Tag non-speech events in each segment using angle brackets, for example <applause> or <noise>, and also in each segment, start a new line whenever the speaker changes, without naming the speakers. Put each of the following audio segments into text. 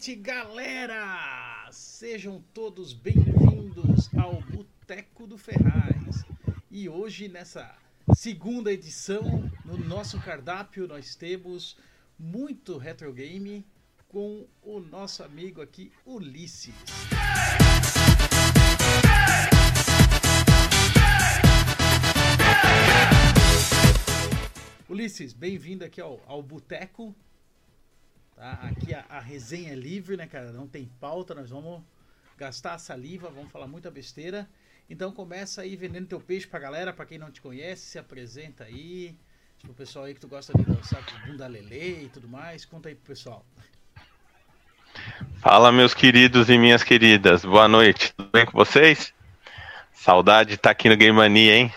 Noite, galera! Sejam todos bem-vindos ao Boteco do Ferraz. E hoje, nessa segunda edição, no nosso cardápio, nós temos muito retro game com o nosso amigo aqui, Ulisses. Ulisses, bem-vindo aqui ao, ao Boteco. Tá? Aqui a, a, resenha é livre, né, cara? Não tem pauta, nós vamos gastar a saliva, vamos falar muita besteira. Então começa aí vendendo teu peixe pra galera, pra quem não te conhece, se apresenta aí. Tipo, o pessoal aí que tu gosta de dançar com bunda lelê e tudo mais, conta aí pro pessoal.
Fala, meus queridos e minhas queridas, boa noite, tudo bem com vocês? Saudade de estar tá aqui no Game Mania, hein?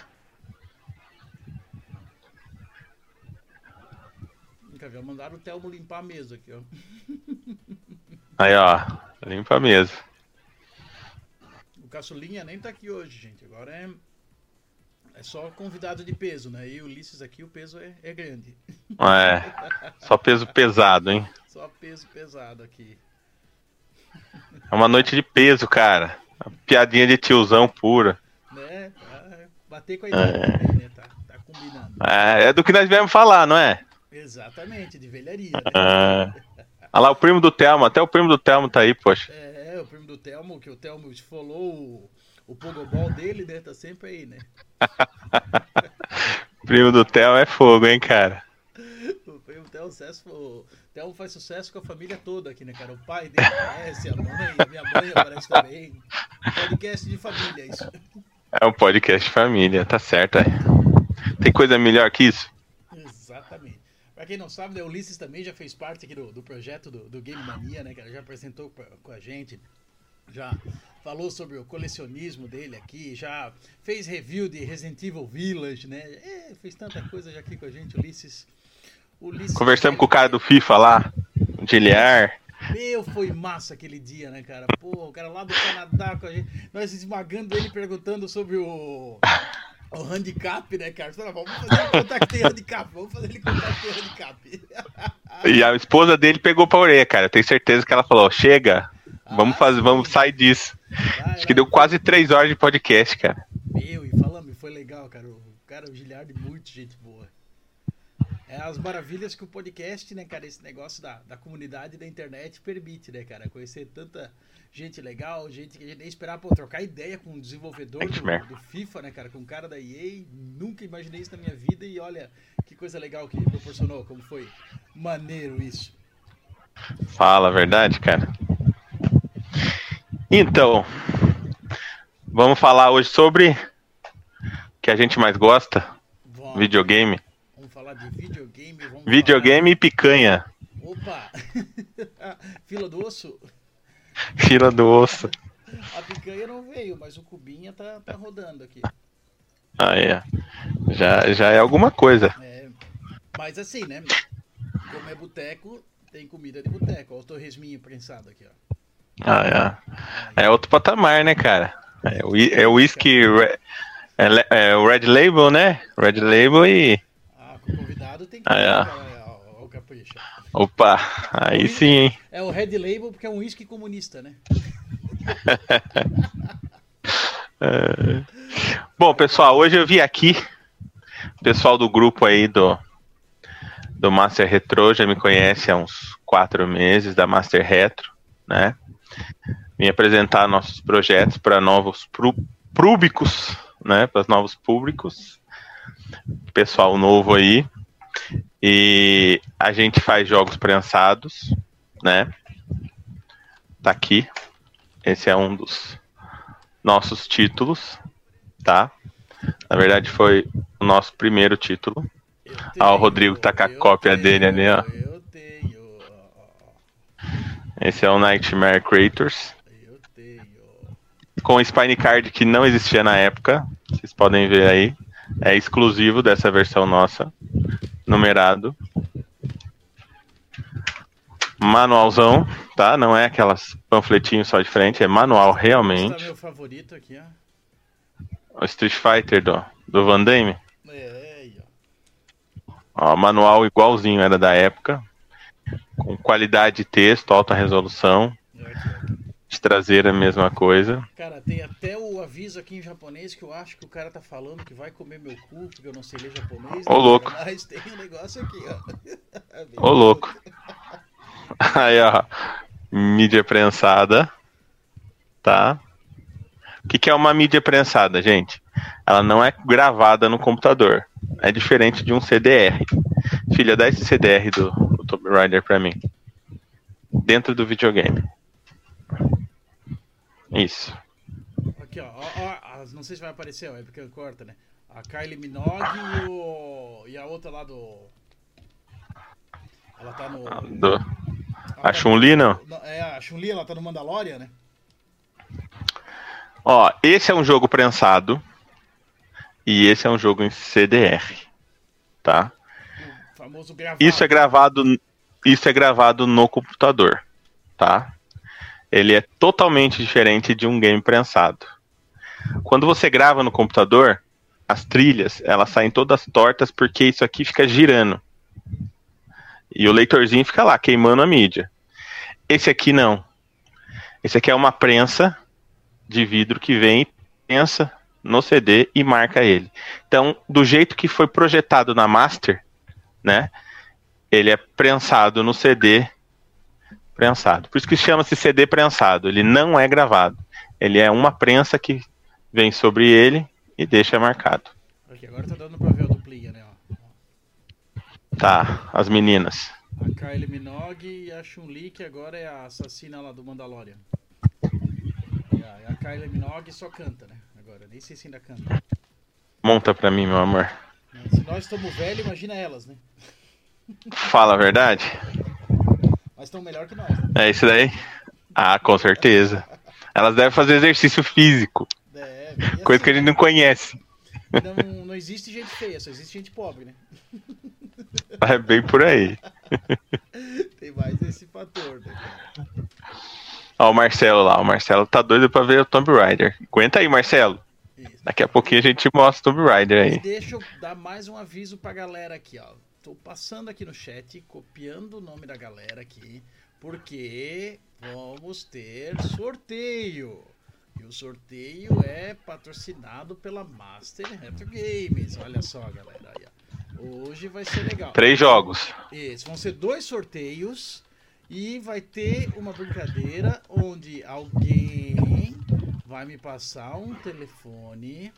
Mandaram o Telmo limpar a mesa aqui, ó. <laughs>
Aí, ó. Limpa a mesa.
O Caçulinha nem tá aqui hoje, gente. Agora é. É só convidado de peso, né? E o Ulisses aqui, o peso é, é grande.
É. Só peso pesado, hein? <laughs>
Só peso pesado aqui.
É uma noite de peso, cara. Uma piadinha de tiozão pura.
Né? Bater com a ideia é. né? Tá, tá combinando.
É, é do que nós viemos falar, não é?
Exatamente, de velharia. Né?
Ah. Olha lá, o primo do Telmo, até o primo do Telmo tá aí, poxa.
É, o primo do Telmo, que o Telmo falou o, o pogobol dele, né? Tá sempre aí, né? <laughs>
primo do Telmo é fogo, hein, cara?
O primo do Telmo, sucesso, o Telmo faz sucesso com a família toda aqui, né, cara? O pai dele aparece, a mãe, a minha mãe aparece também. Podcast de família, isso.
É um podcast de família, tá certo. É. Tem coisa melhor que isso?
Pra quem não sabe, né, o Ulisses também já fez parte aqui do, do projeto do, do Game Mania, né, cara? Já apresentou pra, com a gente, já falou sobre o colecionismo dele aqui, já fez review de Resident Evil Village, né? É, fez tanta coisa já aqui com a gente, Ulisses.
Ulisses Conversamos com o cara do FIFA lá, o Giliar.
Meu, foi massa aquele dia, né, cara? Pô, o cara lá do Canadá com a gente. Nós esmagando ele perguntando sobre o o handicap, né, cara? vamos fazer ele contar que tem handicap, vamos fazer ele contar que tem handicap.
E a esposa dele pegou pra orelha, cara. Eu tenho certeza que ela falou: chega, ah, vamos fazer, vamos sair disso. Acho que deu quase três horas de podcast, cara.
Meu, e falando, foi legal, cara. O cara, o Giliardi, muito gente boa. É as maravilhas que o podcast, né, cara, esse negócio da, da comunidade da internet permite, né, cara? Conhecer tanta gente legal, gente que a gente nem esperava pô, trocar ideia com um desenvolvedor do, do, FIFA, né, cara? Com um cara da EA. Nunca imaginei isso na minha vida e olha que coisa legal que proporcionou, como foi maneiro isso.
Fala a verdade, cara. Então, vamos falar hoje sobre o que a gente mais gosta, Bom, videogame.
Falar de videogame.
videogame
e
picanha.
Opa! <laughs> Fila do osso?
Fila do osso.
A picanha não veio, mas o cubinha tá, tá rodando aqui.
Ah, é. Já, já é alguma coisa.
É, mas assim, né? Como é boteco, tem comida de boteco. Olha o torresminho prensado aqui, ó.
Ah, é. É outro patamar, né, cara? É o é whisky. É, é, o Red Label, né? Red Label e.
O convidado tem que. Ah, é.
Opa, aí sim, hein?
É o Red Label porque é um uísque comunista, né? <laughs>
é... Bom, pessoal, hoje eu vi aqui, pessoal do grupo aí do, do Master Retro já me conhece há uns quatro meses, da Master Retro, né? Vim apresentar nossos projetos para novos públicos, né? Para os novos públicos, pessoal novo aí. E a gente faz jogos prensados, né? Tá aqui. Esse é um dos nossos títulos, tá? Na verdade foi o nosso primeiro título. Ah, o Rodrigo tá com a cópia tenho, dele ali, ó. Eu tenho. Esse é o Nightmare Creators. Eu tenho. Com o Spine Card que não existia na época. Vocês podem ver aí. É exclusivo dessa versão nossa numerado. Manualzão, tá? Não é aquelas panfletinhos só de frente, é manual realmente. Esse é
meu favorito aqui, ó.
O Street Fighter do, do Van Damme.
É,
ó. ó. Manual igualzinho era da época. com qualidade de texto, alta resolução. A mesma coisa.
Cara, tem até o aviso aqui em japonês que eu acho que o cara tá falando que vai comer meu cu, porque eu não sei ler japonês.
Ô, louco.
Mas tem um negócio aqui, ó. <laughs>
Ô, louco. Aí, ó. Mídia prensada. Tá? O que, que é uma mídia prensada, gente? Ela não é gravada no computador. É diferente de um CDR. Filha, dá esse CDR do, do Tomb Raider pra mim. Dentro do videogame. Isso.
Aqui, ó, ó, ó, Não sei se vai aparecer, ó, é porque corta, né? A Kylie Minogue e, o... e a outra lá do. Ela tá no.
Do... A tá Chun-Li, não?
É, a Chun-Li, ela tá no Mandalorian, né?
Ó, esse é um jogo prensado. E esse é um jogo em CDR. Tá? Isso é gravado, isso é gravado no computador, tá? Ele é totalmente diferente de um game prensado. Quando você grava no computador, as trilhas, elas saem todas tortas porque isso aqui fica girando. E o leitorzinho fica lá queimando a mídia. Esse aqui não. Esse aqui é uma prensa de vidro que vem, pensa no CD e marca ele. Então, do jeito que foi projetado na master, né? Ele é prensado no CD prensado. Por isso que chama-se CD prensado. Ele não é gravado. Ele é uma prensa que vem sobre ele e deixa marcado.
Aqui, agora tá dando pra ver a duplinha, né? Ó.
Tá, as meninas.
A Kylie Minogue e a Chun-Li, que agora é a assassina lá do Mandalorian. E a, a Kylie Minogue só canta, né? Agora, nem sei se ainda canta.
Monta pra mim, meu amor.
Se nós estamos velhos, imagina elas, né?
Fala a verdade.
Mas estão melhor que nós. Né?
É isso daí? Ah, com certeza. Elas devem fazer exercício físico.
Deve.
Coisa assim, que a gente não conhece.
Não, não existe gente feia, só existe gente pobre, né? <laughs>
É bem por aí.
Tem mais esse fator, né?
Ó, o Marcelo lá. O Marcelo tá doido pra ver o Tomb Raider. Aguenta aí, Marcelo. Isso. Daqui a pouquinho a gente mostra o Tomb Raider aí. E
deixa eu dar mais um aviso pra galera aqui, ó. Tô passando aqui no chat, copiando o nome da galera aqui, porque vamos ter sorteio. E o sorteio é patrocinado pela Master Retro Games. Olha só, galera. Hoje vai ser legal.
Três jogos.
Isso, vão ser dois sorteios e vai ter uma brincadeira onde alguém vai me passar um telefone,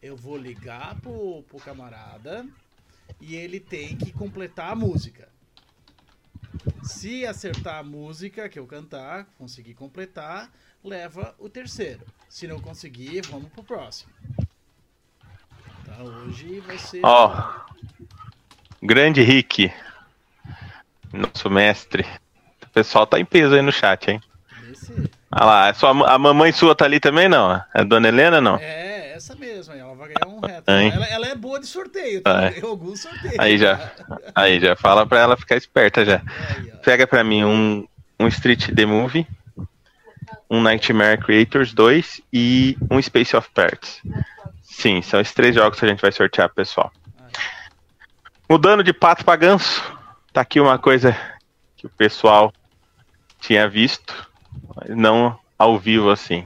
eu vou ligar pro, pro camarada e ele tem que completar a música. Se acertar a música que eu cantar, conseguir completar, leva o terceiro. Se não conseguir, vamos pro próximo. Tá, hoje vai ser.
Ó, oh, grande Rick, nosso mestre. O pessoal tá em peso aí no chat, hein? Esse... Ah lá, é sua, a mamãe sua tá ali também, não? É a dona Helena, não?
É, essa mesmo, ela vai ganhar um reto. Ela, ela, é boa de sorteio, tá? Tem alguns sorteios.
Aí já, aí já fala pra ela ficar esperta já. Aí, Pega pra mim um, um Street The Movie, um Nightmare Creators 2 e um Space of Parts. Sim, são esses três jogos que a gente vai sortear, pessoal. Mudando de pato pra ganso, tá aqui uma coisa que o pessoal tinha visto não ao vivo assim.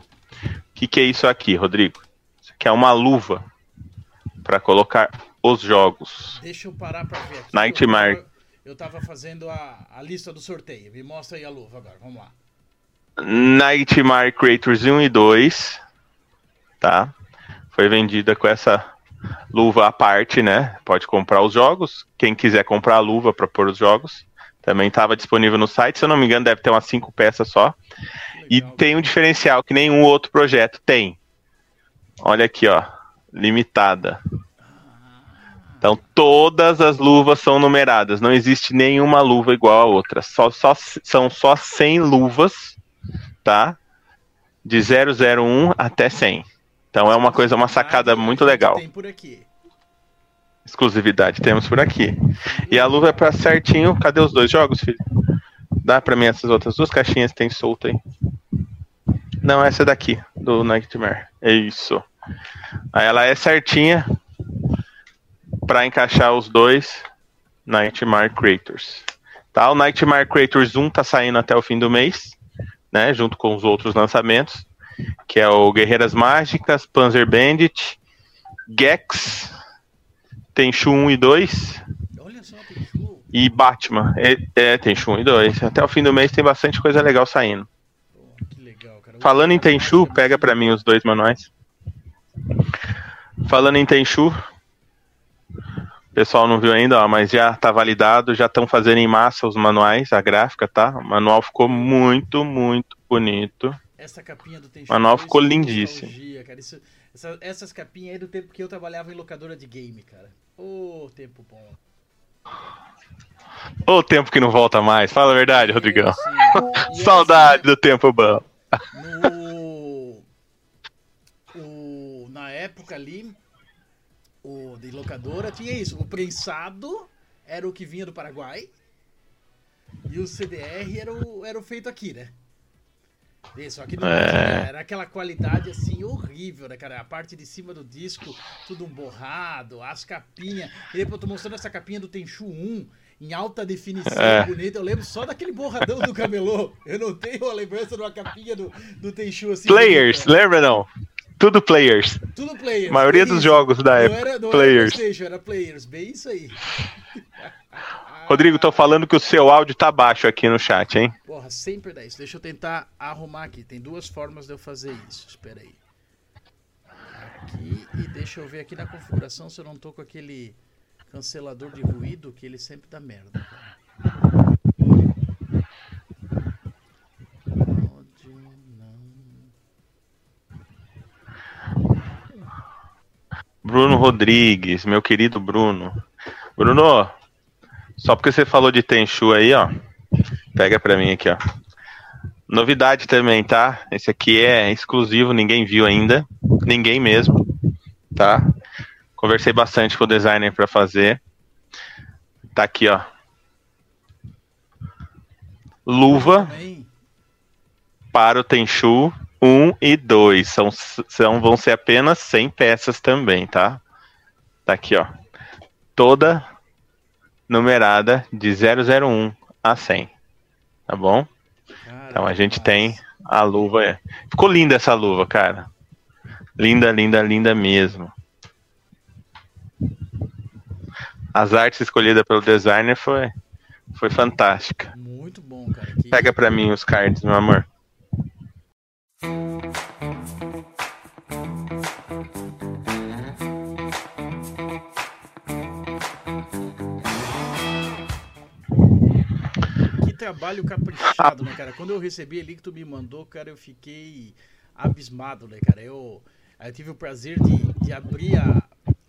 O que, que é isso aqui, Rodrigo? Aqui é uma luva para colocar os jogos.
Deixa eu parar para ver aqui.
Nightmare.
Eu estava fazendo a, a lista do sorteio. Me mostra aí a luva agora. Vamos lá.
Nightmare Creators 1 e 2. Tá? Foi vendida com essa luva à parte, né? Pode comprar os jogos. Quem quiser comprar a luva para pôr os jogos. Também estava disponível no site, se eu não me engano, deve ter umas cinco peças só. Legal. E tem um diferencial que nenhum outro projeto tem. Olha aqui, ó, limitada. Então todas as luvas são numeradas, não existe nenhuma luva igual a outra. Só, só, são só 100 luvas, tá? De 001 até 100. Então é uma coisa, uma sacada muito legal.
Tem por aqui.
Exclusividade temos por aqui. E a luva é pra certinho. Cadê os dois jogos, filho? Dá pra mim essas outras duas caixinhas que tem solta aí. Não, essa daqui, do Nightmare. É isso. Aí ela é certinha pra encaixar os dois Nightmare Creators. Tá? O Nightmare Creators 1 tá saindo até o fim do mês, né? Junto com os outros lançamentos, que é o Guerreiras Mágicas, Panzer Bandit, Gex, Tenchu 1 e 2.
Olha só, Tenchu.
E Batman. É, é, Tenchu 1 e 2. Até o fim do mês tem bastante coisa legal saindo. Falando em Tenchu, pega pra mim os dois manuais. Falando em Tenchu, o pessoal não viu ainda, ó, mas já tá validado, já estão fazendo em massa os manuais, a gráfica, tá? O manual ficou muito, muito bonito.
Essa capinha do Tenchu.
O manual
foi
ficou
isso,
lindíssimo.
Isso- essa- essas capinhas aí do tempo que eu trabalhava em locadora de game, cara. Ô, tempo bom.
Ô, tempo que não volta mais, fala a verdade, Rodrigão.
E <laughs>
Saudade do tempo bom.
No, o, na época ali, o de locadora tinha isso. O prensado era o que vinha do Paraguai e o CDR era o, era o feito aqui, né? Só que não
É.
tinha, era aquela qualidade assim horrível, né, cara? A parte de cima do disco, tudo um borrado, as capinhas. E depois eu tô mostrando essa capinha do Tenchu 1 em alta definição,
É.
bonita. Eu lembro só daquele borradão do camelô. Eu não tenho a lembrança de uma capinha do, do Tenchu assim.
Players, lembra não? Tudo players.
Tudo players.
A maioria dos jogos da
Não
época.
era, não
players.
era PlayStation, era players. Bem isso aí. <laughs>
Rodrigo, tô falando que o seu áudio tá baixo aqui no chat, hein?
Porra, sempre dá isso. Deixa eu tentar arrumar aqui. Tem duas formas de eu fazer isso. Espera aí. Aqui e deixa eu ver aqui na configuração se eu não tô com aquele cancelador de ruído que ele sempre dá merda. Cara.
Bruno Rodrigues, meu querido Bruno. Bruno, só porque você falou de Tenchu aí, ó. Pega pra mim aqui, ó. Novidade também, tá? Esse aqui é exclusivo, ninguém viu ainda. Ninguém mesmo, tá? Conversei bastante com o designer pra fazer. Tá aqui, ó. Luva para o Tenchu 1 e 2. São, são, vão ser apenas 100 peças também, tá? Tá aqui, ó. Toda numerada de 001 a 100. Tá bom? Então a gente tem a luva. Ficou linda essa luva, cara. Linda, linda, linda mesmo. As artes escolhidas pelo designer foi, foi fantástica.
Muito bom, cara. Que-
Pega pra mim os cards, meu amor.
Que trabalho caprichado, né, cara? Quando eu recebi ali que tu me mandou, cara, eu fiquei abismado, né, cara? Eu, eu tive o prazer de, de abrir a,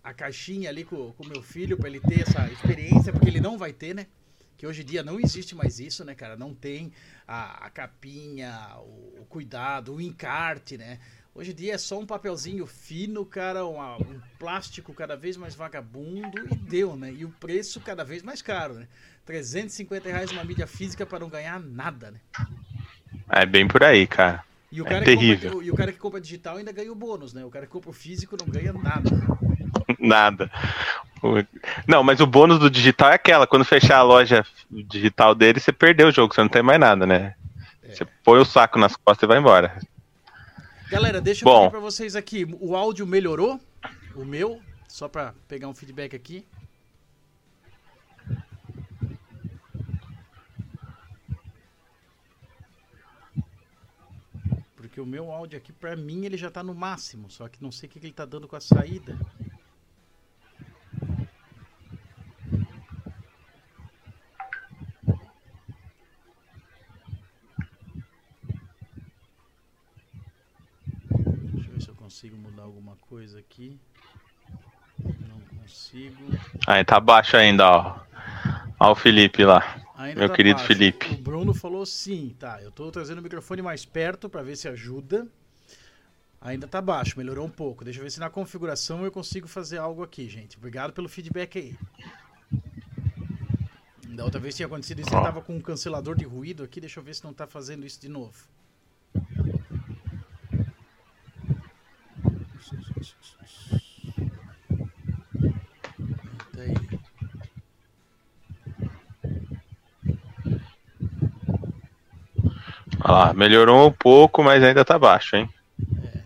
a caixinha ali com o meu filho pra ele ter essa experiência, porque ele não vai ter, né? Que hoje em dia não existe mais isso, né, cara? Não tem a, a capinha, o, o cuidado, o encarte, né? Hoje em dia é só um papelzinho fino, cara, uma- um plástico cada vez mais vagabundo e deu, né? E o preço cada vez mais caro, né? 350 reais uma mídia física para não ganhar nada, né?
É bem por aí, cara.
E o,
É
cara que
terrível.
compra, e o cara que compra digital ainda ganha o bônus, né? O cara que compra o físico não ganha nada.
Nada. Não, mas o bônus do digital é aquela, quando fechar a loja digital dele, você perdeu o jogo, você não tem mais nada, né? Você põe o saco nas costas e vai embora.
Galera, deixa eu
Bom.
pedir pra vocês aqui. O áudio melhorou? O meu? Só pra pegar um feedback aqui. Porque o meu áudio aqui, pra mim, ele já tá no máximo. Só que não sei o que que ele tá dando com a saída. Deixa eu ver se eu consigo mudar alguma coisa aqui. Não consigo.
Aí tá baixo ainda, ó. Ó o Felipe lá.
Ainda
Meu
tá
querido
baixo.
Felipe.
O Bruno falou sim, tá. Eu tô trazendo o microfone mais perto pra ver se ajuda. Ainda tá baixo, melhorou um pouco. Deixa eu ver se na configuração eu consigo fazer algo aqui, gente. Obrigado pelo feedback aí. Da outra vez tinha acontecido isso, ele
Ó.
tava com um cancelador de ruído aqui. Deixa eu ver se não tá fazendo isso de novo. Aumenta aí.
Olha lá, melhorou um pouco, mas ainda tá baixo, hein? É.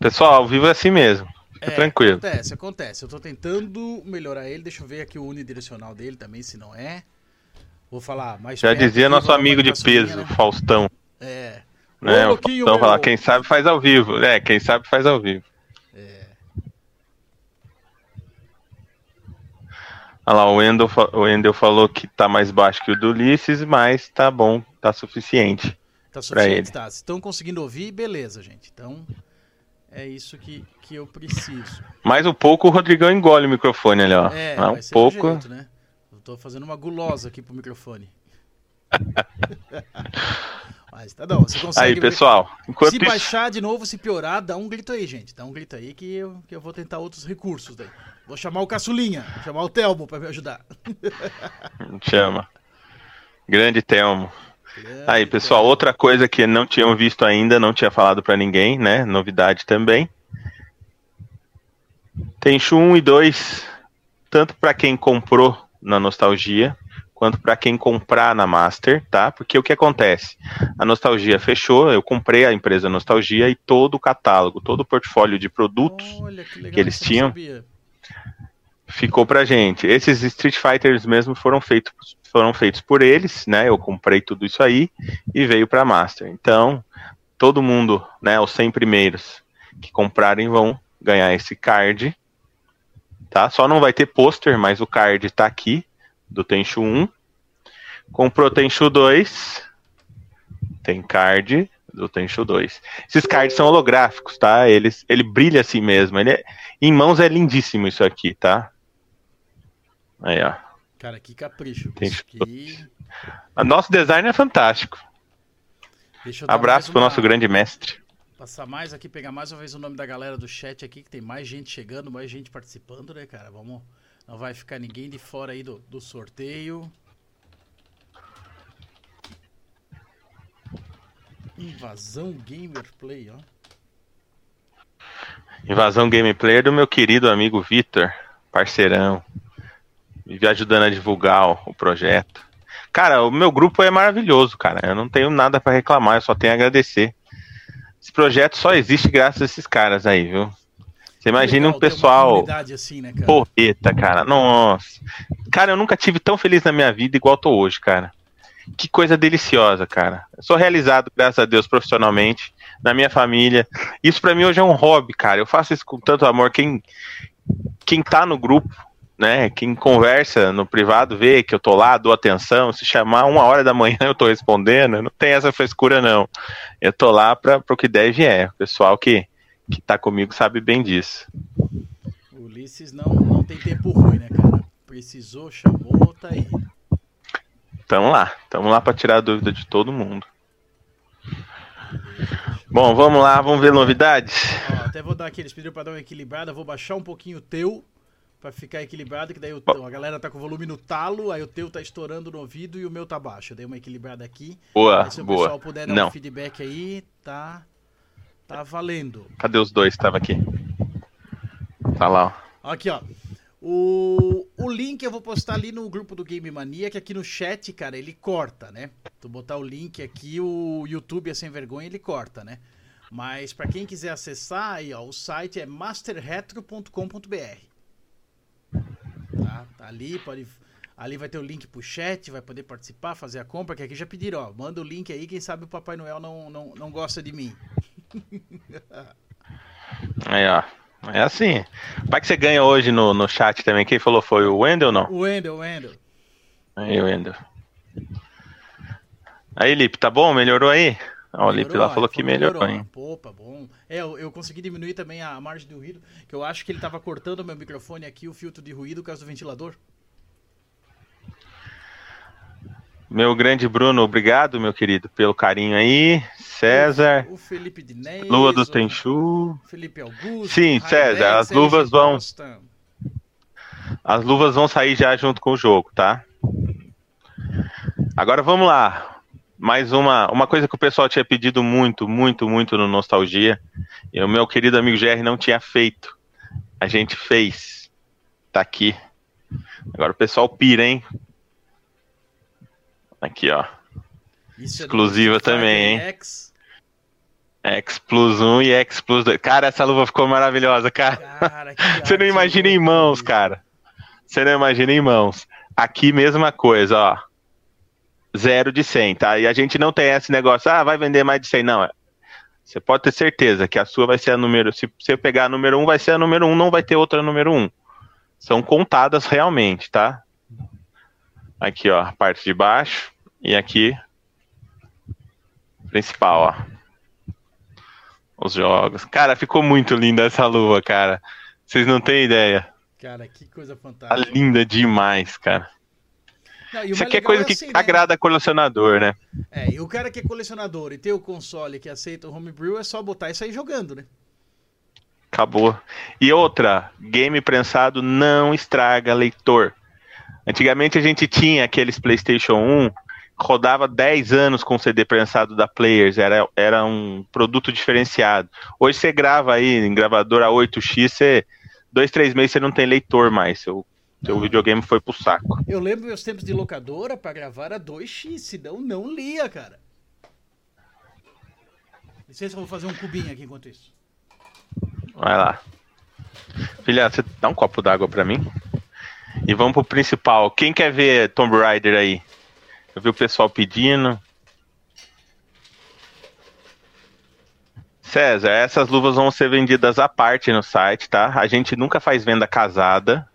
Pessoal, ao vivo é assim mesmo. É, tranquilo.
Acontece, acontece. Eu tô tentando melhorar ele. Deixa eu ver aqui o unidirecional dele também, se não é. Vou falar mais
Já dizia nosso amigo de peso, né? Faustão. É. Né? Ô, Faustão fala, quem sabe faz ao vivo. É, quem sabe faz ao vivo. É. Olha lá, o Wendel, o Wendel falou que tá mais baixo que o do Ulisses, mas tá bom, tá suficiente.
Tá suficiente, tá. Se estão conseguindo ouvir, beleza, gente. Então, é isso que, que eu preciso.
Mais um pouco o Rodrigão engole o microfone ali, ó. É, um pouco. Jeito, né?
Eu tô fazendo uma gulosa aqui pro microfone. <laughs> Mas tá bom, você consegue.
Aí, pessoal.
Enquanto se baixar de novo, se piorar, dá um grito aí, gente. Dá um grito aí que eu, que eu vou tentar outros recursos daí. Vou chamar o Caçulinha, vou chamar o Telmo para me ajudar. <laughs>
Chama. Grande Telmo. Aí, pessoal, outra coisa que não tinham visto ainda, não tinha falado para ninguém, né? Novidade também. Tenchu 1 e 2, tanto para quem comprou na Nostalgia, quanto para quem comprar na Master, tá? Porque o que acontece? A Nostalgia fechou, eu comprei a empresa Nostalgia e todo o catálogo, todo o portfólio de produtos Olha, que, que, eles tinham ficou pra gente. Esses Street Fighters mesmo foram feitos foram feitos por eles, né? Eu comprei tudo isso aí e veio para Master. Então, todo mundo, né, os 100 primeiros que comprarem vão ganhar esse card, tá? Só não vai ter pôster, mas o card tá aqui do Tenchu 1. Comprou Tenchu 2, tem card do Tenchu 2. Esses cards são holográficos, tá? Eles, ele brilha assim mesmo. Ele é, em mãos é lindíssimo isso aqui, tá? Aí, ó.
Cara, que capricho. Que...
Nosso design é fantástico. Abraço pro uma... nosso grande mestre.
Passar mais aqui, pegar mais uma vez o nome da galera do chat aqui, que tem mais gente chegando, mais gente participando, né, cara? Vamos. Não vai ficar ninguém de fora aí do, do sorteio. Invasão Gamerplay, ó.
Invasão Gameplay do meu querido amigo Vitor, parceirão me ajudando a divulgar o projeto. Cara, o meu grupo é maravilhoso, cara. Eu não tenho nada para reclamar, eu só tenho a agradecer. Esse projeto só existe graças a esses caras aí, viu? Você imagina um pessoal. Assim, né, cara? Porreta, cara. Nossa. Cara, eu nunca tive tão feliz na minha vida igual tô hoje, cara. Que coisa deliciosa, cara. Eu sou realizado, graças a Deus, profissionalmente, na minha família. Isso para mim hoje é um hobby, cara. Eu faço isso com tanto amor. Quem, quem tá no grupo né? Quem conversa no privado vê que eu tô lá, dou atenção. Se chamar uma hora da manhã eu tô respondendo, não tem essa frescura, não. Eu tô lá para o que deve é. O pessoal que, que tá comigo sabe bem disso.
O Ulisses não, não tem tempo ruim, né, cara? Precisou, chamou, tá aí.
Tamo lá, tamo lá para tirar a dúvida de todo mundo. Bom, vamos lá, vamos ver novidades.
Ó, até vou dar aqui, eles pediram para dar uma equilibrada, vou baixar um pouquinho o teu Pra ficar equilibrado, que daí o, a galera tá com o volume no talo, aí o teu tá estourando no ouvido e o meu tá baixo. Eu dei uma equilibrada aqui.
Boa,
aí, se
o boa. pessoal
puder dar Não. um feedback aí, tá, tá valendo.
Cadê os dois? Tava aqui. Tá lá,
ó. Aqui, ó. O, o link eu vou postar ali no grupo do Game Mania, que aqui no chat, cara, ele corta, né? Tu botar o link aqui, o YouTube é sem vergonha, ele corta, né? Mas para quem quiser acessar, aí, ó, o site é masterretro.com.br. Tá? tá? ali, pode. Ali vai ter o link pro chat, vai poder participar, fazer a compra, que aqui já pediram, ó. Manda o link aí, quem sabe o Papai Noel não, não, não gosta de mim.
Aí, ó. É assim. Pai que você ganha hoje no, no chat também. Quem falou foi o Wendel ou não?
O Wendel, o Wendel.
Aí, Wendel. Aí, Lipe, tá bom? Melhorou aí? O Lipe lá falou que melhorou, melhorou, hein?
Opa, bom. É, eu, eu, consegui diminuir também a margem do ruído, que eu acho que ele tava cortando o meu microfone aqui, o filtro de ruído, por causa do ventilador.
Meu grande Bruno, obrigado, meu querido, pelo carinho aí. César.
O Felipe.
Lua do Tenchu.
Felipe Augusto.
Sim, César, as luvas vão. As luvas vão sair já junto com o jogo, tá? Agora vamos lá mais uma, uma coisa que o pessoal tinha pedido muito, muito, muito no Nostalgia, e o meu querido amigo GR não tinha feito. A gente fez. Tá aqui. Agora o pessoal pira, hein? Aqui, ó.
Isso é
Exclusiva
Street
também, hein?
X.
Plus 1 e X Plus 2. Cara, essa luva ficou maravilhosa, cara.
Cara, <laughs>
Você não imagina em mãos, cara. Você não imagina em mãos. Aqui, mesma coisa, ó. Zero de 100, tá? E a gente não tem esse negócio, ah, vai vender mais de 100. Não, é- você pode ter certeza que a sua vai ser a número. Se você pegar a número 1, vai ser a número 1, não vai ter outra número 1. São contadas realmente, tá? Aqui, ó, a parte de baixo. E aqui, principal, ó. Os jogos. Cara, ficou muito linda essa luva, cara. Vocês não têm ideia.
Cara, que coisa
Tá
fantástica.
linda demais, cara.
Não,
Isso aqui é coisa que
assim, né?
agrada colecionador, né?
É, e o cara que é colecionador e tem o console que aceita o homebrew é só botar e sair jogando, né?
Acabou. E outra, game prensado não estraga leitor. Antigamente a gente tinha aqueles PlayStation 1, rodava 10 anos com CD prensado da Players, era, era um produto diferenciado. Hoje você grava aí em gravadora 8X, você, dois, três meses você não tem leitor mais. Seu, seu
Não.
videogame foi pro saco.
Eu lembro meus tempos de locadora pra gravar era 2x, senão não lia, cara. Licença, eu vou fazer um cubinho aqui enquanto isso.
Vai lá. Filha, você dá um copo d'água pra mim? E vamos pro principal. Quem quer ver Tomb Raider aí? Eu vi o pessoal pedindo. César, essas luvas vão ser vendidas à parte no site, tá? A gente nunca faz venda casada.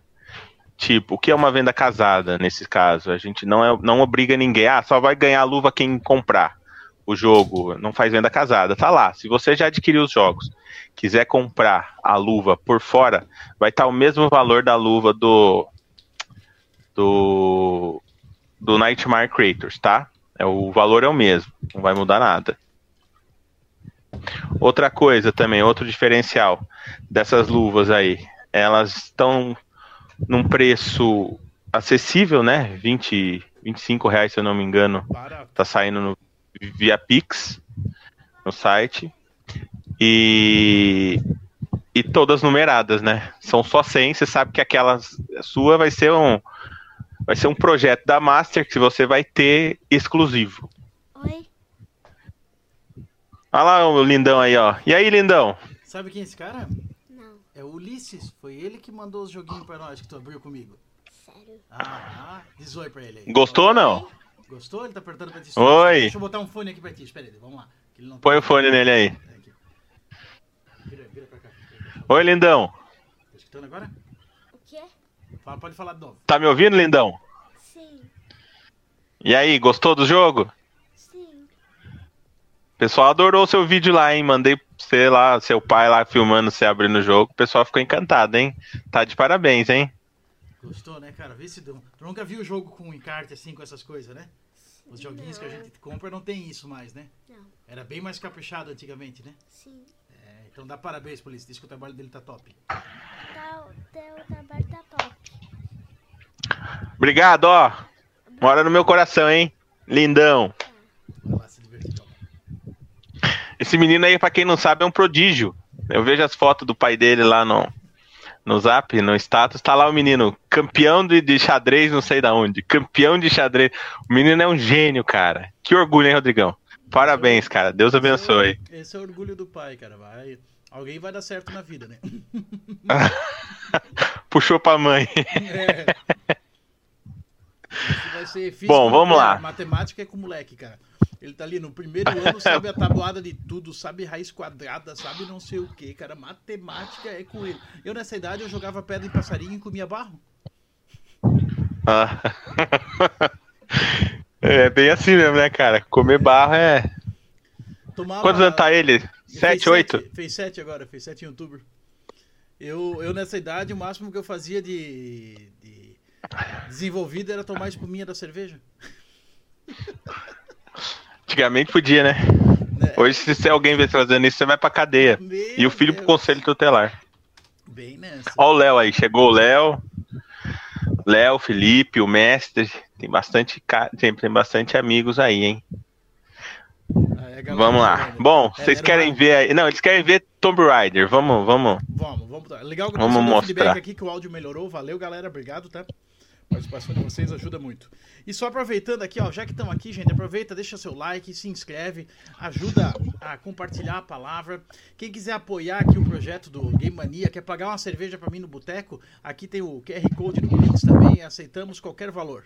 Tipo, o que é uma venda casada nesse caso? A gente não, é, não obriga ninguém. Ah, só vai ganhar a luva quem comprar o jogo. Não faz venda casada. Tá lá. Se você já adquiriu os jogos, quiser comprar a luva por fora, vai estar o mesmo valor da luva do do do Nightmare Creators, tá? É, o valor é o mesmo, não vai mudar nada. Outra coisa também, outro diferencial dessas luvas aí, elas estão num preço acessível, né? 20, 25 reais, se eu não me engano, tá saindo no, via Pix no site. E, e todas numeradas, né? São só 100, você sabe que aquela sua vai ser um vai ser um projeto da Master que você vai ter exclusivo.
Oi?
Olha lá o lindão aí, ó. E aí, lindão?
Sabe quem é esse cara?
Não,
É o Ulisses. Foi ele que mandou os joguinhos pra nós que tu abriu comigo.
sério.
Ah, diz oi pra ele aí.
Gostou ou não?
Gostou? Ele tá apertando pra ti.
Oi.
Deixa eu botar um fone aqui pra ti. Espera aí, vamos lá. Não
Põe o fone nele aí.
Vira, vira pra cá.
Oi, lindão.
Tá escutando agora?
O?
Fala, pode falar de novo.
Tá me ouvindo, lindão?
Sim,
E aí, gostou do jogo?
sim.
O pessoal adorou o seu vídeo lá, hein? Mandei você lá, seu pai lá filmando você abrindo o jogo. O pessoal ficou encantado, hein? Tá de parabéns, hein?
Gostou, né, cara? Vê se deu. Tu nunca viu o jogo com encarte assim, com essas coisas, né? Os joguinhos que a gente compra não tem isso mais, né?
Não,
Era bem mais caprichado antigamente, né?
sim.
É, então dá parabéns, polícia. Diz que o trabalho dele tá top.
Tá, o teu trabalho tá top.
Obrigado, ó. Mora no meu coração, hein? Lindão. Esse menino aí, pra quem não sabe, é um prodígio. Eu vejo as fotos do pai dele lá no, no zap, no status. Tá lá o menino, campeão de, de xadrez, não sei da onde. Campeão de xadrez. O menino é um gênio, cara. Que orgulho, hein, Rodrigão? Parabéns, cara. Deus abençoe.
Esse é, o- esse é o orgulho do pai, cara. Vai, alguém vai dar certo na vida, né? <laughs>
Puxou pra mãe. <laughs>
É. Esse vai ser física
Bom, vamos lá.
Matemática é com o moleque, cara. Ele tá ali no primeiro ano, sabe a tabuada de tudo, sabe raiz quadrada, sabe não sei o que, cara. Matemática é com ele. Eu nessa idade eu jogava pedra em passarinho e comia barro.
Ah. <laughs> É bem assim mesmo, né, cara? Comer barro é.
Tomava...
Quantos anos tá ele?
Ele fez
Sete, oito?
sete- Fez sete agora, fez sete em outubro. Eu, eu nessa idade, o máximo que eu fazia de, de desenvolvido era tomar espuminha da cerveja.
Antigamente podia, né?
Né?
Hoje, se alguém vê você fazendo isso, você vai pra cadeia.
Meu
E o filho pro
Deus.
conselho tutelar.
Bem nessa.
Ó o Léo aí, chegou o Léo. Léo, Felipe, o mestre. Tem bastante, tem, tem bastante amigos aí, hein?
Aí
Vamos lá.
jogando.
Bom,
É,
vocês querem
uma-
ver aí. Não, eles querem ver Tomb Raider. Vamos, vamos.
Vamos, vamos. Legal que
Vamos mostrar.
aqui que o áudio melhorou. Valeu, galera. Obrigado, tá? Participação de vocês ajuda muito. E só aproveitando aqui, ó, já que estão aqui, gente, aproveita, deixa seu like, se inscreve, ajuda a compartilhar a palavra. Quem quiser apoiar aqui o projeto do Game Mania, quer pagar uma cerveja para mim no boteco, aqui tem o QR Code do Pix também, aceitamos qualquer valor.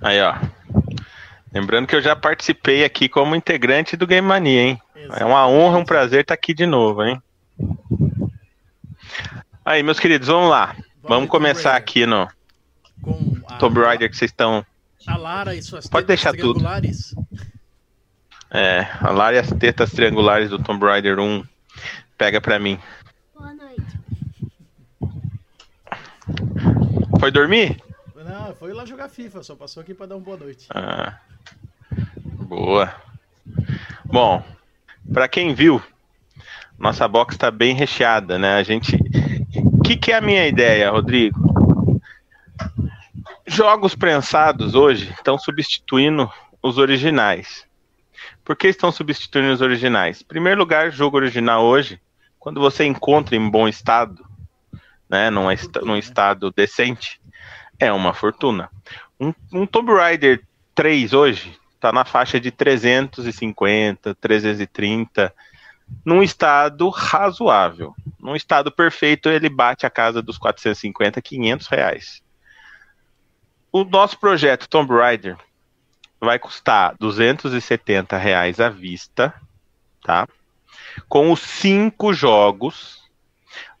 Aí, ó. Lembrando que eu já participei aqui como integrante do Game Mania, hein? É uma honra, um prazer estar aqui de novo, hein? Aí, meus queridos, vamos lá. Vamos começar aqui no
Com a,
Tomb Raider que vocês estão.
a Lara e suas
Pode
tetas
deixar tudo.
triangulares.
É, a Lara e as tetas triangulares do Tomb Raider 1. Pega pra mim.
Boa noite.
Foi dormir?
Não, foi lá jogar FIFA, só passou aqui para dar uma boa noite.
Ah, boa. Bom, pra quem viu, nossa box tá bem recheada, né? A gente. Que, que é a minha ideia, Rodrigo? Jogos prensados hoje estão substituindo os originais. Por que estão substituindo os originais? Em primeiro lugar, jogo original hoje, quando você encontra em bom estado, né, num, est num estado decente, é uma fortuna. Um, um Tomb Raider 3 hoje tá na faixa de 350, 330, num estado razoável. Num estado perfeito, ele bate a casa dos 450, 500 reais. O nosso projeto Tomb Raider vai custar 270 reais à vista, tá? Com os cinco jogos,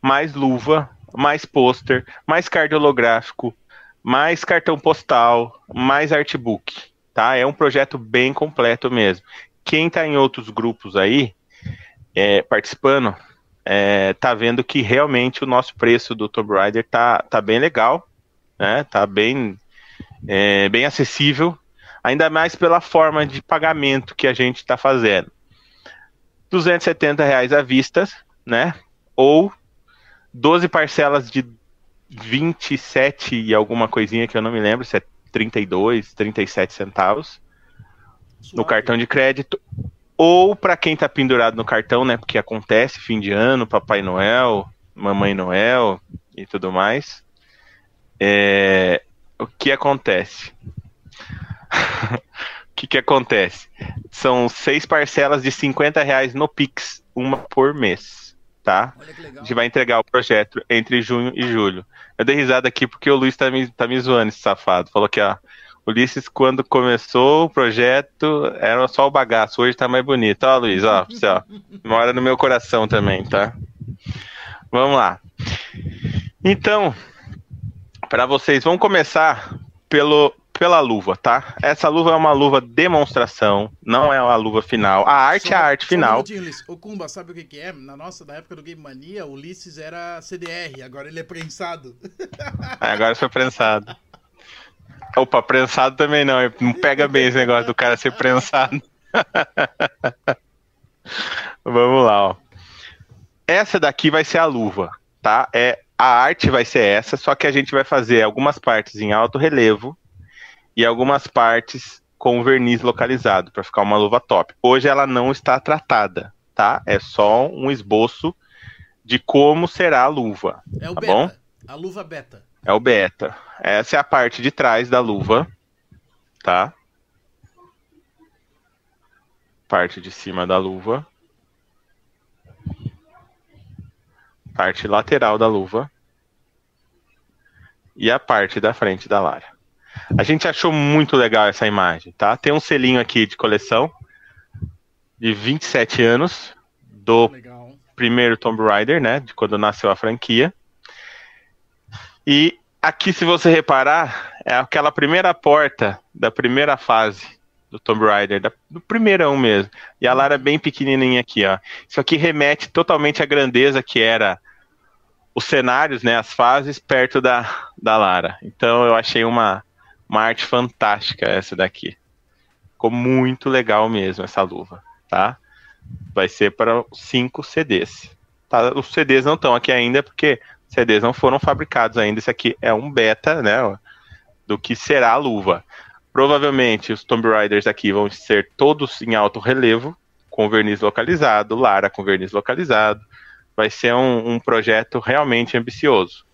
mais luva, mais pôster, mais card holográfico, mais cartão postal, mais artbook, tá? É um projeto bem completo mesmo. Quem tá em outros grupos aí, é, participando, é, tá vendo que realmente o nosso preço do Tomb Raider tá, tá bem legal, né? Tá bem, é, bem acessível, ainda mais pela forma de pagamento que a gente está fazendo. 270 reais à vista, né? Ou 12 parcelas de 27 e alguma coisinha que eu não me lembro, se é 32, 37 centavos no
Suave.
cartão de crédito, ou para quem tá pendurado no cartão, né? Porque acontece fim de ano, Papai Noel, Mamãe Noel e tudo mais. É, o que acontece? <laughs> o que, que acontece? São seis parcelas de 50 reais no Pix, uma por mês, tá?
Olha que
A gente vai entregar o projeto entre junho e julho. Eu dei risada aqui porque o Luiz tá me, tá me zoando, esse safado. Falou que, ó, Ulisses, quando começou o projeto, era só o bagaço. Hoje tá mais bonito. Ó, Luiz, ó, pra você, ó. Mora no meu coração também, tá? Vamos lá. Então, para vocês, vamos começar pelo, pela luva, tá? Essa luva é uma luva demonstração, não é uma luva final. A arte
Só-
é a arte
um
final.
Ulisses. O Kumba, sabe o que, que é? Na nossa, na época do Game Mania, o Ulisses era CDR, agora ele é prensado.
Aí agora foi prensado. <laughs> Opa, prensado também não. Não pega bem esse negócio do cara ser prensado. <laughs> Vamos lá, ó. Essa daqui vai ser a luva, tá? É, a arte vai ser essa, só que a gente vai fazer algumas partes em alto relevo e algumas partes com verniz localizado para ficar uma luva top. Hoje ela não está tratada, tá? É só um esboço de como será a luva.
É o
Tá
beta.
bom?
A luva beta.
É o beta. Essa é a parte de trás da luva, tá? Parte de cima da luva. Parte lateral da luva. E a parte da frente da Lara. A gente achou muito legal essa imagem, tá? Tem um selinho aqui de coleção de 27 anos do
Legal.
primeiro Tomb Raider, né? De quando nasceu a franquia. E aqui, se você reparar, é aquela primeira porta da primeira fase do Tomb Raider, da- do primeirão mesmo. E a Lara é bem pequenininha aqui, ó. Isso aqui remete totalmente à grandeza que era os cenários, né? As fases perto da, da Lara. Então eu achei uma, uma arte fantástica essa daqui. Ficou muito legal mesmo essa luva, tá? Vai ser para cinco CDs. Tá? Os CDs não estão aqui ainda porque CDs não foram fabricados ainda. Isso aqui é um beta, né? Do que será a luva. Provavelmente os Tomb Raiders aqui vão ser todos em alto relevo, com verniz localizado, Lara com verniz localizado. Vai ser um, um projeto realmente ambicioso.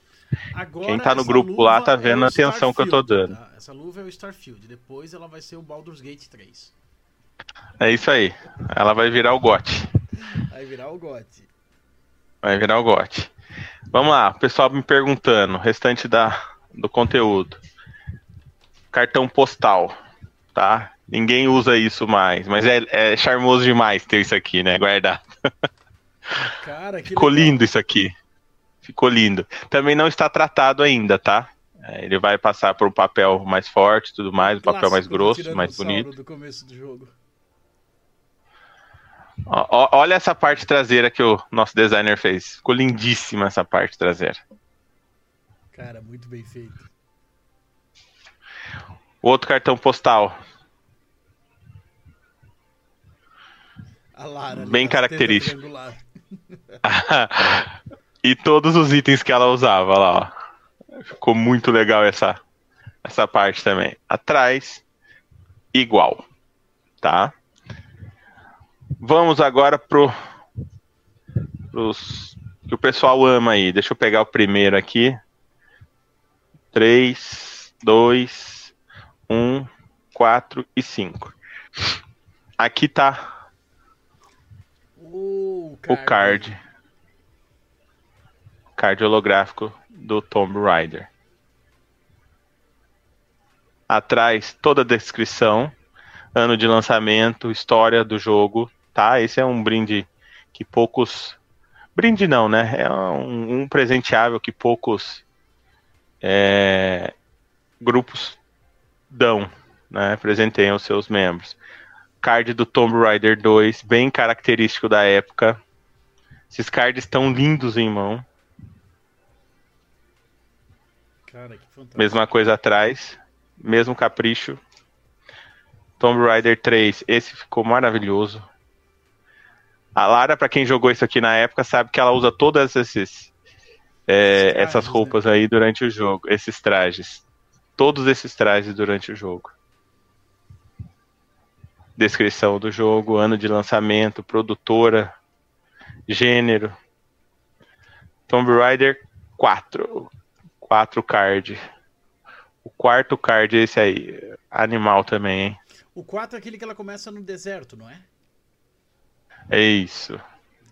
Agora,
Quem tá no grupo lá tá vendo
é
a atenção que eu tô dando.
tá? Essa luva é o Starfield. Depois ela vai ser o Baldur's Gate 3.
É isso aí. Ela vai virar o GOT.
Vai virar o GOT.
Vai virar o GOT. Vamos lá, o pessoal me perguntando, restante da, do conteúdo. Cartão postal, tá? Ninguém usa isso mais, mas é, é charmoso demais ter isso aqui, né? Guardado. <laughs>
Cara, que
Ficou
legal.
lindo isso aqui. Ficou lindo. Também não está tratado ainda, tá? É, ele vai passar por um papel mais forte e tudo mais, um papel mais grosso, mais bonito.
do começo do jogo.
Ó, olha essa parte traseira que o nosso designer fez. Ficou lindíssima essa parte traseira.
Cara, muito bem feito.
O outro cartão postal,
A Lara
Bem característico. <laughs> e todos os itens que ela usava lá, ó. Ficou muito legal essa, essa parte também. Atrás, igual, tá? Vamos agora pro pros que o pessoal ama aí. Deixa eu pegar o primeiro aqui. 3, 2, 1, 4 e 5. Aqui tá
O
o card. Card holográfico do Tomb Raider. Atrás, toda a descrição, ano de lançamento, história do jogo, tá? Esse é um brinde que poucos. Brinde não, né? É um, um presenteável que poucos é, grupos dão, né? Presenteiam os seus membros. Card do Tomb Raider 2, bem característico da época. Esses cards estão lindos em mão.
Cara, que fantástico.
Mesma coisa atrás, mesmo capricho. Tomb Raider 3, esse ficou maravilhoso. A Lara, pra quem jogou isso aqui na época, sabe que ela usa todas esses, é,
trajes,
essas roupas aí durante o jogo, esses trajes. Todos esses trajes durante o jogo. Descrição do jogo, ano de lançamento, produtora, gênero. Tomb Raider 4. 4 card. O quarto card é esse aí. Animal também, hein?
O 4 é aquele que ela começa no deserto, não é?
É isso.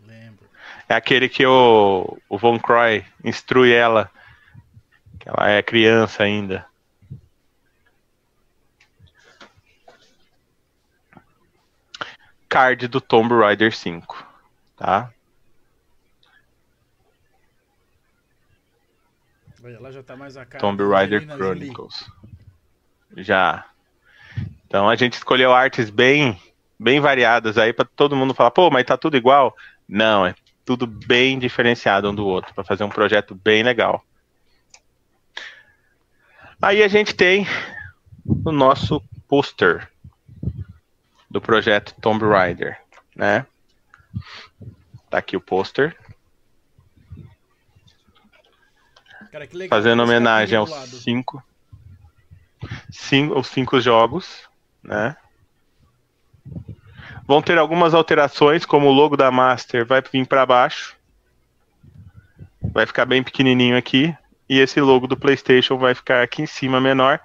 Lembro.
É aquele que o, o Von Croy instrui ela. Que ela é criança ainda. Card do Tomb Raider 5. Tá?
Olha, Ela já tá mais a cara.
Tomb Raider. Chronicles. Já. Então a gente escolheu artes bem, bem variadas aí para todo mundo falar, pô, mas tá tudo igual? Não, é tudo bem diferenciado um do outro para fazer um projeto bem legal. Aí a gente tem o nosso pôster do projeto Tomb Raider, né? Tá aqui o pôster, fazendo
Esse
homenagem aos cinco, cinco, os cinco jogos, né? Vão ter algumas alterações, como o logo da Master vai vir para baixo, vai ficar bem pequenininho aqui, e esse logo do PlayStation vai ficar aqui em cima menor.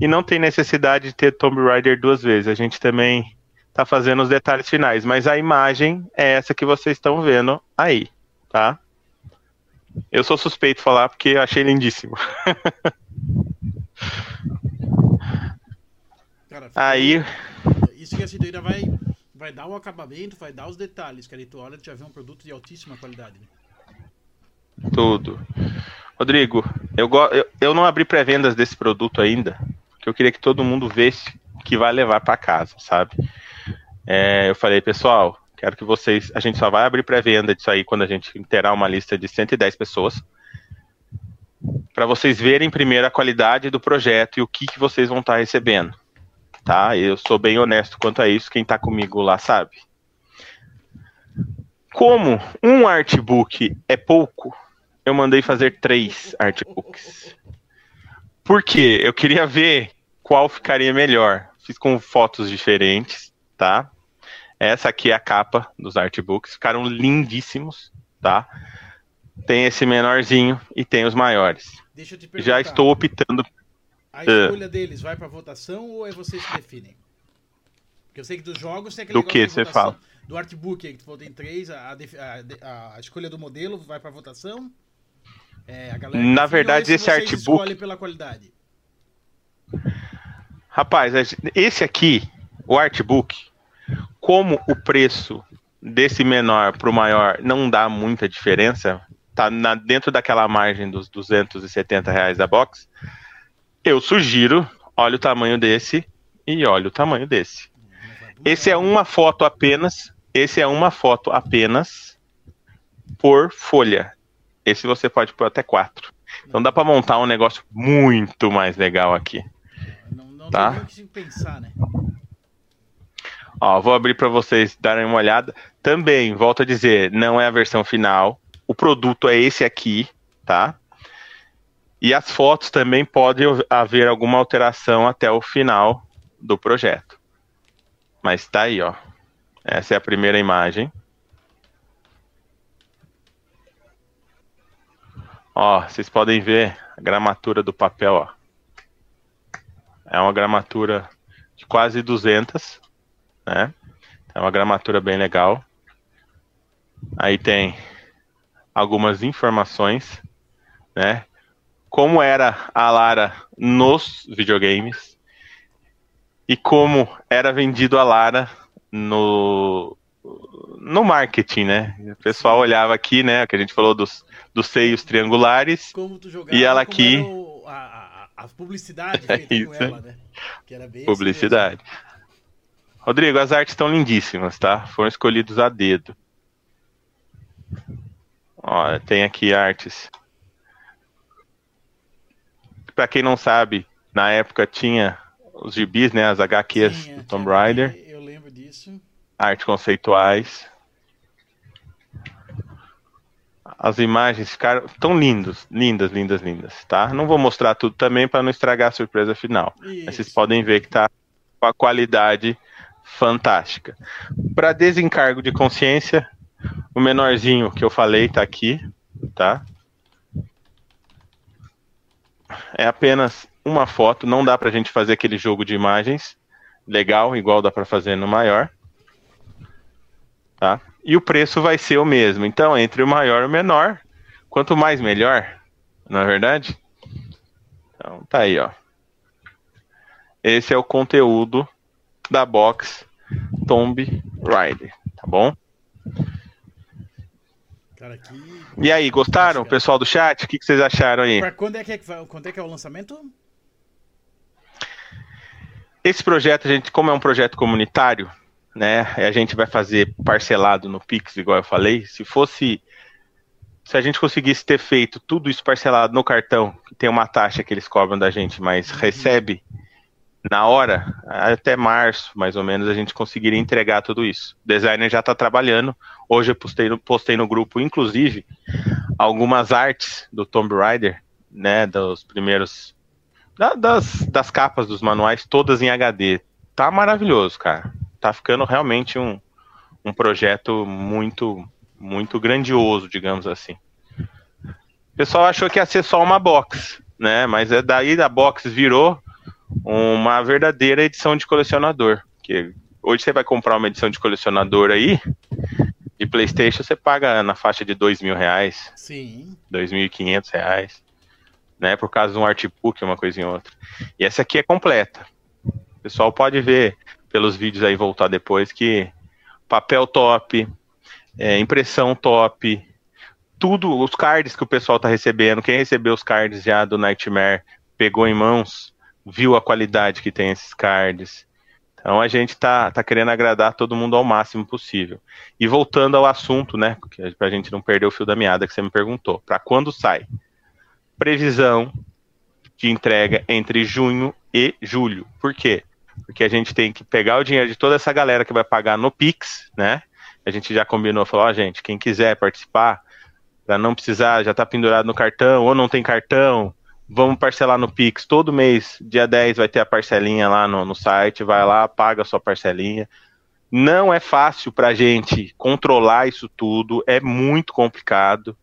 E não tem necessidade de ter Tomb Raider duas vezes. A gente também tá fazendo os detalhes finais, mas a imagem é essa que vocês estão vendo aí, tá? Eu sou suspeito de falar porque eu achei lindíssimo.
Cara, <laughs>
Aí,
Isso que tu ainda vai, vai dar o acabamento, vai dar os detalhes, cara. E tu olha, tu já vê um produto de altíssima qualidade. né?
tudo. Rodrigo, eu, eu, eu não abri pré-vendas desse produto ainda, porque eu queria que todo mundo vesse que vai levar para casa, sabe? É, eu falei, pessoal, quero que vocês. A gente só vai abrir pré-venda disso aí quando a gente terá uma lista de 110 pessoas. Para vocês verem primeiro a qualidade do projeto e o que, que vocês vão estar recebendo. Tá? Eu sou bem honesto quanto a isso, quem tá comigo lá sabe. Como um artbook é pouco, eu mandei fazer três artbooks. Por quê? Eu queria ver qual ficaria melhor. Fiz com fotos diferentes, tá? Essa aqui é a capa dos artbooks. Ficaram lindíssimos, tá? tem esse menorzinho e tem os maiores.
Deixa eu te perguntar.
Já estou optando.
A escolha deles vai pra votação ou é vocês que definem? Porque eu sei que dos jogos tem aquele
Do que você fala?
Do artbook aí que tu falou tem três, a, a a escolha do modelo vai pra votação. É, a galera
Na
define,
verdade, esse
vocês
artbook-
escolhem pela qualidade.
Rapaz, esse aqui, o artbook, como o preço desse menor pro maior não dá muita diferença, tá na- dentro daquela margem dos 270 reais da box, eu sugiro, olha o tamanho desse e olha o tamanho desse. Esse é uma foto apenas, esse é uma foto apenas por folha. Esse você pode pôr até quatro. Então dá para montar um negócio muito mais legal aqui.
Não, não
Tá.
tem que pensar, né?
Ó, vou abrir para vocês darem uma olhada. Também, volto a dizer, não é a versão final. O produto é esse aqui, tá? E as fotos também pode haver alguma alteração até o final do projeto. Mas tá aí, ó. Essa é a primeira imagem. Ó, vocês podem ver a gramatura do papel, ó. É uma gramatura de quase 200 né? É uma gramatura bem legal. Aí tem algumas informações, né? Como era a Lara nos videogames e como era vendido a Lara no no marketing, né? O pessoal olhava aqui, né? Que a gente falou dos, dos seios triangulares.
Como tu jogava,
E ela aqui-
o- a, a- publicidade <laughs> feita com
Isso.
ela, né? Que era bem
Publicidade. Rodrigo, as artes estão lindíssimas, tá? Foram escolhidos a dedo. Ó, tem aqui artes. Pra quem não sabe, na época tinha os gibis, né? As. HQs
Tinha,
do Tomb Raider,
Eu lembro disso.
artes conceituais. As imagens ficaram tão lindos, lindas, lindas, lindas, tá? Não vou mostrar tudo também para não estragar a surpresa final. Mas vocês podem ver que tá com a qualidade fantástica. Para desencargo de consciência, o menorzinho que eu falei tá aqui, tá? É apenas uma foto, não dá pra gente fazer aquele jogo de imagens legal, igual dá pra fazer no maior. Tá? E o preço vai ser o mesmo. Então, entre o maior e o menor, quanto mais melhor, não é verdade? Então, tá aí, ó. Esse é o conteúdo da box Tomb Raider, tá bom?
Cara, que...
E aí, gostaram, pessoal do chat? O que, que vocês acharam aí?
Pra quando é que é quando é que é o lançamento?
Esse projeto, a gente, como é um projeto comunitário, né, a gente vai fazer parcelado no Pix, igual eu falei. Se fosse, se a gente conseguisse ter feito tudo isso parcelado no cartão, que tem uma taxa que eles cobram da gente, mas recebe na hora, até março, mais ou menos, a gente conseguiria entregar tudo isso. O designer já está trabalhando. Hoje eu postei no, postei no grupo, inclusive, algumas artes do Tomb Raider, né, dos primeiros da- das, das capas dos manuais, todas em HD. Tá maravilhoso, cara. Tá ficando realmente um, um projeto muito, muito grandioso, digamos assim. O pessoal achou que ia ser só uma box, né? Mas é daí da box virou uma verdadeira edição de colecionador. Que hoje você vai comprar uma edição de colecionador aí, de PlayStation, você paga na faixa de dois mil reais.
Sim.
2.500 reais, né? Por causa de um artbook, uma coisa em outra. E essa aqui é completa. O pessoal pode ver pelos vídeos aí voltar depois que papel top, é, impressão top, tudo, os cards que o pessoal tá recebendo, quem recebeu os cards já do Nightmare, pegou em mãos, viu a qualidade que tem esses cards. Então a gente tá, tá querendo agradar todo mundo ao máximo possível. E voltando ao assunto, né, pra gente não perder o fio da meada que você me perguntou, para quando sai? Previsão de entrega entre junho e julho. Por quê? Porque a gente tem que pegar o dinheiro de toda essa galera que vai pagar no Pix, né? A gente já combinou, falou, ó, gente, quem quiser participar, para não precisar, já tá pendurado no cartão, ou não tem cartão, vamos parcelar no Pix. Todo mês, dia 10, vai ter a parcelinha lá no, no site, vai lá, paga a sua parcelinha. Não é fácil pra gente controlar isso tudo, é muito complicado,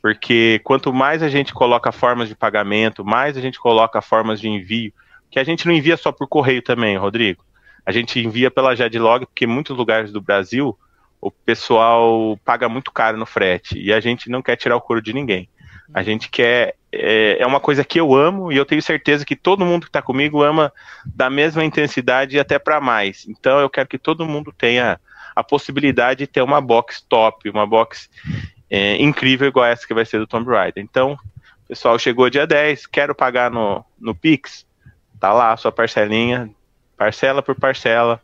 Porque quanto mais a gente coloca formas de pagamento, mais a gente coloca formas de envio, que a gente não envia só por correio também, Rodrigo. A gente envia pela Jadlog, porque em muitos lugares do Brasil o pessoal paga muito caro no frete e a gente não quer tirar o couro de ninguém. A gente quer. É, é uma coisa que eu amo e eu tenho certeza que todo mundo que está comigo ama da mesma intensidade e até para mais. Então eu quero que todo mundo tenha a possibilidade de ter uma box top, uma box é, incrível igual essa que vai ser do Tomb Raider. Então, pessoal, chegou dia 10, quero pagar no, no Pix, tá lá a sua parcelinha, parcela por parcela,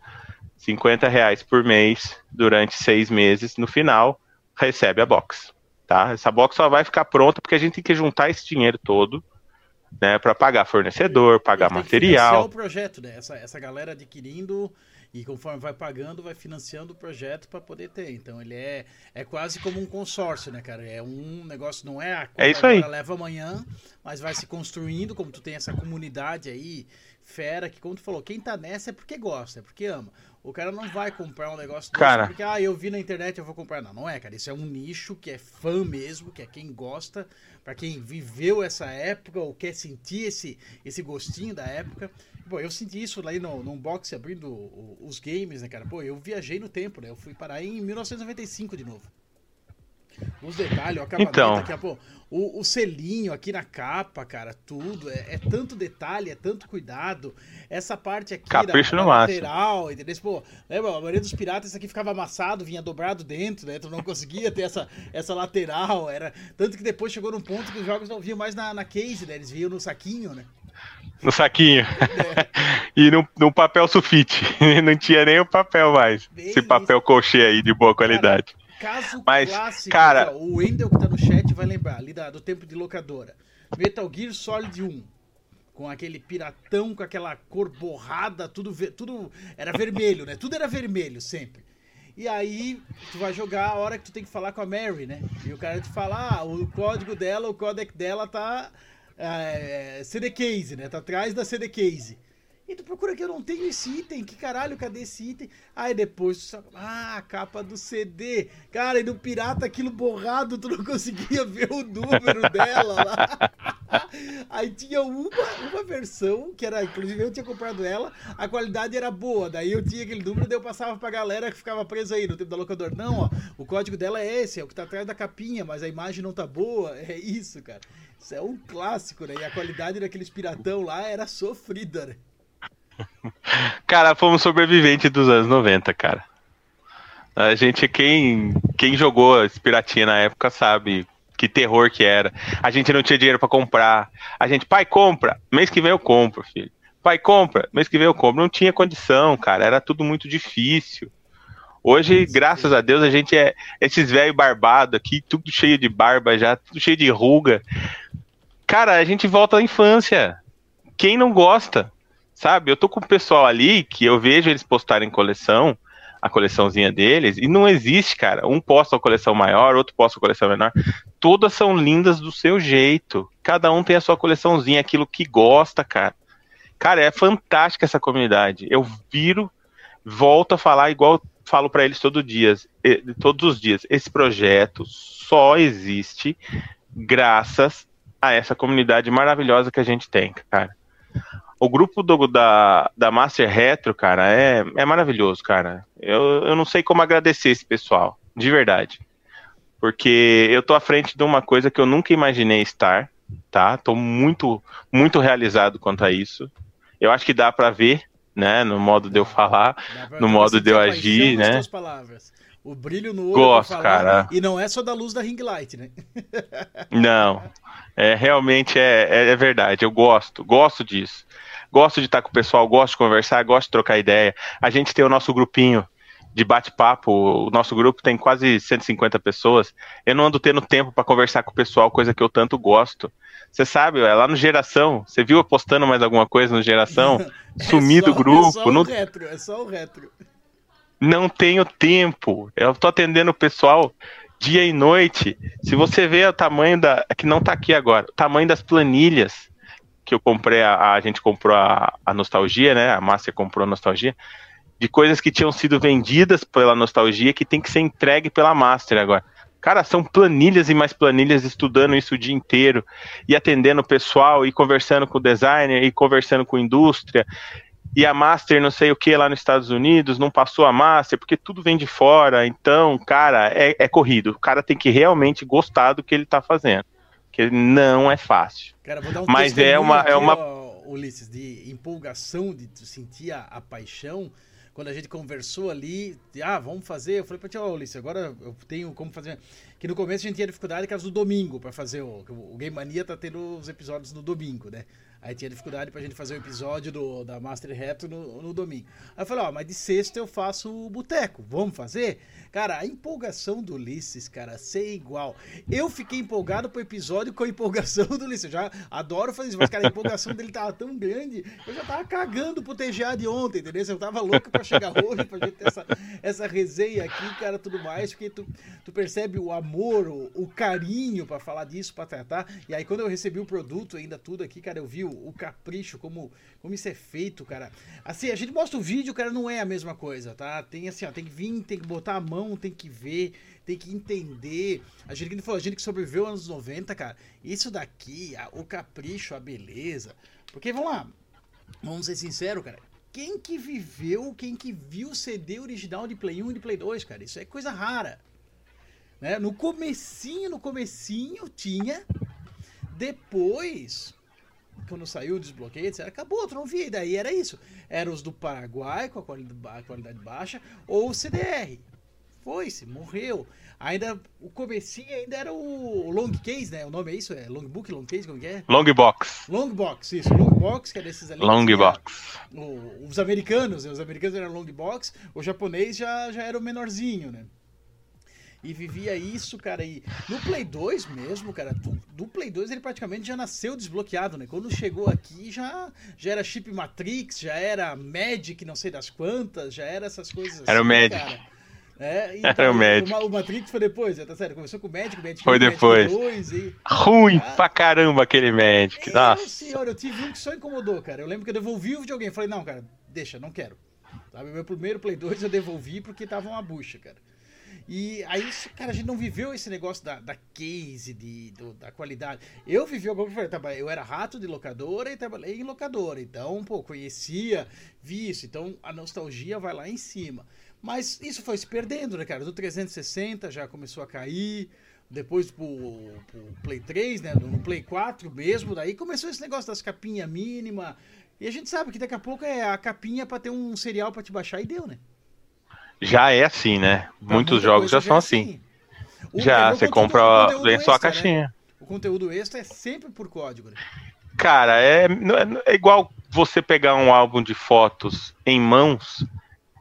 50 reais por mês durante seis meses. No final, recebe a box. Tá? Essa box só vai ficar pronta porque a gente tem que juntar esse dinheiro todo né, para pagar fornecedor, pagar tem material.
o projeto, né? Essa, essa galera adquirindo e conforme vai pagando, vai financiando o projeto para poder ter. Então ele é, é quase como um consórcio, né, cara? É um negócio, não é a
é isso aí.
leva amanhã, mas vai se construindo, como tu tem essa comunidade aí, fera, que como tu falou, quem tá nessa é porque gosta, é porque ama. O cara não vai comprar um negócio
cara,
porque, ah, eu vi na internet, eu vou comprar. Não, não é, cara. Isso é um nicho que é fã mesmo, que é quem gosta, para quem viveu essa época ou quer sentir esse, esse gostinho da época. Pô, eu senti isso lá no, no unboxing abrindo os games, né, cara? Pô, eu viajei no tempo, né? Eu fui parar em 1995 de novo. Os detalhes, o acabamento
então,
aqui, pô, o, o, selinho aqui na capa, cara, tudo. É, é, tanto detalhe, é tanto cuidado. Essa parte aqui
Capricho
da,
da
lateral, entendeu? Pô, lembra, a maioria dos piratas isso aqui ficava amassado, vinha dobrado dentro, né? Tu não conseguia ter essa, essa lateral. Era... Tanto que depois chegou num ponto que os jogos não vinham mais na, na case, né? Eles vinham no saquinho, né?
No saquinho. É. <laughs> e no, no papel sulfite. <laughs> não tinha nem o papel mais. Bem Esse papel isso. colchê aí de boa qualidade.
Cara, Caso
Mas,
clássico,
cara,
o Wendel que tá no chat vai lembrar ali da, do tempo de locadora. Metal Gear Solid 1. Com aquele piratão, com aquela cor borrada, tudo, tudo era vermelho, né? Tudo era vermelho sempre. E aí, tu vai jogar a hora que tu tem que falar com a Mary, né? E o cara te fala, ah, o código dela, o codec dela tá é, CD Case, né? Tá atrás da CD Case. Procura que eu não tenho esse item, que caralho, cadê esse item? Aí depois tu ah, a capa do CD. Cara, e no pirata aquilo borrado, tu não conseguia ver o número <laughs> dela lá. Aí tinha uma, uma versão, que era, inclusive eu tinha comprado ela, a qualidade era boa. Daí eu tinha aquele número, daí eu passava pra galera que ficava presa aí no tempo da locadora. Não, ó, o código dela é esse, é o que tá atrás da capinha, mas a imagem não tá boa. É isso, cara. Isso é um clássico, né? E a qualidade daqueles piratão lá era sofrida, né? <laughs>
Cara, fomos sobreviventes dos anos 90, cara. A gente, quem, quem jogou esse piratinha na época sabe que terror que era. A gente não tinha dinheiro para comprar. A gente, pai, compra. Mês que vem eu compro, filho. Pai, compra. Mês que vem eu compro. Não tinha condição, cara. Era tudo muito difícil. Hoje, graças a Deus, a gente é esses velhos barbados aqui, tudo cheio de barba já, tudo cheio de ruga. Cara, a gente volta à infância. Quem não gosta? Sabe? Eu tô com o pessoal ali que eu vejo eles postarem coleção, a coleçãozinha deles, e não existe, cara. Um posta a coleção maior, outro posta a coleção menor. Todas são lindas do seu jeito. Cada um tem a sua coleçãozinha, aquilo que gosta, cara. Cara, é fantástica essa comunidade. Eu viro, volto a falar igual falo para eles todo dia, todos os dias. Esse projeto só existe graças a essa comunidade maravilhosa que a gente tem, cara o grupo do, da, da Master Retro, cara, é, é maravilhoso, cara. Eu, eu não sei como agradecer esse pessoal, de verdade. Porque eu tô à frente de uma coisa que eu nunca imaginei estar, tá? Tô muito, muito realizado quanto a isso. Eu acho que dá para ver, né, no modo de eu falar, no modo de eu agir, né?
O brilho no olho.
Gosto, cara.
E não é só da luz da ring light, né?
não. É, realmente é, é, é verdade. Eu gosto, gosto disso. Gosto de estar com o pessoal, gosto de conversar, gosto de trocar ideia. A gente tem o nosso grupinho de bate-papo. O nosso grupo tem quase 150 pessoas. Eu não ando tendo tempo para conversar com o pessoal, coisa que eu tanto gosto. Você sabe, é lá no Geração. Você viu eu postando mais alguma coisa no Geração? <laughs> é Sumi do grupo. É
só o retro, é só o retro.
Não tenho tempo. Eu tô atendendo o pessoal dia e noite. Se você vê o tamanho da. É que não tá aqui agora, o tamanho das planilhas que eu comprei, a, a gente comprou a, a, nostalgia, né? A Márcia comprou a nostalgia, de coisas que tinham sido vendidas pela nostalgia que tem que ser entregue pela Master agora. Cara, são planilhas e mais planilhas estudando isso o dia inteiro e atendendo o pessoal e conversando com o designer e conversando com a indústria. E a master, não sei o que, lá nos Estados Unidos, não passou a master, porque tudo vem de fora. Então, cara, é, é corrido. O cara tem que realmente gostar do que ele tá fazendo. Que não é fácil.
Cara, vou dar um
Mas é uma- é
aqui,
uma-
ó, Ulisses, de empolgação, de sentir a, a paixão. Quando a gente conversou ali, ah, vamos fazer. Eu falei pra ti, ó, Ulisses, agora eu tenho como fazer. Que no começo a gente tinha dificuldade por causa do domingo pra fazer o. O Game Mania tá tendo os episódios no domingo, né? Aí tinha dificuldade pra gente fazer o episódio do, da Master Retro no, no domingo. Aí eu falei, ó, mas de sexta eu faço o boteco, vamos fazer? Cara, a empolgação do Ulisses, cara, sem igual. Eu fiquei empolgado pro episódio com a empolgação do Ulisses. Eu já adoro fazer isso, mas, cara, a empolgação dele tava tão grande, eu já tava cagando pro TGA de ontem, entendeu? Eu tava louco pra chegar hoje, pra gente ter essa, essa resenha aqui, cara, tudo mais, porque tu, tu percebe o amor, o, o carinho pra falar disso, pra tratar. E aí, quando eu recebi o produto, ainda tudo aqui, cara, eu vi o, o capricho, como, como isso é feito, cara. Assim, a gente mostra o vídeo, cara, não é a mesma coisa, tá? Tem assim, ó, tem que vir, tem que botar a mão, tem que ver, tem que entender. A gente que falou, a gente que sobreviveu anos 90, cara, isso daqui, a- o capricho, a beleza. Porque, vamos lá, vamos ser sinceros, cara. Quem que viveu, quem que viu o CD original de Play 1 e de Play 2, cara? Isso é coisa rara. Né? No comecinho, no comecinho tinha. Depois, quando saiu o desbloqueio, etc, acabou, tu não via. E daí era isso. Eram os do Paraguai com a qualidade, ba- qualidade baixa, ou o CDR. Foi-se, morreu. Ainda, o comecinho ainda era o long case, né? O nome é isso? É long book, long case, como que é?
Long box.
Long box, isso. Long box, que é desses ali.
Long box.
o- os americanos, né? Os americanos eram long box, o japonês já, já era o menorzinho, né? E vivia isso, cara. E no Play 2 mesmo, cara, do, do Play 2 ele praticamente já nasceu desbloqueado, né? Quando chegou aqui já, já era chip Matrix, já era Magic, não sei das quantas, já era essas coisas
Era o
assim,
Magic.
cara. É,
Era o Magic.
O, Matrix foi depois, tá sério? Começou com o Magic, o Magic
Foi
1, Magic
depois.
2 e...
Ruim
Ah.
pra caramba aquele Magic.
É,
Nossa.
senhor, eu tive um que só incomodou, cara. Eu lembro que eu devolvi o videogame. Falei, não, cara, deixa, não quero. Sabe, meu primeiro Play 2 eu devolvi porque tava uma bucha, cara. E aí, cara, a gente não viveu esse negócio da, da case, de, do- da qualidade. Eu vivi eu era rato de locadora e trabalhei em locadora. Então, pô, conhecia, vi isso. Então, a nostalgia vai lá em cima. Mas isso foi se perdendo, né, cara? Do 360 já começou a cair. Depois pro, pro Play 3, né? No Play 4 mesmo. Daí começou esse negócio das capinhas mínima. E a gente sabe que daqui a pouco é a capinha pra ter um serial pra te baixar e deu, né?
Já é assim, né?
Pra
Muitos jogos
coisa
já são
é
assim.
O-
Já, você compra, vem só a
né?
caixinha.
O conteúdo extra é sempre por código, né?
Cara, é, é- é igual você pegar um álbum de fotos em mãos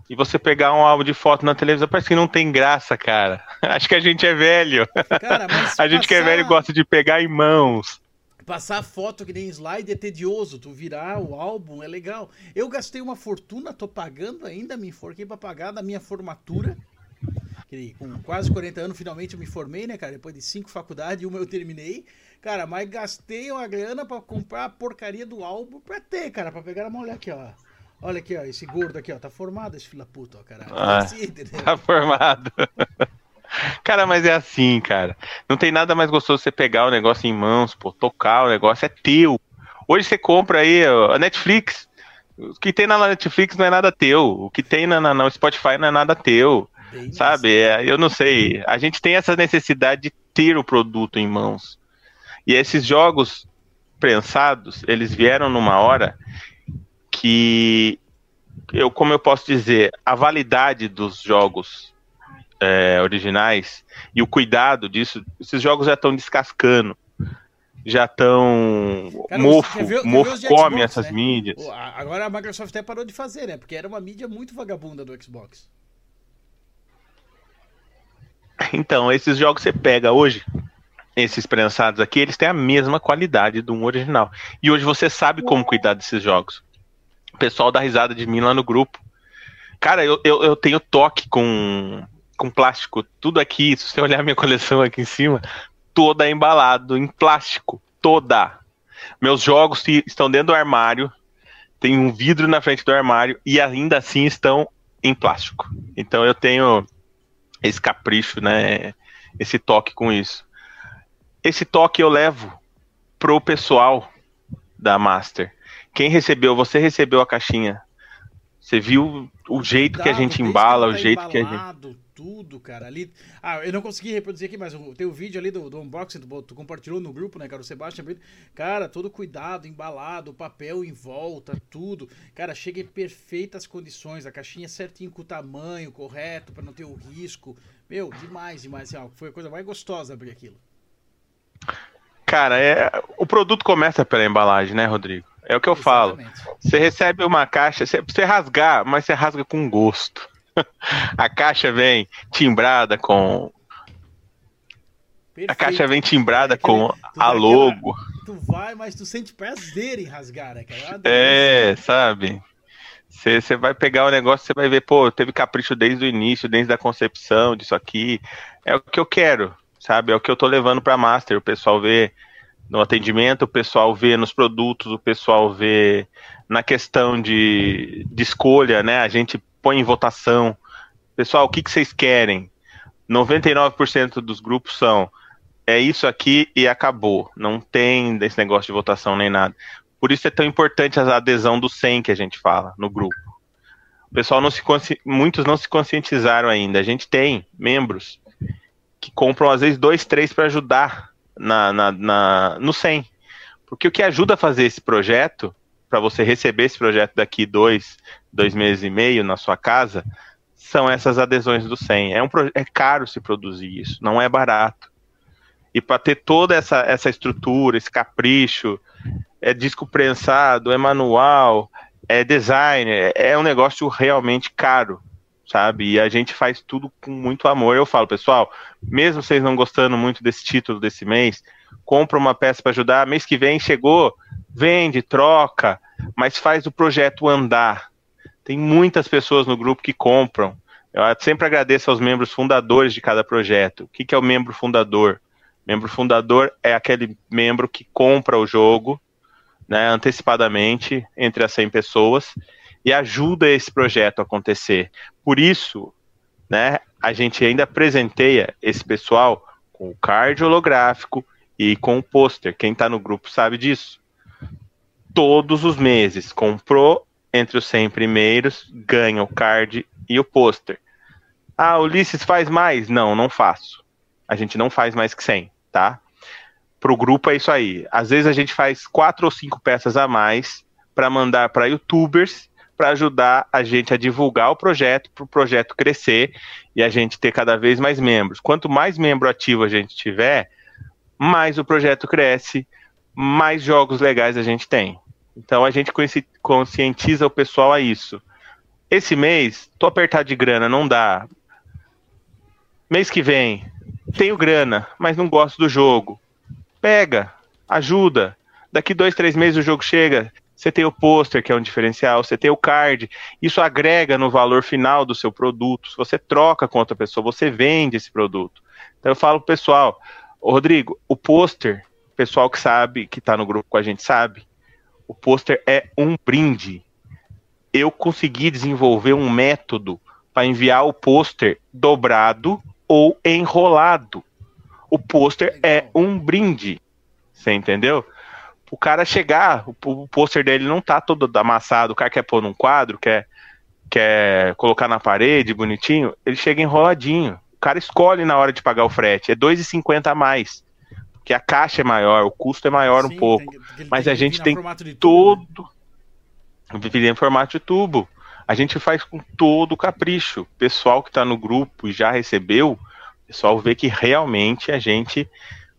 e você pegar um álbum de foto na televisão. Parece que não tem graça, cara. <laughs> Acho que a gente é velho.
Cara, <laughs>
A gente que é velho gosta de pegar em mãos.
Passar foto que nem slide é tedioso. Tu virar o álbum é legal. Eu gastei uma fortuna, tô pagando ainda, me enforquei pra pagar da minha formatura. Que com quase 40 anos, finalmente eu me formei, né, cara? Depois de cinco faculdades, uma eu terminei. Cara, mas gastei uma grana pra comprar a porcaria do álbum pra ter, cara. Pra pegar na mão, olha aqui, ó. Olha aqui, ó. Esse gordo aqui, ó. Tá formado esse filho da puta, ó, caralho.
Ah.
Assim?
Tá formado. <laughs> Cara, mas é assim, cara. Não tem nada mais gostoso você pegar o negócio em mãos, pô, tocar o negócio, é teu. Hoje você compra aí a Netflix. O que tem na Netflix não é nada teu. O que tem na, na, no Spotify não é nada teu.
Bem
Sabe? É, eu não sei. A gente tem essa necessidade de ter o produto em mãos. E esses jogos prensados, eles vieram numa hora que eu, como eu posso dizer, a validade dos jogos é, originais e o cuidado disso, esses jogos já estão descascando, já estão mofo,
ver
mofo come
Xbox,
essas
né?
mídias.
Agora a Microsoft até parou de fazer, né? Porque era uma mídia muito vagabunda do Xbox.
Então, esses jogos você pega hoje, esses prensados aqui, eles têm a mesma qualidade do um original. E hoje você sabe como cuidar desses jogos. O pessoal dá risada de mim lá no grupo. Cara, eu, eu, eu tenho toque com, com plástico. Tudo aqui, se você olhar minha coleção aqui em cima, toda embalado em plástico. Toda. Meus jogos estão dentro do armário. Tem um vidro na frente do armário e ainda assim estão em plástico. Então eu tenho esse capricho, né? esse toque com isso. Esse toque eu levo pro pessoal da Master. Quem recebeu, você recebeu a caixinha. Você viu o jeito que a gente embala, o
tá
jeito que a gente.
Tudo, cara. Ali. Ah, eu não consegui reproduzir aqui, mas o- tem o vídeo ali do, do unboxing, tu, tu compartilhou no grupo, né, cara? O Sebastião. Cara, todo cuidado, embalado, papel em volta, tudo. Cara, chega em perfeitas condições, a caixinha certinho com o tamanho correto, pra não ter o risco. Meu, demais, demais. Assim, ó, foi a coisa mais gostosa abrir aquilo.
Cara, é... o produto começa pela embalagem, né, Rodrigo? É o que eu falo.
Exatamente.
Você recebe uma caixa, você, você rasgar, mas você rasga com gosto. A caixa vem timbrada com. A
Perfeito.
caixa vem timbrada
Aquele-
com a
aquela-
logo.
Tu vai, mas tu sente prazer em rasgar, né, cara?
É, sabe? Você vai pegar o negócio, você vai ver, pô, teve capricho desde o início, desde a concepção disso aqui. É o que eu quero, sabe? É o que eu tô levando pra Master. O pessoal vê no atendimento, o pessoal vê nos produtos, o pessoal vê na questão de, de escolha, né? A gente põe em votação. Pessoal, o que, que vocês querem? 99% dos grupos são é isso aqui e acabou. Não tem esse negócio de votação nem nada. Por isso é tão importante a adesão do 100 que a gente fala no grupo. O pessoal não se muitos não se conscientizaram ainda. A gente tem membros que compram às vezes dois, três para ajudar na, na, na, no 100. Porque o que ajuda a fazer esse projeto, para você receber esse projeto daqui dois, dois meses e meio na sua casa, são essas adesões do 100. É, um, é caro se produzir isso, não é barato. E para ter toda essa, essa estrutura, esse capricho, é disco prensado, é manual, é design, é, é um negócio realmente caro, sabe? E a gente faz tudo com muito amor. Eu falo, pessoal, mesmo vocês não gostando muito desse título desse mês, compra uma peça para ajudar. Mês que vem chegou, vende, troca, mas faz o projeto andar. Tem muitas pessoas no grupo que compram. Eu sempre agradeço aos membros fundadores de cada projeto. O que, que é o membro fundador? Membro fundador é aquele membro que compra o jogo né, antecipadamente entre as 100 pessoas e ajuda esse projeto a acontecer. Por isso, né, a gente ainda presenteia esse pessoal com o card holográfico e com o pôster. Quem está no grupo sabe disso. Todos os meses, comprou entre os 100 primeiros, ganha o card e o pôster. Ah, Ulisses faz mais? Não, não faço. A gente não faz mais que 100, tá? Pro grupo é isso aí. Às vezes a gente faz quatro ou cinco peças a mais para mandar para youtubers para ajudar a gente a divulgar o projeto, para o projeto crescer e a gente ter cada vez mais membros. Quanto mais membro ativo a gente tiver, mais o projeto cresce, mais jogos legais a gente tem. Então a gente consci- conscientiza o pessoal a isso. Esse mês, tô apertado de grana, não dá. Mês que vem, tenho grana, mas não gosto do jogo. Pega, ajuda. Daqui dois, três meses o jogo chega. Você tem o pôster, que é um diferencial, você tem o card. Isso agrega no valor final do seu produto. Se você troca com outra pessoa, você vende esse produto. Então eu falo pessoal, "Ô, Rodrigo, o pôster, o pessoal que sabe, que tá no grupo com a gente sabe, o pôster é um brinde. Eu consegui desenvolver um método para enviar o pôster dobrado ou enrolado. O pôster é um brinde. Você entendeu? O cara chegar, o, o pôster dele não tá todo amassado, o cara quer pôr num quadro, quer, quer colocar na parede bonitinho, ele chega enroladinho. O cara escolhe na hora de pagar o frete, é R$ 2,50 a mais. Porque a caixa é maior, o custo é maior um
Sim,
pouco.
tem
Mas a gente tem
né?
todo. Viver em formato de tubo. A gente faz com todo o capricho. O pessoal que está no grupo e já recebeu, o pessoal vê que realmente a gente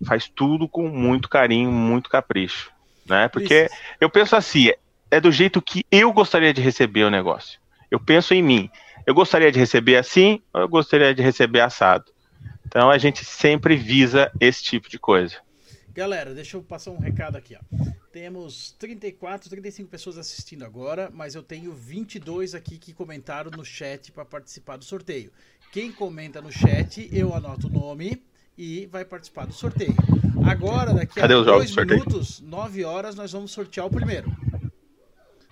faz tudo com muito carinho, muito capricho. Né? Porque
Ulisses,
eu penso assim, é do jeito que eu gostaria de receber o negócio. Eu penso em mim. Eu gostaria de receber assim, ou eu gostaria de receber assado. Então a gente sempre visa esse tipo de coisa.
Galera, deixa eu passar um recado aqui, ó. Temos 34, 35 pessoas assistindo agora, mas eu tenho 22 aqui que comentaram no chat para participar do sorteio. Quem comenta no chat, eu anoto o nome e vai participar do sorteio. Agora, daqui
Cadê
a
jogos
dois
do sorteio?
minutos, 9 horas, nós vamos sortear o primeiro.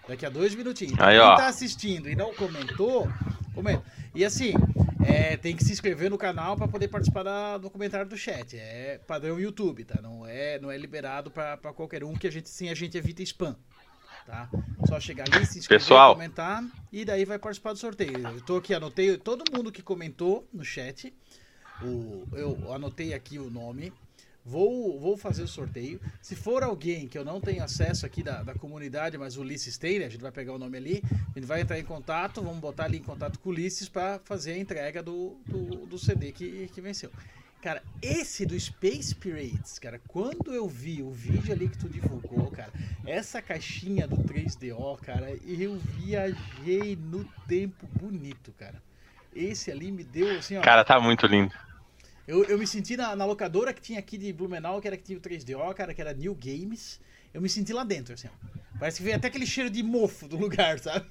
Daqui a dois minutinhos.
Aí,
Quem
ó.
tá assistindo e não comentou, comenta. E assim, é, tem que se inscrever no canal para poder participar da, do comentário do chat. É padrão YouTube, tá? Não é, não é liberado para qualquer um que a gente sim a gente evita spam. Tá? Só chegar ali, se inscrever,
Pessoal.
comentar e daí vai participar do sorteio. Eu tô aqui, anotei todo mundo que comentou no chat. O, eu anotei aqui o nome. Vou, vou fazer o sorteio. Se for alguém que eu não tenho acesso aqui da, da comunidade, mas o Ulisses tem, né? a gente vai pegar o nome ali, a gente vai entrar em contato, vamos botar ali em contato com o Ulisses para fazer a entrega do, do, do CD que, que venceu. Cara, esse do Space Pirates, cara, quando eu vi o vídeo ali que tu divulgou, cara, essa caixinha do 3DO, cara, eu viajei no tempo bonito, cara. Esse ali me deu assim, ó.
Cara, tá muito lindo.
Eu, eu me senti na, na locadora que tinha aqui de Blumenau, que era que tinha o 3DO, cara, que era New Games. Eu me senti lá dentro, assim, ó. Parece que veio até aquele cheiro de mofo do lugar, sabe? <laughs>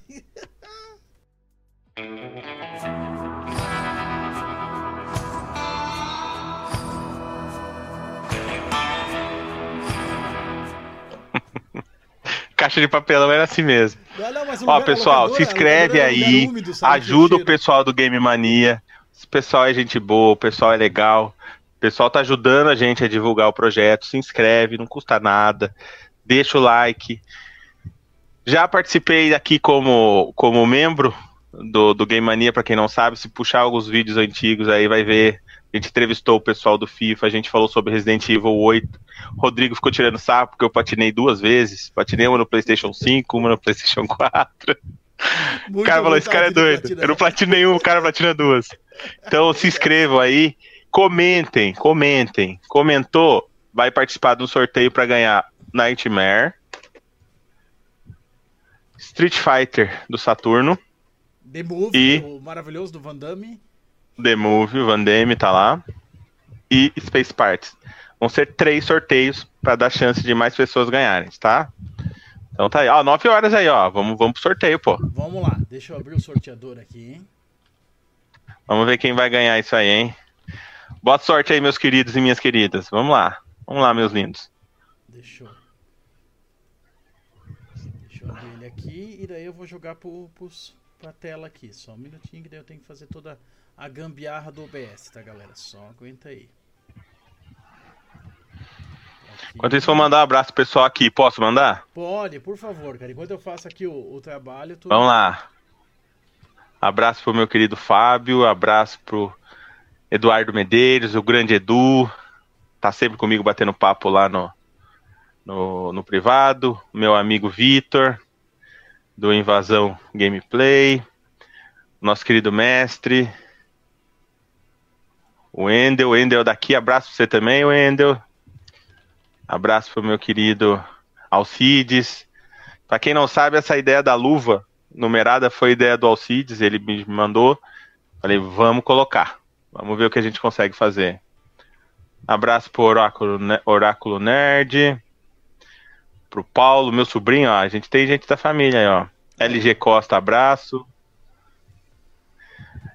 Caixa de papelão era assim mesmo.
Não, não,
Ó, pessoal, se inscreve aí,
úmido,
ajuda o pessoal do Game Mania. O pessoal é gente boa, o pessoal é legal. O pessoal tá ajudando a gente a divulgar o projeto. Se inscreve, não custa nada. Deixa o like. Já participei aqui como, como membro do, do Game Mania, pra quem não sabe. Se puxar alguns vídeos antigos aí, vai ver. A gente entrevistou o pessoal do FIFA, a gente falou sobre Resident Evil 8. Rodrigo ficou tirando sapo porque eu patinei duas vezes. Patinei uma no PlayStation 5, uma no PlayStation 4. O
Muito
cara falou, esse cara é doido. Eu não platinei um, o cara platina duas. Então se inscrevam aí, comentem, comentem. Comentou, vai participar do sorteio para ganhar Nightmare, Street Fighter do Saturno,
The Move,
E-
o maravilhoso do Van Damme.
The Move, o Van Damme tá lá, e Space Parts. Vão ser três sorteios para dar chance de mais pessoas ganharem, tá? Então tá aí, ó, 9 horas aí, ó. Vamos, vamos pro sorteio, pô.
Vamos lá, deixa eu abrir o sorteador aqui, hein?
Vamos ver quem vai ganhar isso aí, hein? Boa sorte aí, meus queridos e minhas queridas. Vamos lá. Vamos lá, meus lindos.
Deixa eu. Deixa eu abrir ele aqui e daí eu vou jogar pro, pros, pra tela aqui. Só um minutinho que daí eu tenho que fazer toda a gambiarra do OBS, tá, galera? Só aguenta aí. Aqui.
Enquanto isso, vou mandar um abraço pro pessoal aqui. Posso mandar?
Pode, por favor, cara. Enquanto eu faço aqui o, o trabalho, tu.
Vamos lá. Abraço pro meu querido Fábio. Abraço pro Eduardo Medeiros, o grande Edu. Tá sempre comigo batendo papo lá no, no, no privado. Meu amigo Vitor, do Invasão Gameplay. Nosso querido mestre. O Wendel. O Wendel daqui. Abraço pra você também, Wendel. Abraço pro meu querido Alcides. Pra quem não sabe, essa ideia da luva numerada foi ideia do Alcides, ele me mandou. Falei, vamos colocar. Vamos ver o que a gente consegue fazer. Abraço pro Oráculo, Oráculo Nerd. Pro Paulo, meu sobrinho, ó. A gente tem gente da família aí, ó. LG Costa, abraço.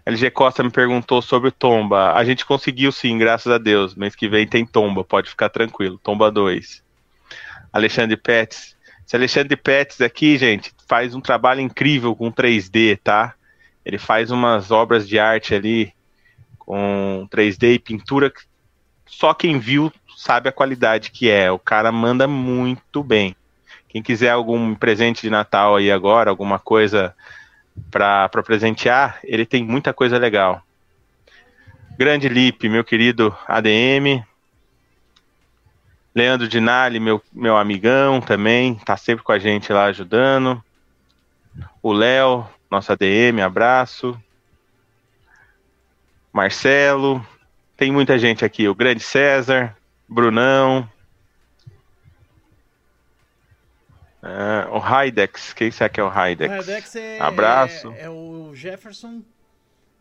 LG Costa me perguntou sobre Tomba. A gente conseguiu sim, graças a Deus. Mês que vem tem Tomba, pode ficar tranquilo. Tomba 2. Alexandre Pets. Esse Alexandre Pets aqui, gente, faz um trabalho incrível com 3D, tá? Ele faz umas obras de arte ali com 3D e pintura que só quem viu sabe a qualidade que é. O cara manda muito bem. Quem quiser algum presente de Natal aí agora, alguma coisa para presentear, ele tem muita coisa legal. Grande Lipe, meu querido ADM. Leandro Dinali, meu, meu amigão também, tá sempre com a gente lá ajudando. O Léo, nosso ADM, abraço. Marcelo, tem muita gente aqui. O grande César, Brunão. Ah, o Hydex, quem será que é o
O
Hydex?
Redex é,
Abraço.
É, o Jefferson,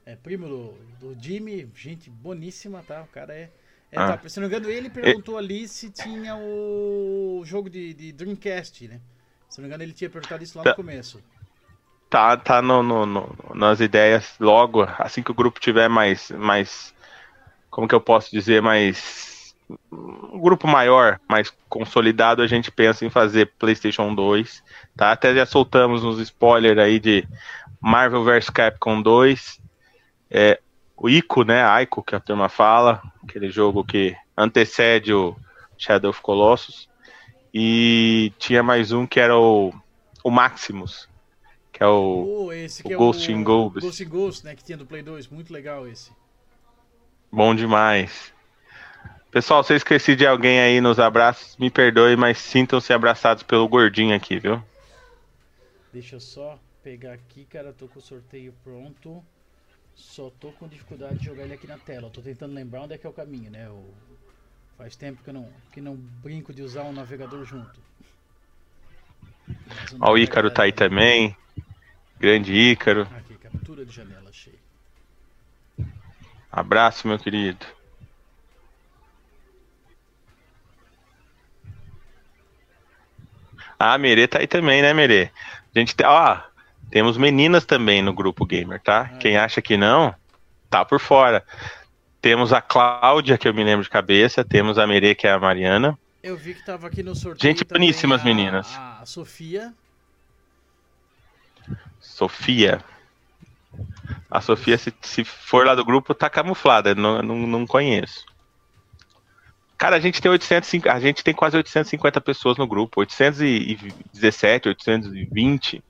é primo do, do Jimmy, gente boníssima, tá? O cara é. É
Ah.
top. Se não me engano, ele perguntou ali se tinha o jogo de, de Dreamcast, né? Se não me engano, ele tinha perguntado isso lá
Tá.
no começo.
Tá, tá no, no- no- nas ideias logo, assim que o grupo tiver mais, mais, como que eu posso dizer, mais, um grupo maior, mais consolidado, a gente pensa em fazer PlayStation 2, tá? Até já soltamos uns spoilers aí de Marvel vs Capcom 2, é, o Ico, né? Aiko, que a turma fala, aquele jogo que antecede o Shadow of Colossus. E tinha mais um que era o, o Maximus, que é o,
Oh, esse
o
que é
Ghost
o
in Ghost.
Ghost in Ghost, né? Que tinha do Play 2. Muito legal esse.
bom demais. Pessoal, se eu esqueci de alguém aí nos abraços, me perdoe, mas sintam-se abraçados pelo gordinho aqui, viu?
Deixa eu só pegar aqui, cara. Tô com o sorteio pronto. Só tô com dificuldade de jogar ele aqui na tela. Eu tô tentando lembrar onde é que é o caminho, né? O... Faz tempo que eu não, que não brinco de usar um navegador junto.
Ó, o Ícaro tá aí também. Grande Ícaro.
Aqui, captura de janela, achei.
Abraço, meu querido. Ah, a Merê tá aí também, né, Merê? A gente tem, ó, temos meninas também no grupo gamer, tá?
Ah,
Quem
é.
acha que não, tá por fora. Temos a Cláudia, que eu me lembro de cabeça, temos a Merê, que é a Mariana.
Eu vi que tava aqui no sorteio.
Gente boníssimas,
a-
meninas.
A Sofia.
Sofia. A Sofia, se, se for lá do grupo, tá camuflada, não, não, não conheço. Cara, a gente tem 805, a gente tem quase 850 pessoas no grupo, 817, 820.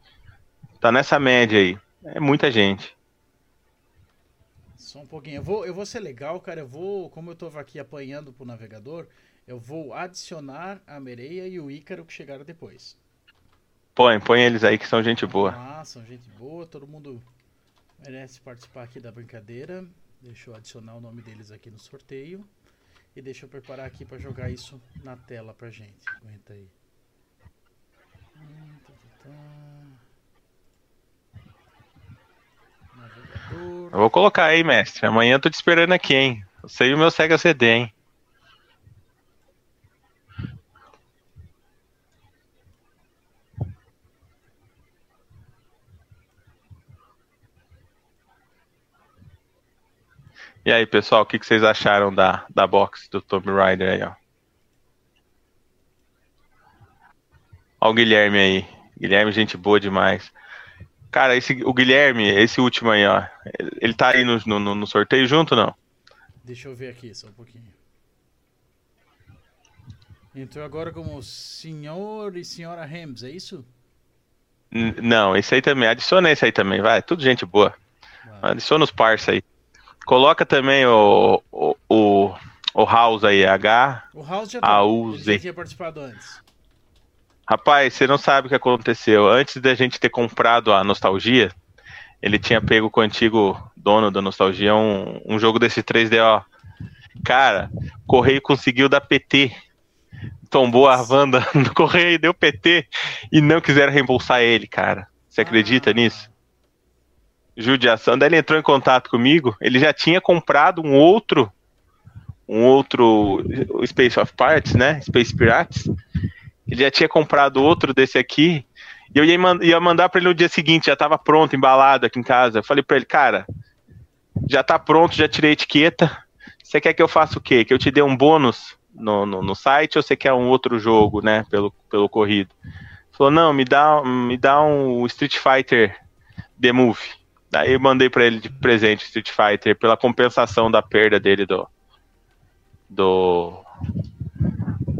Tá nessa média aí. É muita gente.
Só um pouquinho. Eu vou, eu vou ser legal, cara. Eu vou, como eu tô aqui apanhando pro navegador, eu vou adicionar a Mereia e o Ícaro que chegaram depois.
Põe, põe eles aí que são gente boa.
Ah, são gente boa, todo mundo merece participar aqui da brincadeira. Deixa eu adicionar o nome deles aqui no sorteio. E deixa eu preparar aqui pra jogar isso na tela pra gente. Aguenta aí. Hum, tá, tá, tá. Navegador.
Eu vou colocar aí, mestre. Amanhã eu tô te esperando aqui, hein? Você e o meu Sega CD, hein? E aí, pessoal, o que, que vocês acharam da, da box do Tomb Raider aí, ó? Ó o Guilherme aí. Guilherme, gente boa demais. Cara, esse, o Guilherme, esse último aí, ó. Ele tá aí no, no, no sorteio junto, não?
Deixa eu ver aqui só um pouquinho. Entrou agora como senhor e senhora Hems, é isso?
N- não, esse aí também. Adiciona esse aí também, vai. Tudo gente boa.
Vai.
Adiciona os parça aí. Coloca também o, o, o, o House aí, H.
O House já,
Z.
já tinha participado antes.
Rapaz, você não sabe o que aconteceu. Antes da gente ter comprado a Nostalgia, ele tinha pego com o antigo dono da Nostalgia um, um jogo desse 3D, ó. Cara, o Correio conseguiu dar PT. Tombou a Wanda no Correio deu PT. E não quiseram reembolsar ele, cara. Você acredita
Ah.
nisso? Judiação. Daí ele entrou em contato comigo. Ele já tinha comprado um outro. Um outro Space of Pirates, né? Space Pirates. Ele já tinha comprado outro desse aqui. E eu ia, ia mandar pra ele no dia seguinte, já tava pronto, embalado aqui em casa. Eu falei pra ele, cara, já tá pronto, já tirei a etiqueta. Você quer que eu faça o quê? Que eu te dê um bônus no, no, no site ou você quer um outro jogo, né? Pelo, pelo corrido. Ele Falou, não, me dá, me dá um Street Fighter The Movie. Daí eu mandei pra ele de presente Street Fighter pela compensação da perda dele do. Do.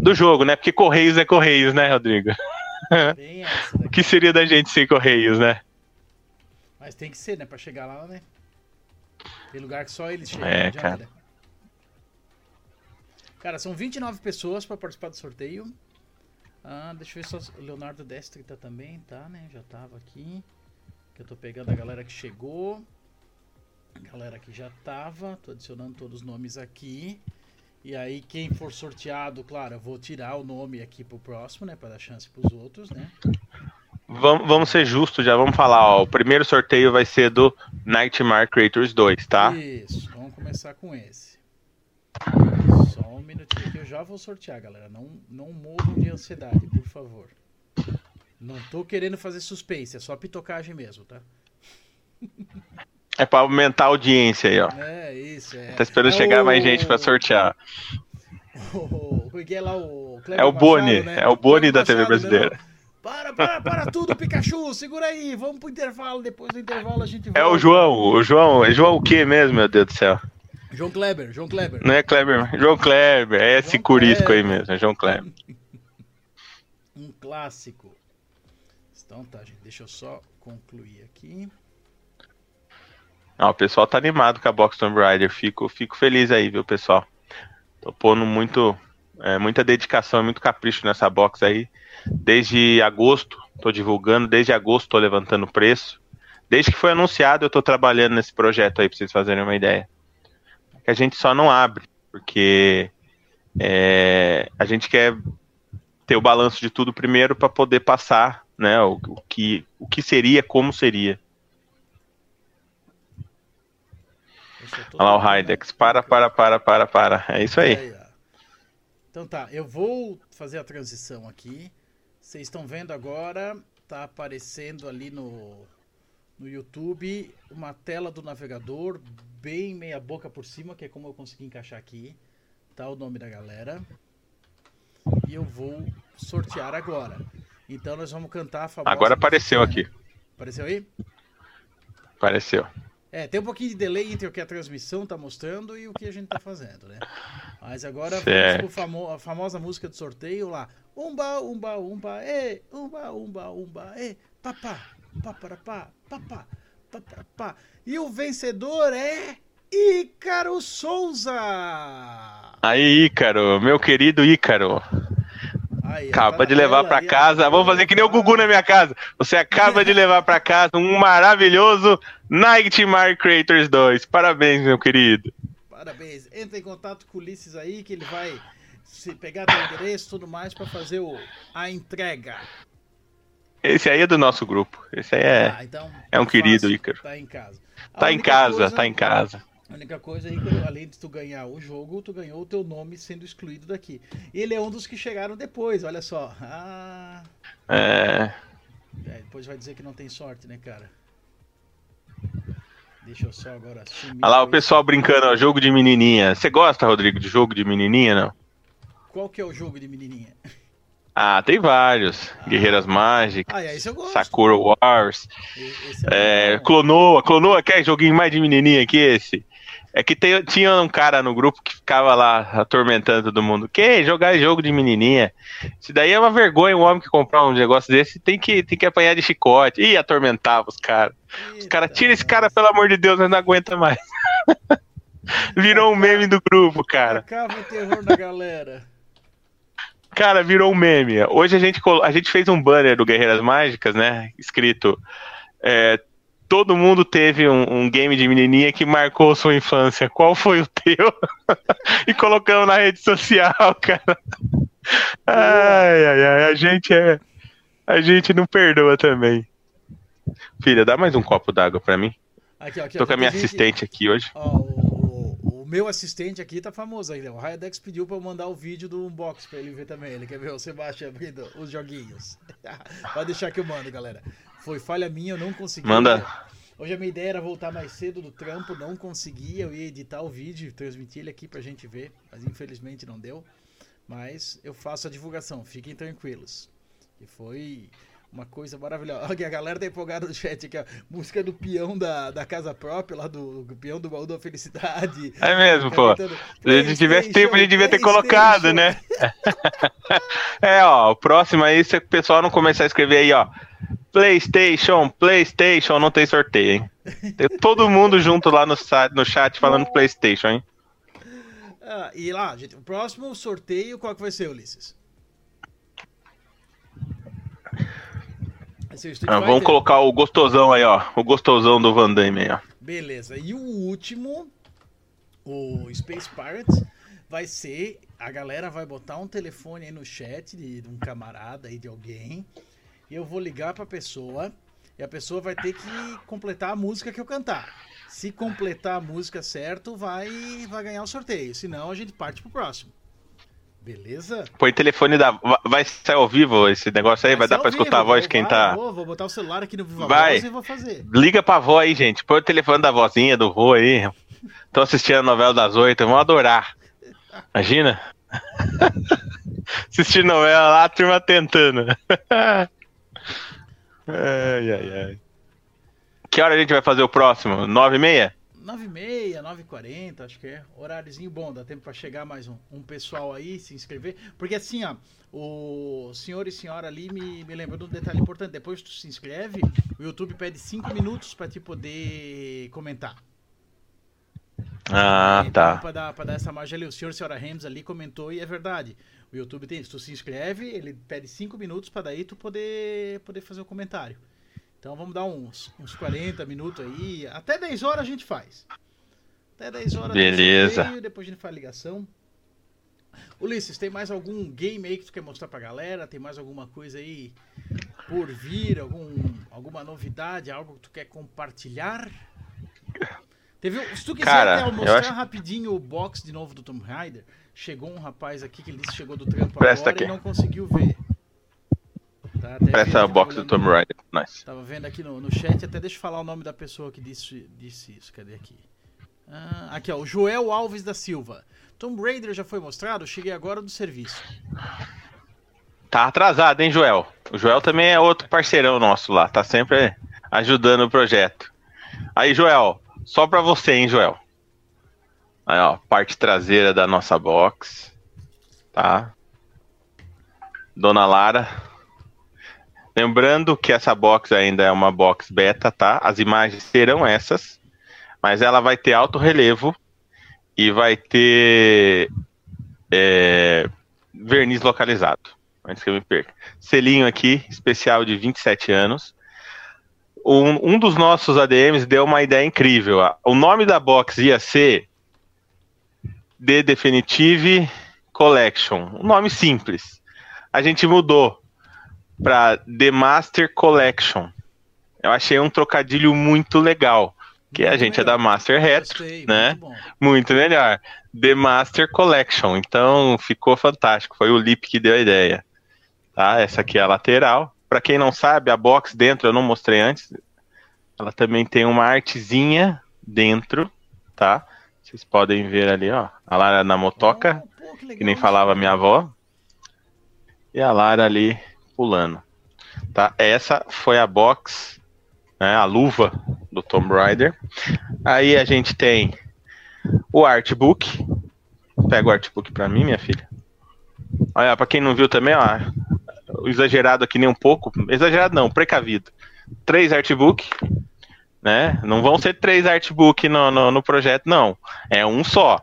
Do jogo, né? Porque Correios é Correios, né, Rodrigo? <laughs> <laughs> O que seria da gente sem Correios, né?
Mas tem que ser, né? Pra chegar lá, né? Tem lugar que só eles chegam.
É, cara.
né? Cara, são 29 pessoas pra participar do sorteio. Ah, deixa eu ver só. O Leonardo Destre tá também, tá, né? Já tava aqui. Que eu tô pegando a galera que chegou. A galera que já tava. Tô adicionando todos os nomes aqui. E aí, quem for sorteado, claro, eu vou tirar o nome aqui pro próximo, né? Pra dar chance pros outros, né?
Vamos, vamos ser justos, já vamos falar, ó. O primeiro sorteio vai ser do Nightmare Creators 2, tá?
Isso, vamos começar com esse. Só um minutinho que eu já vou sortear, galera. Não, não morram de ansiedade, por favor. Não tô querendo fazer suspense, é só pitocagem mesmo, tá? <laughs>
É pra aumentar a audiência aí, ó.
É, isso, é.
Tá esperando
É
chegar
o-
mais gente pra sortear. <laughs>
O, é que lá o
É o Boni,
né?
é o Boni da TV brasileira.
Para, para, para tudo, Pikachu! Segura aí, vamos pro intervalo. Depois do intervalo a gente volta.
É o João, o João. É João o quê mesmo, meu Deus do céu?
João Kleber, João Kleber.
Não é Kleber, João Kleber. É esse
João
curisco aí
Kleber.
mesmo, é João Kleber. <laughs>
Um clássico. Então tá, gente. Deixa eu só concluir aqui.
Ah, o pessoal tá animado com a Box Tomb Raider. Fico, fico feliz aí, viu, pessoal? Tô pondo muito, é, muita dedicação e muito capricho nessa box aí. Desde agosto, tô divulgando. Desde agosto, tô levantando o preço. Desde que foi anunciado, eu tô trabalhando nesse projeto aí, pra vocês fazerem uma ideia. Que a gente só não abre, porque é, a gente quer ter o balanço de tudo primeiro para poder passar, né? O, o que, o que seria, como seria.
Deixa eu tô
Olha lá o
tentando-
Hydex. Para, para, para, para, para. É isso aí.
ó. Então tá, eu vou fazer a transição aqui. Vocês estão vendo agora, tá aparecendo ali no, no YouTube uma tela do navegador, bem meia boca por cima, que é como eu consegui encaixar aqui. Tá o nome da galera. E eu vou sortear agora. Então nós vamos cantar a famosa
Agora apareceu aqui.
né? Apareceu aí?
Apareceu.
É, tem um pouquinho de delay entre o que a transmissão tá mostrando e o que a gente tá fazendo, né? Mas agora vamos famo a famosa música do sorteio lá. Umba, umba, umba, e, umba, umba, umba, e, papá, paparapá, papá, paparapá. E o vencedor é Ícaro Souza!
Aí, Ícaro, meu querido Ícaro.
Aí,
Acaba
tá
de levar
ó.
casa. Vamos fazer que nem o Gugu na minha casa. Você acaba de levar pra casa um maravilhoso Nightmare Creators 2. Parabéns, meu querido.
Parabéns. Entra em contato com o Ulisses aí que ele vai se pegar teu endereço e tudo mais pra fazer o, a entrega.
Esse aí é do nosso grupo. Esse aí é.
Ah, então,
é um
tá
querido, Ícaro.
Tá em casa. A
Tá em casa,
coisa-
tá em casa.
A única coisa aí, que além de tu ganhar o jogo, tu ganhou o teu nome sendo excluído daqui. Ele é um dos que chegaram depois, olha só. Ah,
É.
é, depois vai dizer que não tem sorte, né, cara? Deixa eu só agora.
Olha lá o pessoal brincando, ó, jogo de menininha. Você gosta, Rodrigo, de jogo de menininha, não?
Qual que é o jogo de menininha?
Ah, tem vários. Guerreiras Mágicas,
Ah, é.
Sakura Wars,
Esse
é,
legal.
Clonoa. Clonoa quer joguinho mais de menininha que esse? É que tem- tinha um cara no grupo que ficava lá atormentando todo mundo. Que jogar jogo de menininha? Isso daí é uma vergonha um homem que comprar um negócio desse tem que, tem que apanhar de chicote. Ih, atormentava os caras. Os caras, tira esse cara, pelo amor de Deus, nós não aguenta mais. <laughs> Virou um meme do grupo, cara.
Acaba o terror da galera.
Cara, virou um meme. Hoje a gente, a gente fez um banner do Guerreiras Mágicas, né? Escrito. é, todo mundo teve um, um game de menininha que marcou sua infância. Qual foi o teu? <laughs> e colocamos na rede social, <laughs> cara. Ai, ai, ai. A gente é. A gente não perdoa também. Filha, dá mais um copo d'água pra mim.
Aqui, ó, aqui,
Tô com a minha assistente aqui hoje.
Ó, o, o meu assistente aqui tá famoso aí? O Rayadex pediu pra eu mandar o vídeo do unbox pra ele ver também. Ele quer ver o Sebastião abrindo os joguinhos. <laughs> Pode deixar que eu mando, galera. Foi falha minha, eu não consegui.
Manda.
Hoje a minha ideia era voltar mais cedo do trampo, não consegui. Eu ia editar o vídeo, transmitir ele aqui pra gente ver, mas infelizmente não deu. Mas eu faço a divulgação, fiquem tranquilos. E foi uma coisa maravilhosa. <laughs> Olha, a galera tá empolgada no chat aqui, ó. Música do peão da, da casa própria, lá do, do peão do baú da felicidade.
É mesmo, pô. Se a gente tivesse tempo, a gente devia ter colocado, né? <laughs> É, ó, o próximo aí, se o pessoal não começar a escrever aí, ó. PlayStation, PlayStation, não tem sorteio, hein? Tem todo mundo junto lá no, no chat falando PlayStation, hein?
Ah, e lá, gente, o próximo sorteio, qual que vai ser, Ulisses? Vai ser o Street
Ah, vamos colocar o gostosão aí, ó. O gostosão do Van Damme aí, ó.
Beleza. E o último, o Space Pirates, vai ser. A galera vai botar um telefone aí no chat de, de um camarada aí, de alguém. E eu vou ligar pra pessoa. E a pessoa vai ter que completar a música que eu cantar. Se completar a música certo, vai, vai ganhar o sorteio. Senão, a gente parte pro próximo. Beleza?
Põe telefone da. va- Vai sair ao vivo esse negócio aí? Vai, dar
ser
pra
ao
escutar a
vivo,
voz de
vou-
quem
vai,
tá.
Vou, vou botar o celular aqui no Viva
Vai.
Voz e vou fazer.
Liga pra avó aí, gente. Põe o telefone da vozinha, do vô aí. Tô assistindo a novela das oito, vão adorar. Imagina? <laughs> Assistir novela lá, a turma tentando. <laughs> Ai, ai, ai. Que hora a gente vai fazer o próximo? Nove e meia?
9h30, 9h40, acho que é. Horáriozinho bom, dá tempo para chegar mais um, um, pessoal aí, se inscrever. Porque assim, ó, o senhor e senhora ali me, me lembrou de um detalhe importante. Depois que tu se inscreve, o YouTube pede 5 minutos para te poder comentar.
Ah, tá.
Pra dar, pra dar essa margem ali. O senhor e senhora Rems ali comentou e é verdade. O YouTube tem, se tu se inscreve, ele pede 5 minutos para daí tu poder, poder fazer o comentário. Então vamos dar uns, uns 40 minutos aí. Até 10 horas a gente faz. Até 10 horas.
Beleza.
Meio, depois a gente faz a ligação. Ulisses, tem mais algum game aí que tu quer mostrar pra galera? Tem mais alguma coisa aí por vir? Algum, alguma novidade? Algo que tu quer compartilhar? Teve, se tu quiser
Cara,
até mostrar
acho...
rapidinho o box de novo do Tomb Raider, chegou um rapaz aqui que ele disse que chegou do trampo
Presta
agora
aqui.
e não conseguiu ver. Tá,
Presta a box do Tomb Raider. Nice.
Tava vendo aqui no, no chat, até deixa eu falar o nome da pessoa que disse, disse isso. Cadê aqui? Ah, aqui, ó, o Joel Alves da Silva. Tomb Raider já foi mostrado? Cheguei agora do serviço.
Tá atrasado, hein, Joel? O Joel também é outro parceirão nosso lá, tá sempre ajudando o projeto. Aí, Joel, só pra você, hein, Joel? Aí, ó, parte traseira da nossa box. Tá? Dona Lara. Lembrando que essa box ainda é uma box beta, tá? As imagens serão essas, mas ela vai ter alto relevo e vai ter é, verniz localizado. Antes que eu me perca. Selinho aqui, especial de 27 anos. Um, um dos nossos ADMs deu uma ideia incrível. O nome da box ia ser The Definitive Collection. Um nome simples. A gente mudou para The Master Collection. Eu achei um trocadilho muito legal. Que muito a gente melhor. é da Master Retro, Gostei, né? Muito, muito, melhor. The Master Collection. Então ficou fantástico. Foi o Lip que deu a ideia. Tá? Essa aqui é a lateral. Para quem não sabe, a box dentro eu não mostrei antes. Ela também tem uma artezinha dentro, tá? Vocês podem ver ali, ó. A Lara na motoca, oh, pô, que, que, nem falava minha avó. E a Lara ali pulando. Tá? Essa foi a box, né, a luva do Tomb Raider. Aí a gente tem o artbook. Pega o artbook para mim, minha filha. Olha, para quem não viu também, ó, exagerado aqui nem um pouco, exagerado não, precavido. Três artbook, né? Não vão ser três artbook no, no, no, projeto, não. É um só.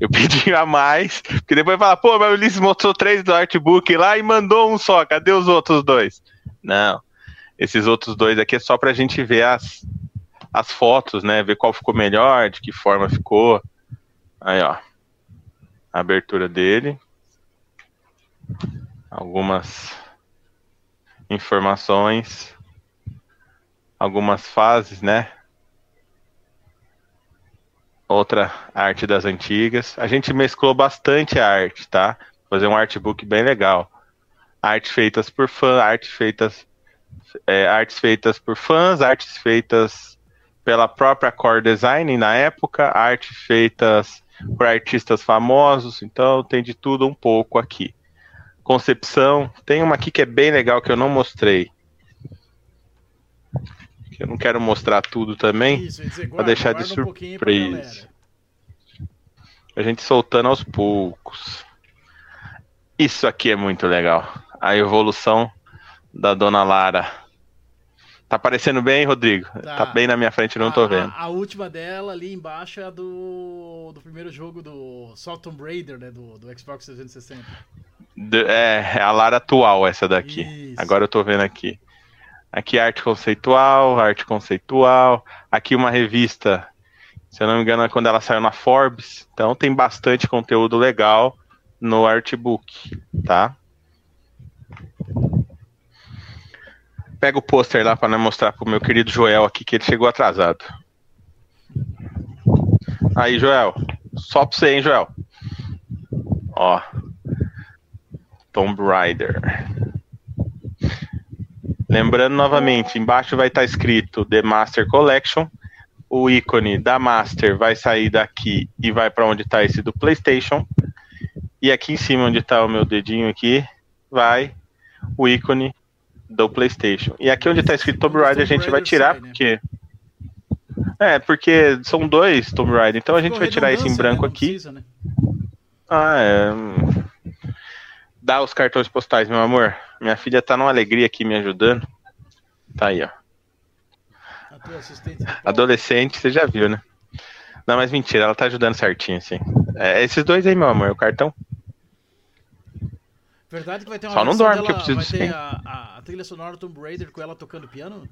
Eu <laughs> pedi a mais, porque depois fala, pô, mas o Ulisses mostrou três do artbook lá e mandou um só, cadê os outros dois? Não. Esses outros dois aqui é só pra gente ver as, as fotos, né? Ver qual ficou melhor, de que forma ficou. Aí, ó. A abertura dele. Algumas informações algumas fases, né? Outra arte das antigas. A gente mesclou bastante a arte, tá? Fazer um artbook bem legal. Artes feitas por fãs, artes feitas, é, artes feitas por fãs, artes feitas pela própria Core Design na época, artes feitas por artistas famosos. Então tem de tudo um pouco aqui. Concepção, tem uma aqui que é bem legal que eu não mostrei que eu não quero mostrar tudo também, Isso, para deixar de surpresa. Um a gente soltando aos poucos. Isso aqui é muito legal. A evolução da Dona Lara. Tá aparecendo bem, Rodrigo? Tá, tá bem na minha frente, não a, tô vendo.
A, a, última dela ali embaixo é a do, do primeiro jogo do Salt Tomb Raider, né? Do, do Xbox 360.
De, é, é a Lara atual essa daqui. Isso. Agora eu tô vendo aqui. Aqui arte conceitual, arte conceitual. Aqui uma revista, se eu não me engano, é quando ela saiu na Forbes. Então tem bastante conteúdo legal no artbook, tá? Pega o pôster lá para mostrar pro meu querido Joel aqui que ele chegou atrasado. Aí, Joel. Só pra você, hein, Joel. Ó. Tomb Raider. Lembrando novamente, embaixo vai estar escrito The Master Collection. O ícone da Master vai sair daqui e vai para onde está esse do PlayStation. E aqui em cima, onde está o meu dedinho aqui, vai o ícone do PlayStation. E aqui onde tá escrito Tomb Raider a gente vai tirar, porque. É, porque são dois Tomb Raider, então a gente vai tirar esse em branco
né?
Aqui.
né?
Ah, é. Dá os cartões postais, meu amor. Minha filha tá numa alegria aqui me ajudando. Tá aí, ó. Adolescente, você já viu, né? Não, mas mentira, ela tá ajudando certinho, assim. É, esses dois aí, meu amor, o cartão.
Verdade que vai ter uma
Só não dorme, que eu
dela-
preciso
vai ter a, a, a trilha sonora Tomb Raider com ela tocando piano?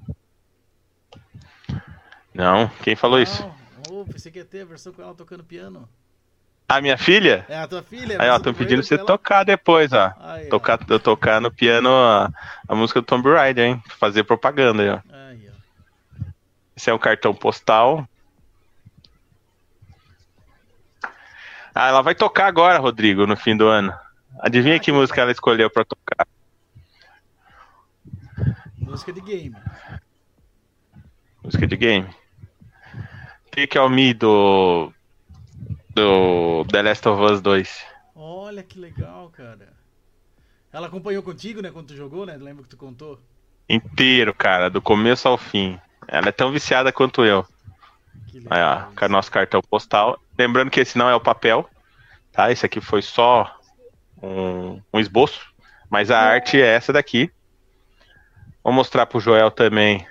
Não, quem falou isso?
Não. Oh, pensei que ia ter a versão com ela tocando piano.
A minha filha?
É a tua filha?
Aí, ó,
do
pedindo você
ela-
tocar depois, ó.
Aí.
Tocar, tocar no piano a, a música do Tomb Raider, hein? Fazer propaganda aí, ó.
Aí, ó.
Esse é um cartão postal. Ah, ela vai tocar agora, Rodrigo, no fim do ano. Adivinha
Ah,
que
que
música ela escolheu pra tocar?
Música de game.
Música de game. Take on Me do. Do The Last of Us 2.
Olha que legal, cara. Ela acompanhou contigo, né, quando tu jogou, né? Lembra que tu contou?
Inteiro, cara, do começo ao fim. Ela é tão viciada quanto eu.
Que
Aí,
legal.
ó, com o nosso cartão postal. Lembrando que esse não é o papel, tá? Esse aqui foi só um, um esboço, mas a arte é essa daqui. Vou mostrar pro Joel também.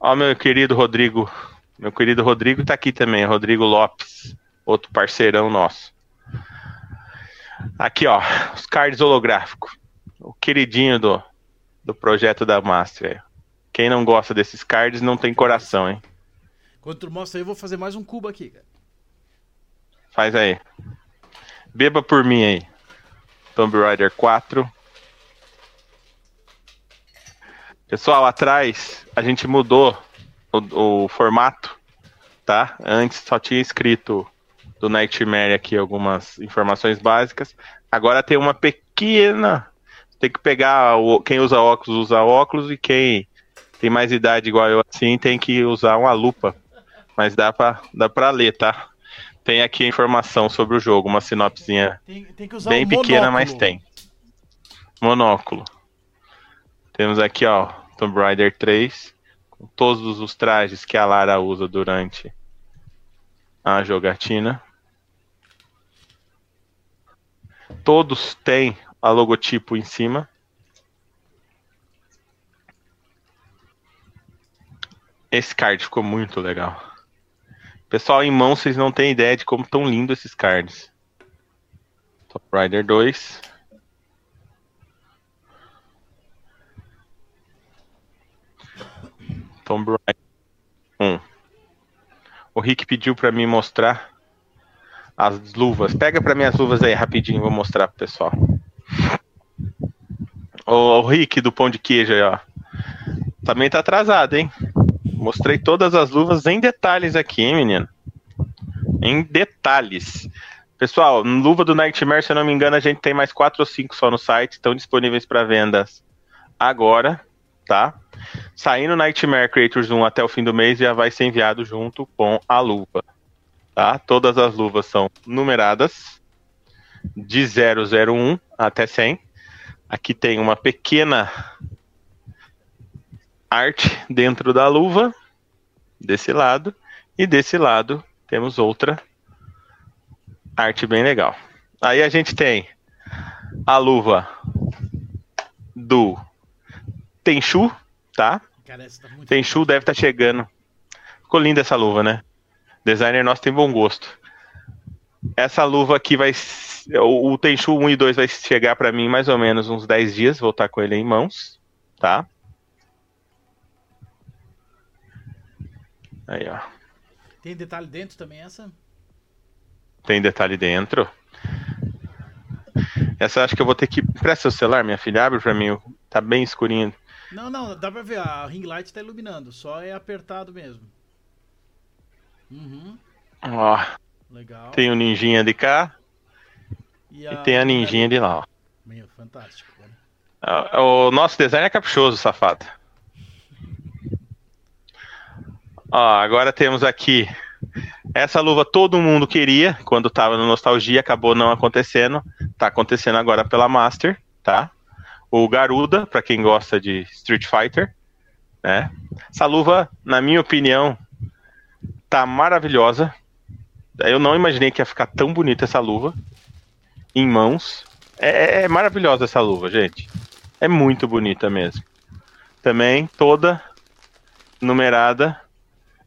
Ó, meu querido Rodrigo. Meu querido Rodrigo tá aqui também, Rodrigo Lopes, outro parceirão nosso. Aqui, ó, os cards holográficos. O queridinho do, do projeto da Master. Quem não gosta desses cards não tem coração, hein?
Quando tu mostra aí, eu vou fazer mais um cubo aqui, cara.
Faz aí. Beba por mim aí. Tomb Raider 4. Pessoal, atrás a gente mudou o, o formato, tá? Antes só tinha escrito do Nightmare aqui algumas informações básicas. Agora tem uma pequena. Tem que pegar o, quem usa óculos usa óculos e quem tem mais idade igual eu assim tem que usar uma lupa. Mas dá pra, dá pra ler, tá? Tem aqui a informação sobre o jogo, uma sinopsinha
Tem, tem
bem
um
pequena,
monóculo.
mas tem. Monóculo. Temos aqui, ó, Tomb Raider 3, com todos os trajes que a Lara usa durante a jogatina. Todos têm a logotipo em cima. Esse card ficou muito legal. Pessoal, em mão vocês não têm ideia de como tão lindo esses cards. Top Rider 2. Tomb Raider 1. O Rick pediu pra mim mostrar as luvas. Pega pra mim as luvas aí rapidinho, vou mostrar pro pessoal. O, o Rick do pão de queijo aí, ó. Também tá atrasado, hein? Mostrei todas as luvas em detalhes aqui, hein, menino? Em detalhes. Pessoal, luva do Nightmare, se eu não me engano, a gente tem mais quatro ou cinco só no site, estão disponíveis para vendas agora, tá? Saindo Nightmare Creators 1 até o fim do mês já vai ser enviado junto com a luva, tá? Todas as luvas são numeradas de 001 até 100. Aqui tem uma pequena arte dentro da luva desse lado e desse lado temos outra arte bem legal. Aí a gente tem a luva do Tenchu, tá?
Cara, tá
Tenchu deve estar chegando. Ficou linda essa luva, né? Designer nosso tem bom gosto. Essa luva aqui vai. O, o Tenchu 1 e 2 vai chegar para mim mais ou menos uns 10 dias. Vou estar com ele em mãos, tá? Aí, ó.
Tem detalhe dentro também essa?
Tem detalhe dentro. Essa acho que eu vou ter que. Presta seu celular, minha filha. Abre pra mim. Tá bem escurinho.
Não, não, dá pra ver. A ring light tá iluminando. Só é apertado mesmo. Uhum,
Ó,
legal.
tem o ninjinha de cá e tem a ninjinha de lá, ó.
Meu, fantástico, cara.
Ah, O nosso design é caprichoso, safado. Ó, agora temos aqui essa luva todo mundo queria quando tava no Nostalgia, acabou não acontecendo. Tá acontecendo agora pela Master, tá? o Garuda, para quem gosta de Street Fighter, né? Essa luva, na minha opinião, tá maravilhosa. Eu não imaginei que ia ficar tão bonita essa luva em mãos. É, é maravilhosa essa luva, gente. É muito bonita mesmo. Também toda numerada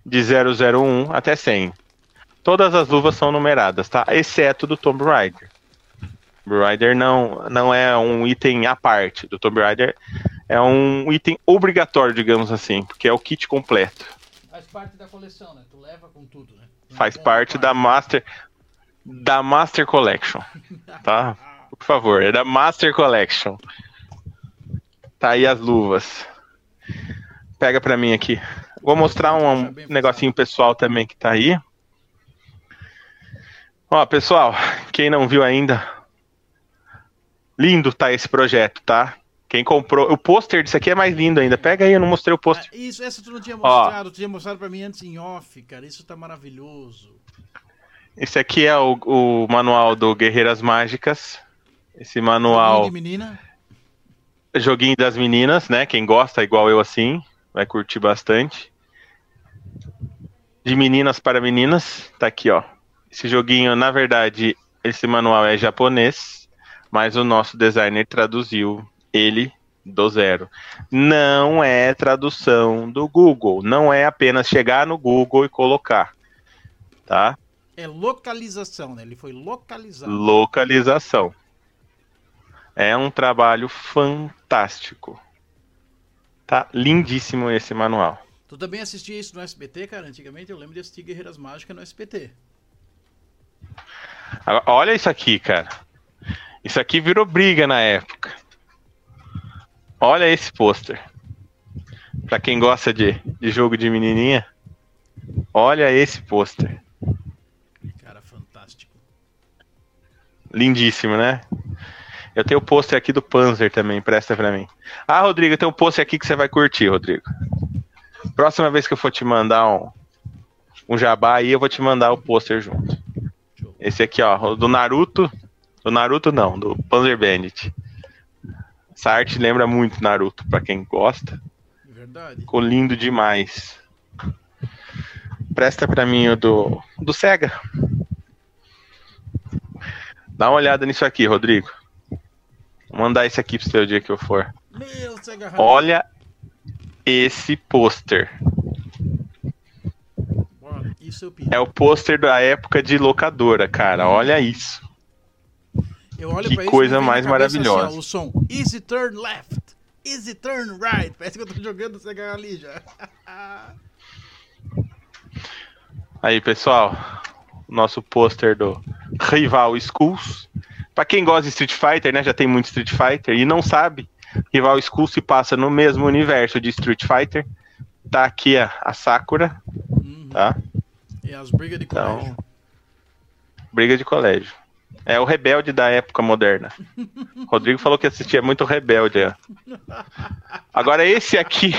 de 001 até 100. Todas as luvas são numeradas, tá? Exceto do Tomb Raider. Tomb Raider não, não é um item à parte. Do Tomb Raider é um item obrigatório, digamos assim, porque é o kit completo.
Faz parte da coleção, né? Tu leva com tudo, né?
Faz parte da Master da Master Collection, <laughs> tá? Por favor, é da Master Collection. Tá aí as luvas. Pega pra mim aqui. Vou mostrar um negocinho pessoal também que tá aí. Ó, pessoal, quem não viu ainda, lindo tá esse projeto, tá? Quem comprou, o pôster disso aqui é mais lindo ainda. Pega aí, eu não mostrei o pôster.
Ah, isso, essa tu não tinha mostrado, Ó, tu tinha mostrado pra mim antes em off, cara. Isso tá maravilhoso.
Esse aqui é o, o manual do Guerreiras Mágicas. Esse manual.
Joguinho de menina.
Joguinho das meninas, né? Quem gosta, igual eu assim, vai curtir bastante. De meninas para meninas, tá aqui, ó. Esse joguinho, na verdade, esse manual é japonês, mas o nosso designer traduziu ele do zero. Não é tradução do Google, não é apenas chegar no Google e colocar, tá?
É localização, né? Ele foi localizado.
Localização. É um trabalho fantástico. Tá lindíssimo esse manual.
Tu também assistia isso no SBT, cara? Antigamente eu lembro de assistir Guerreiras Mágicas no SBT.
Olha isso aqui, cara. Isso aqui virou briga na época. Olha esse pôster. Pra quem gosta de, de jogo de menininha, olha esse pôster.
Cara, fantástico.
Lindíssimo, né? Eu tenho o pôster aqui do Panzer também, presta pra mim. Ah, Rodrigo, tenho um pôster aqui que você vai curtir, Rodrigo. Próxima vez que eu for te mandar um, um jabá aí, eu vou te mandar o pôster junto. Esse aqui, ó, do Naruto. Do Naruto não, do Panzer Bandit. Essa arte lembra muito Naruto, para quem gosta.
Verdade.
Ficou lindo demais. Presta para mim o do, do Sega. Dá uma olhada nisso aqui, Rodrigo. Vou mandar esse aqui pro seu dia que eu for.
Meu, Sega
Olha esse pôster. É o pôster da época de locadora, cara. Olha isso.
Eu olho
que
pra
coisa mais maravilhosa.
Assim, ó, o som easy turn left, easy turn right. <laughs> Parece que eu tô jogando Sega ali já. <laughs>
Aí, pessoal, nosso pôster do Rival Schools. Pra quem gosta de Street Fighter, né, já tem muito Street Fighter e não sabe, Rival Schools se passa no mesmo universo de Street Fighter. Tá aqui a, a Sakura, uhum. tá?
E as brigas de colégio. Então,
briga de colégio. É o rebelde da época moderna. Rodrigo falou que assistia muito rebelde. Ó. Agora esse aqui.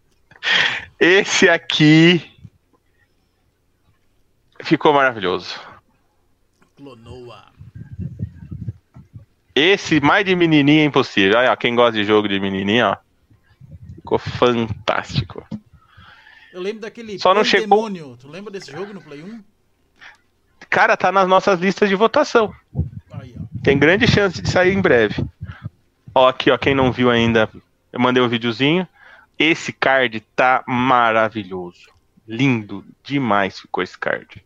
<laughs> esse aqui. Ficou maravilhoso.
Clonoa.
Esse mais de menininha é impossível. Olha, quem gosta de jogo de menininha, ó. Ficou fantástico.
Eu lembro daquele
Só não chegou...
Tu lembra desse jogo no Play 1?
Cara, tá nas nossas listas de votação. Tem grande chance de sair em breve. Ó, aqui, ó, quem não viu ainda, eu mandei um videozinho. Esse card tá maravilhoso. Lindo demais ficou esse card.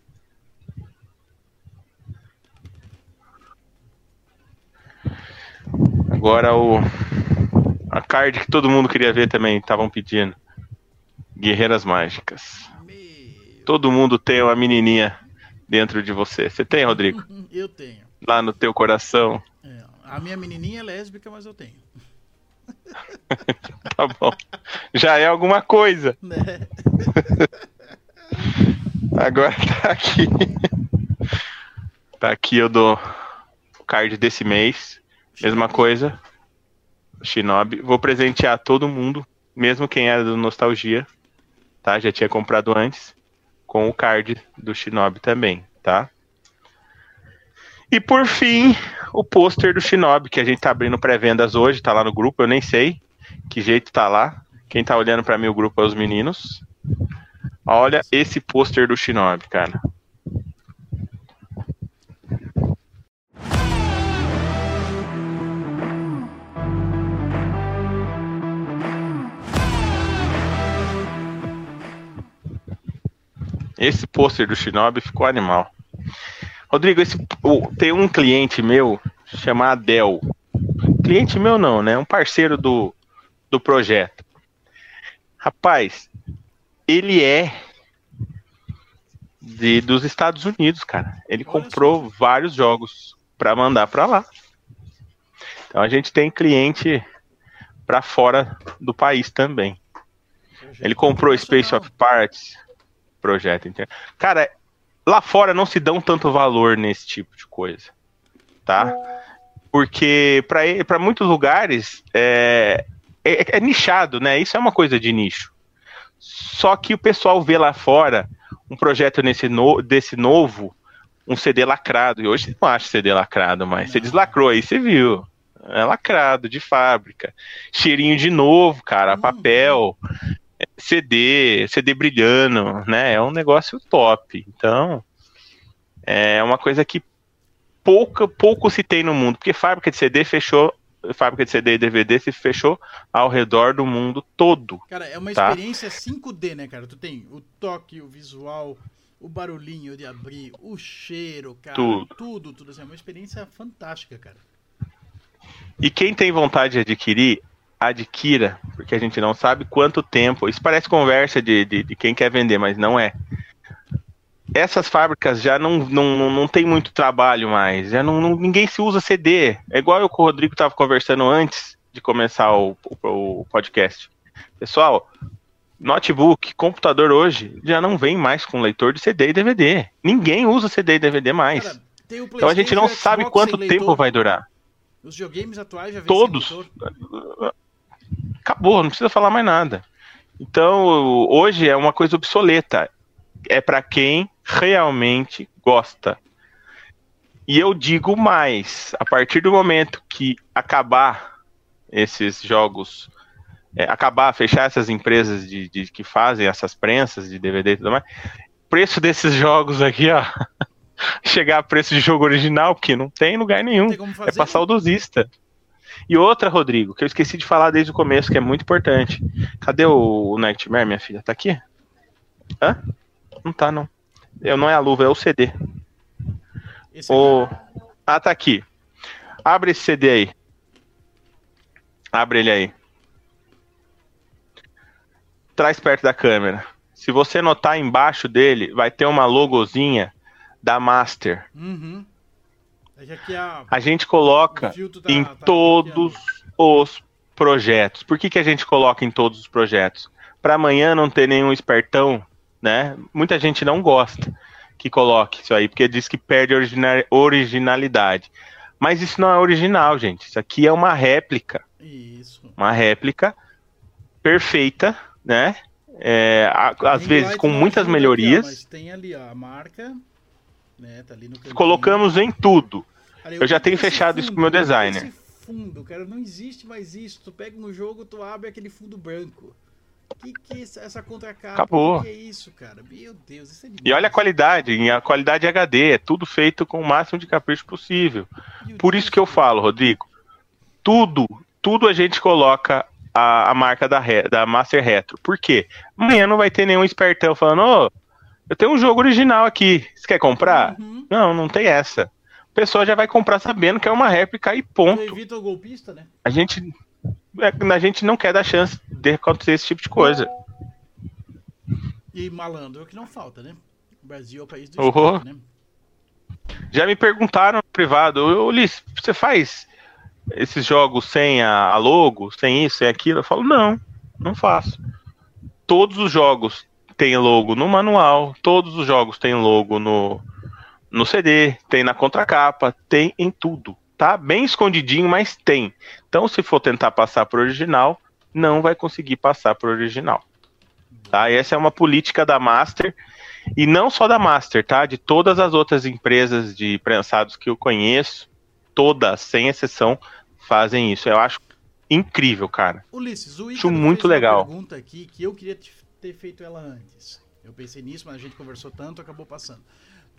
Agora o a card que todo mundo queria ver também, estavam pedindo. Guerreiras Mágicas.
Meu...
Todo mundo tem uma menininha dentro de você. Você tem, Rodrigo? <laughs>
Eu tenho.
Lá no teu coração.
É, a minha menininha é lésbica, mas eu tenho. <laughs>
tá bom. Já é alguma coisa. <laughs>
Né?
Agora tá aqui. Tá aqui eu dou o card desse mês. Mesma coisa. Shinobi. Vou presentear todo mundo, mesmo quem era do Nostalgia. Tá? Já tinha comprado antes com o card do Shinobi também, tá? E por fim, o pôster do Shinobi, que a gente tá abrindo pré-vendas hoje, tá lá no grupo, eu nem sei que jeito tá lá. Quem tá olhando para mim o grupo é os meninos. Olha esse pôster do Shinobi, cara. Esse pôster do Shinobi ficou animal. Rodrigo, esse, tem um cliente meu chamado Adel. Cliente meu não, né? Um parceiro do, do projeto. Rapaz, ele é de, dos Estados Unidos, cara. Ele Olha comprou vários jogos para mandar para lá. Então a gente tem cliente para fora do país também. Ele comprou Space of Parts, projeto interno. Cara, lá fora não se dão tanto valor nesse tipo de coisa, tá? Porque para muitos lugares é, é, é, nichado, né? Isso é uma coisa de nicho. Só que o pessoal vê lá fora um projeto nesse no, desse novo, um CD lacrado. E hoje você não acha CD lacrado, mas você deslacrou aí, você viu. É lacrado, de fábrica. Cheirinho de novo, cara, papel. CD, CD brilhando, né? É um negócio top. Então, é uma coisa que pouca, pouco se tem no mundo, porque fábrica de CD fechou, fábrica de CD e DVD se fechou ao redor do mundo todo.
Cara, é uma tá? experiência 5D, né, cara? Tu tem o toque, o visual, o barulhinho de abrir, o cheiro, cara, tudo, tudo, tudo assim, é uma experiência fantástica, cara.
E quem tem vontade de adquirir, adquira, porque a gente não sabe quanto tempo. Isso parece conversa de, de, de quem quer vender, mas não é. Essas fábricas já não, não, não tem muito trabalho mais. Já não, não ninguém se usa CD. É igual eu com o Rodrigo estava conversando antes de começar o, o, o podcast. Pessoal, notebook, computador hoje já não vem mais com leitor de CD e DVD. Ninguém usa CD e DVD mais. Cara, então a gente não sabe quanto tempo vai durar.
Os videogames atuais já vêm
Todos acabou, não precisa falar mais nada. Então, hoje é uma coisa obsoleta. É para quem realmente gosta. E eu digo mais: a partir do momento que acabar esses jogos, é, acabar, fechar essas empresas de, de, que fazem essas prensas de DVD e tudo mais, preço desses jogos aqui, ó, <laughs> chegar a preço de jogo original, que não tem lugar nenhum. é pra saudosista. E outra, Rodrigo, que eu esqueci de falar desde o começo, que é muito importante. Cadê o Nightmare, minha filha? Tá aqui? Hã? Não tá, não. Eu não é a luva, é o CD. Esse o... Ah, tá aqui. Abre esse CD aí. Abre ele aí. Traz perto da câmera. Se você notar embaixo dele, vai ter uma logozinha da Master. Uhum. A, a, gente coloca tá, em tá todos os projetos. Por que, que a gente coloca em todos os projetos? Para amanhã não ter nenhum espertão, né? Muita gente não gosta que coloque isso aí, porque diz que perde originalidade. Mas isso não é original, gente. Isso aqui é uma réplica. Isso. Uma réplica perfeita, né? É, às vezes com muitas melhorias. Aqui, ó, mas
tem ali ó, a marca, né? Tá
Colocamos em tudo. Cara, eu, eu, já tenho fechado fundo, isso com o meu designer. Esse
fundo, cara, não existe mais isso. Tu pega um jogo, tu abre aquele fundo branco. Que que é essa contracapa?
Acabou.
Que, que é isso, cara? Meu Deus, isso é demais.
E olha a qualidade, a qualidade HD, é tudo feito com o máximo de capricho possível. Meu Por Deus isso que eu falo, Rodrigo, tudo, tudo a gente coloca a, a marca da, da Master Retro. Por quê? Amanhã não vai ter nenhum espertão falando, ô, oh, eu tenho um jogo original aqui, você quer comprar? Uhum. Não, não tem essa o pessoal já vai comprar sabendo que é uma réplica e ponto.
evita o golpista, né?
A gente, é, a gente não quer dar chance de acontecer esse tipo de coisa.
E malandro é o que não falta, né? O Brasil é o país do oh. né?
Já me perguntaram no privado, Ulisses, você faz esses jogos sem a, a logo, sem isso, sem aquilo? Eu falo, não, não faço. Todos os jogos têm logo no manual, todos os jogos têm logo no, no CD, tem na contracapa, tem em tudo. Tá bem escondidinho, mas tem. Então, se for tentar passar pro original, não vai conseguir passar pro original. Tá? Essa é uma política da Master E não só da Master, tá? De todas as outras empresas de prensados que eu conheço, todas, sem exceção, fazem isso. Eu acho incrível, cara.
Ulisses, o
Acho
Ícaro
muito legal.
uma pergunta aqui que eu queria te- ter feito ela antes. Eu pensei nisso, mas a gente conversou tanto, acabou passando.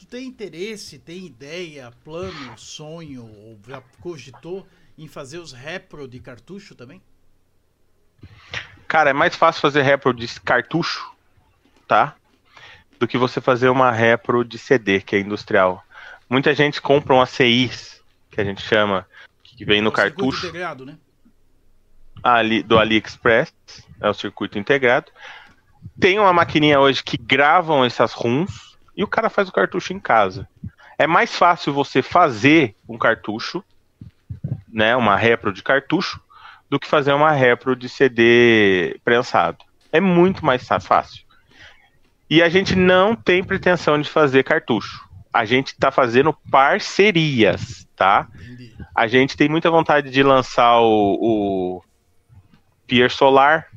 Tu tem interesse, tem ideia, plano, sonho, ou já cogitou em fazer os repro de cartucho também?
Cara, é mais fácil fazer repro de cartucho, tá? Do que você fazer uma repro de CD, que é industrial. Muita gente compra um ACIs, que a gente chama, que vem no
É o circuito
cartucho.
integrado, né?
ali do AliExpress, é o circuito integrado. Tem uma maquininha hoje que gravam essas ROMs e o cara faz o cartucho em casa. É mais fácil você fazer um cartucho, né, uma repro de cartucho, do que fazer uma repro de CD prensado. É muito mais fácil. E a gente não tem pretensão de fazer cartucho. A gente está fazendo parcerias, tá?
Entendi.
A gente tem muita vontade de lançar o, o Pier Solar,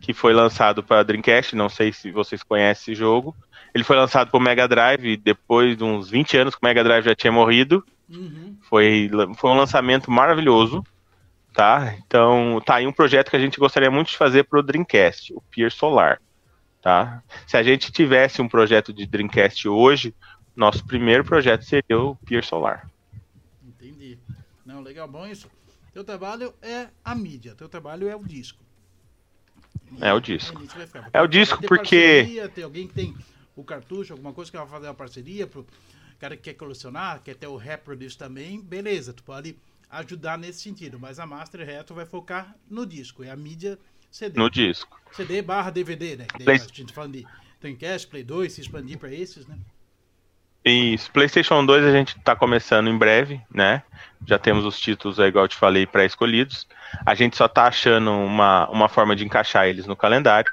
que foi lançado para Dreamcast. Não sei se vocês conhecem esse jogo. Ele foi lançado para o Mega Drive depois de uns 20 anos que o Mega Drive já tinha morrido.
Uhum.
Foi, foi um lançamento maravilhoso. Tá? Então, tá aí um projeto que a gente gostaria muito de fazer para o Dreamcast, o Pier Solar. Tá? Se a gente tivesse um projeto de Dreamcast hoje, nosso primeiro projeto seria o Pier Solar.
Entendi. Não, legal, bom isso. Teu trabalho é a mídia, teu trabalho é o disco.
É o disco.
ficar.
É o disco porque-
parceria, Tem alguém que tem o cartucho, alguma coisa que vai fazer uma parceria pro cara que quer colecionar, quer ter o repro disso também, beleza, tu pode ajudar nesse sentido, mas a Master Retro vai focar no disco, é a mídia CD.
No disco.
CD barra DVD, né?
Play-
a gente falando de Dreamcast, Play 2, se expandir pra esses, né?
Isso, PlayStation 2 a gente tá começando em breve, né? Já temos os títulos, aí, igual eu te falei, pré-escolhidos. A gente só tá achando uma, uma forma de encaixar eles no calendário.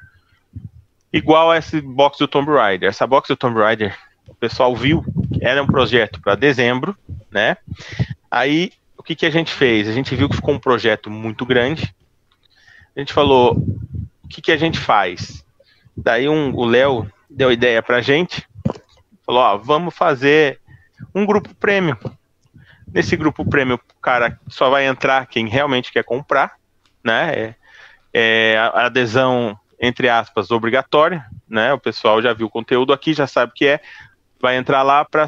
Igual esse box do Tomb Raider. Essa box do Tomb Raider, o pessoal viu, era um projeto para dezembro, né? Aí, o que, que a gente fez? A gente viu que ficou um projeto muito grande. A gente falou, o que, que a gente faz? Daí um, o Léo deu ideia pra gente, falou, ó, vamos fazer um grupo prêmio. Nesse grupo prêmio, o cara só vai entrar quem realmente quer comprar, né? É, é a adesão, entre aspas, obrigatória, né? O pessoal já viu o conteúdo aqui, já sabe o que é. Vai entrar lá para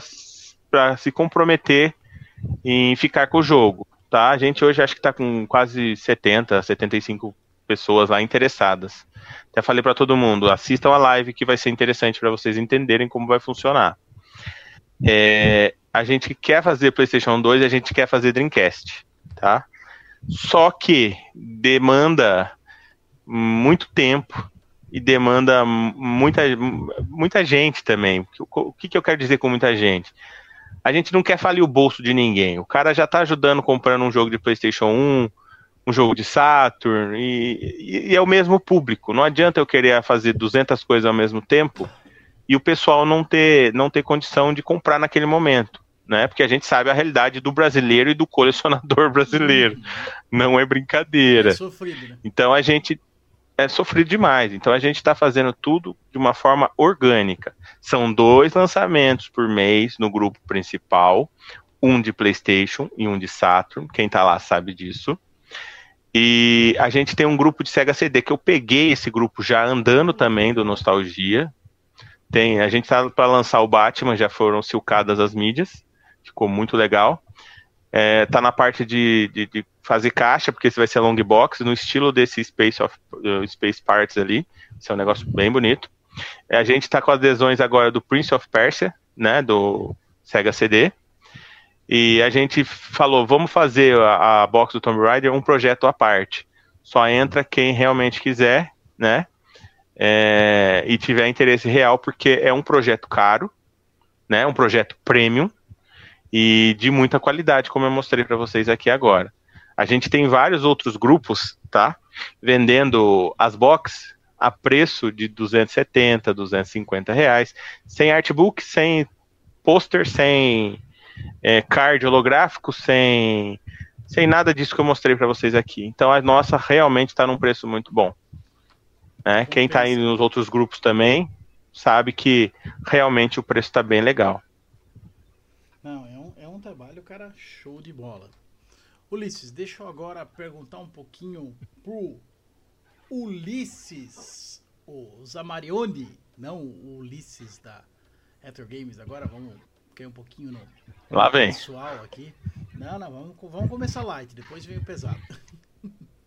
se comprometer em ficar com o jogo, tá? A gente hoje acho que está com quase 70, 75 pessoas lá interessadas. Até falei para todo mundo, assistam a live que vai ser interessante para vocês entenderem como vai funcionar. É, a gente quer fazer PlayStation 2 e a gente quer fazer Dreamcast, tá? Só que demanda muito tempo e demanda muita, muita gente também. O que, que eu quero dizer com muita gente? A gente não quer falir o bolso de ninguém. O cara já tá ajudando comprando um jogo de PlayStation 1, um jogo de Saturn, e, e, e é o mesmo público. Não adianta eu querer fazer 200 coisas ao mesmo tempo e o pessoal não ter, não ter condição de comprar naquele momento. Né? Porque a gente sabe a realidade do brasileiro e do colecionador <laughs> brasileiro. Não é brincadeira.
É sofrido, né?
Então a gente é sofrido demais. Então a gente está fazendo tudo de uma forma orgânica. São dois lançamentos por mês no grupo principal, um de PlayStation e um de Saturn. Quem está lá sabe disso. E a gente tem um grupo de Sega CD que eu peguei esse grupo já andando também do Nostalgia. Tem, a gente tá para lançar o Batman, já foram silcadas as mídias, ficou muito legal. É, tá na parte de, de, de, fazer caixa, porque esse vai ser long box, no estilo desse Space, of, uh, Space Parts ali. Isso é um negócio bem bonito. É, a gente tá com adesões agora do Prince of Persia, né, do Sega CD. E a gente falou, vamos fazer a, a box do Tomb Raider um projeto à parte. Só entra quem realmente quiser, né? É, e tiver interesse real, porque é um projeto caro, né? Um projeto premium e de muita qualidade, como eu mostrei para vocês aqui agora. A gente tem vários outros grupos, tá? Vendendo as boxes a preço de 270, 250 reais, sem artbook, sem pôster, sem é, card holográfico, sem, sem nada disso que eu mostrei para vocês aqui. Então a nossa realmente está num preço muito bom. Né? Quem está aí nos outros grupos também sabe que realmente o preço está bem legal.
Um trabalho, cara, show de bola. Ulisses, deixa eu agora perguntar um pouquinho pro Ulisses, o Zamarione, não o Ulisses da Retro Games. Agora vamos cair um pouquinho no
Lá vem.
pessoal aqui. Não, não, vamos, vamos começar light, depois vem o pesado.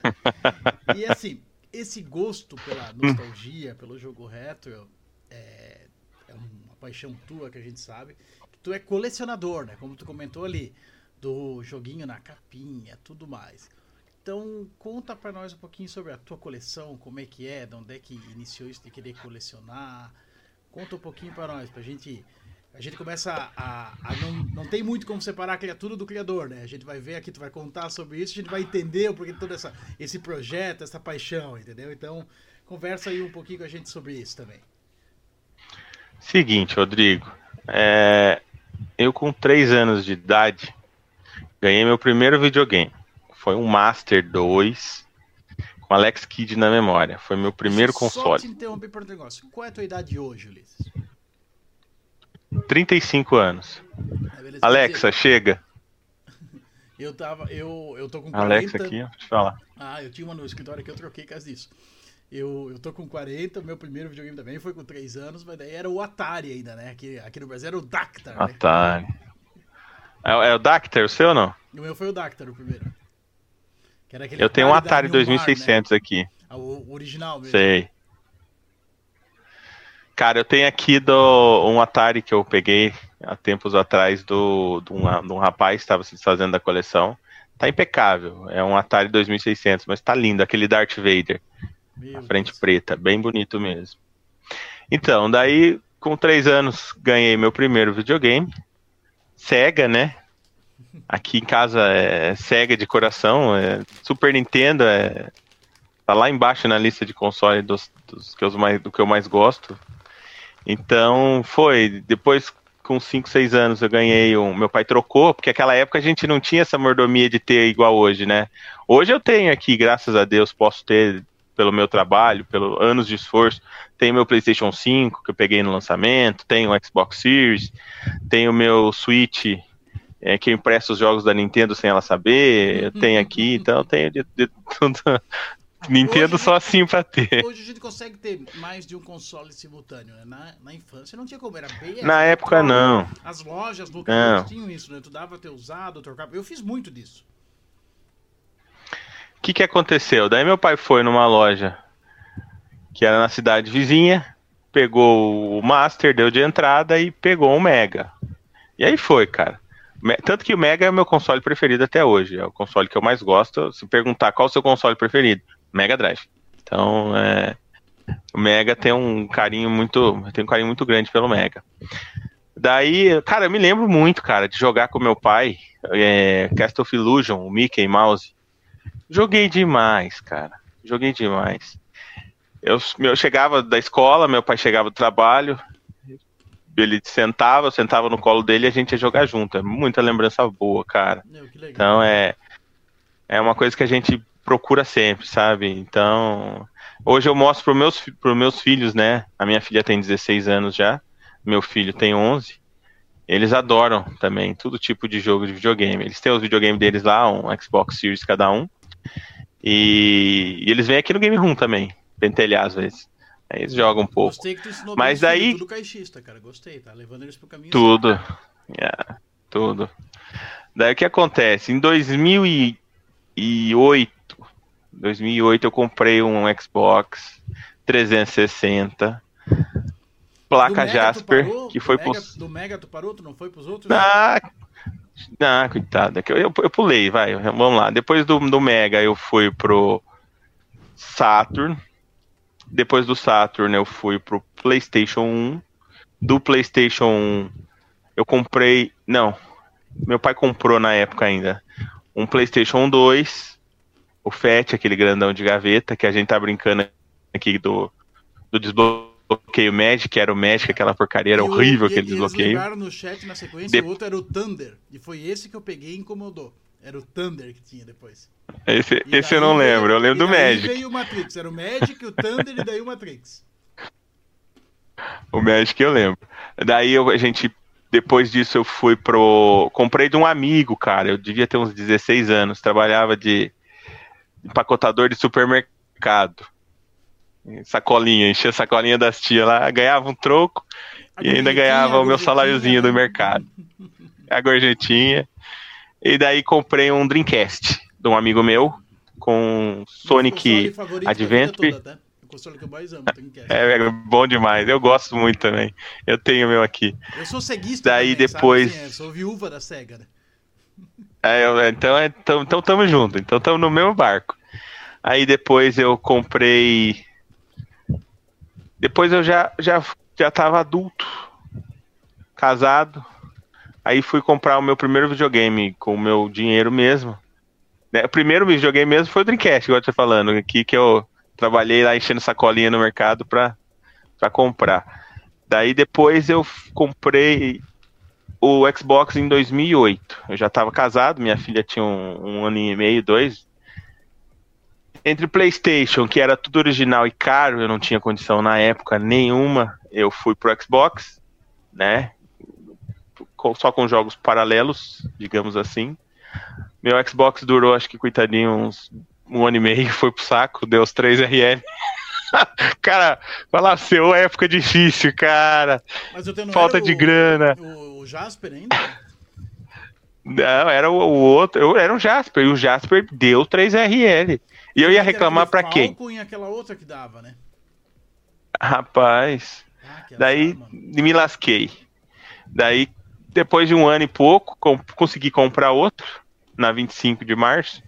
<laughs> e assim, esse gosto pela nostalgia, pelo jogo retro, é, é uma paixão tua que a gente sabe. Tu é colecionador, né? Como tu comentou ali, do joguinho na capinha, tudo mais. Então, conta pra nós um pouquinho sobre a tua coleção, como é que é, de onde é que iniciou isso de querer colecionar. Conta um pouquinho pra nós, pra gente. A gente começa a- a não, não tem muito como separar a criatura do criador, né? A gente vai ver aqui, tu vai contar sobre isso, a gente vai entender o porquê de todo essa, esse projeto, essa paixão, entendeu? Então, conversa aí um pouquinho com a gente sobre isso também.
Seguinte, Rodrigo. é, eu com 3 anos de idade ganhei meu primeiro videogame. Foi um Master 2 com Alex Kidd na memória. Foi meu primeiro
Deixa eu Só te
console.
interromper por um negócio. Qual é a tua idade hoje, Ulisses?
35 anos.
É, beleza?
Alexa, chega. <laughs>
Eu tava. Eu, eu tô com 40.
Alexa aqui, deixa eu te falar.
Ah, eu tinha uma no escritório que eu troquei caso disso. Eu, eu tô com 40, meu primeiro videogame também foi com 3 anos, mas daí era o Atari ainda, né? Aqui, aqui no Brasil era o Dactar, né?
Atari. É, é o Dactar, o seu ou não?
O meu foi o Dactar, o primeiro.
Eu tenho um Atari
Newmar,
2600 aqui.
Né? Ah, O o original mesmo.
Sei. Cara, eu tenho aqui do, um Atari que eu peguei há tempos atrás do, de, um, de um rapaz que estava se desfazendo da coleção. Tá impecável. É um Atari 2600, mas tá lindo. Aquele Darth Vader.
Meu
A frente
Deus.
preta, bem bonito mesmo. Então, daí, com três anos, ganhei meu primeiro videogame. Sega, né? Aqui em casa é Sega de coração. é Super Nintendo é, tá lá embaixo na lista de console dos, dos que eu mais, do que eu mais gosto. Então, foi. Depois, com 5, 6 anos, eu ganhei um. Meu pai trocou, porque naquela época a gente não tinha essa mordomia de ter igual hoje, né? Hoje eu tenho aqui, graças a Deus, posso ter pelo meu trabalho, pelos anos de esforço. Tenho meu PlayStation 5 que eu peguei no lançamento, tenho o Xbox Series, tenho meu Switch é, que eu empresto os jogos da Nintendo sem ela saber, eu tenho aqui, então eu tenho de, de tudo. <laughs> Nintendo
Hoje-
só assim pra ter.
Hoje a gente consegue ter mais de um console simultâneo, né? Na, na infância não tinha como, era bem.
Na época não.
As lojas
Não.
locais tinham isso, né? Tu dava ter usado, trocava. Eu fiz muito disso.
Que, que aconteceu? Daí meu pai foi numa loja que era na cidade vizinha, pegou o Master, deu de entrada e pegou um Mega. E aí foi, cara. Tanto que o Mega é o meu console preferido até hoje. É o console que eu mais gosto. Se perguntar qual é o seu console preferido, Mega Drive. Então, é, o Mega tem um carinho muito, tem um carinho muito grande pelo Mega. Daí, cara, eu me lembro muito, cara, de jogar com meu pai, é, Castle of Illusion, o Mickey Mouse. Joguei demais, cara. Joguei demais. Eu, eu chegava da escola, meu pai chegava do trabalho, ele sentava, eu sentava no colo dele e a gente ia jogar junto. É muita lembrança boa, cara.
Meu.
Então é é uma coisa que a gente procura sempre, sabe? Então, hoje eu mostro para meus pros meus filhos, né? A minha filha tem 16 anos já, meu filho tem 11. Eles adoram também todo tipo de jogo de videogame. Eles têm os videogames deles lá, um Xbox Series cada um. E, e eles vêm aqui no Game Room também, pentelhar às vezes. Aí eles jogam um pouco.
Gostei que tu ensinou
Mas
bem
daí-
Tudo caixista, cara. Gostei, tá levando eles pro caminho
Tudo. É, tudo. Daí o que acontece? Em 2008, 2008 eu comprei um Xbox 360,
Do
placa Jasper,
parou?
que foi
do
pro...
Mega, Do Mega tu parou? Tu não foi pros outros?
Ah, ah, coitado, é eu, eu, eu pulei, vai, vamos lá. Depois do, do Mega eu fui pro Saturn, depois do Saturn eu fui pro PlayStation 1, do PlayStation 1 eu comprei, não, meu pai comprou na época ainda, um PlayStation 2, o FAT, aquele grandão de gaveta, que a gente tá brincando aqui do, do desbloqueio Magic, que era o Magic, aquela porcaria, era horrível aquele
Eles
desbloqueio.
lembraram no chat na sequência,
De-
o outro era o Thunder. E foi esse que eu peguei e incomodou. Era o Thunder que tinha depois.
Esse,
E
esse eu não
veio-
lembro, eu lembro do Magic.
veio o Matrix. Era o Magic, o Thunder e daí o Matrix.
O Magic eu lembro. Daí eu, a gente. Depois disso eu fui pro. Comprei de um amigo, cara. Eu devia ter uns 16 anos. Trabalhava de empacotador de supermercado. Sacolinha, enchia a sacolinha das tias lá, ganhava um troco
A
e ainda ganhava o meu saláriozinho do
né?
mercado. A gorjetinha. E daí comprei um Dreamcast de um amigo meu com Sonic Adventure.
toda, tá? O console que eu mais amo, Dreamcast. <laughs>
É, é bom demais. Eu gosto muito também. Eu tenho o meu aqui.
Eu sou ceguista
Daí
também,
depois-
sabe? Eu sou viúva da SEGA, né? <laughs>
É, eu- então, é, então, então tamo junto. Então tamo no mesmo barco. Aí depois eu comprei. Depois eu já, já, já tava adulto, casado. Aí fui comprar o meu primeiro videogame com o meu dinheiro mesmo. Né, O primeiro videogame mesmo foi o Dreamcast, igual eu tô falando, aqui que eu trabalhei lá enchendo sacolinha no mercado pra, pra comprar. Daí depois eu comprei o Xbox em 2008. Eu já estava casado, minha filha tinha um, um ano e meio, dois. Entre PlayStation, que era tudo original e caro, eu não tinha condição na época nenhuma, eu fui pro Xbox, né? Só com jogos paralelos, digamos assim. Meu Xbox durou, acho que coitadinho, uns um ano e meio, <laughs> foi pro saco, deu os 3 RL. <laughs> cara, fala seu época difícil, cara.
Mas eu tenho não
Falta de
o-
grana.
O, o Jasper ainda?
Não, era o, o outro, eu, era o Jasper, e o Jasper deu 3RL. E eu ia reclamar pra
aquele
quem?
E aquela outra que dava, né?
Rapaz,
Ah,
daí me lasquei. Daí, depois de um ano e pouco, com- consegui comprar outro, na 25 de março.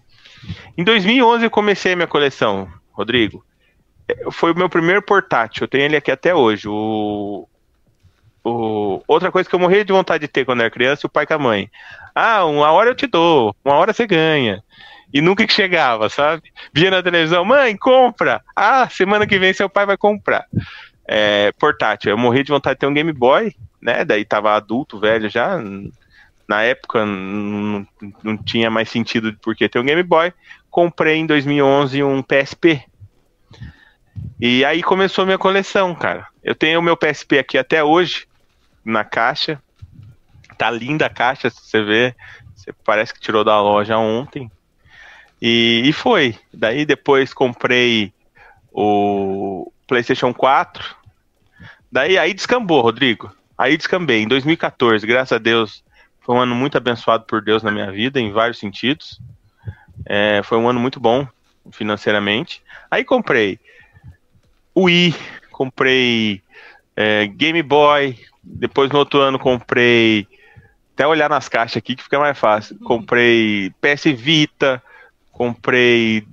Em 2011 eu comecei a minha coleção, Rodrigo. É, Foi o meu primeiro portátil, eu tenho ele aqui até hoje. O, o- Outra coisa que eu morria de vontade de ter quando era criança, o pai com a mãe. Ah, uma hora eu te dou, uma hora você ganha. E nunca que chegava, sabe? Via na televisão, mãe, compra! Ah, semana que vem seu pai vai comprar. É, portátil, eu morri de vontade de ter um Game Boy, né? Daí tava adulto, velho já. Na época não, não tinha mais sentido de por que ter um Game Boy. Comprei em 2011 um PSP. E aí começou minha coleção, cara. Eu tenho o meu PSP aqui até hoje, na caixa. Tá linda a caixa, se você. Você parece que tirou da loja ontem. E, e foi. Daí depois comprei o PlayStation 4. Daí aí descambou, Rodrigo. Aí descambei. Em 2014, graças a Deus, foi um ano muito abençoado por Deus na minha vida, em vários sentidos. É, foi um ano muito bom financeiramente. Aí comprei Wii, comprei é, Game Boy. Depois no outro ano comprei. Até olhar nas caixas aqui que fica mais fácil. Comprei PS Vita, comprei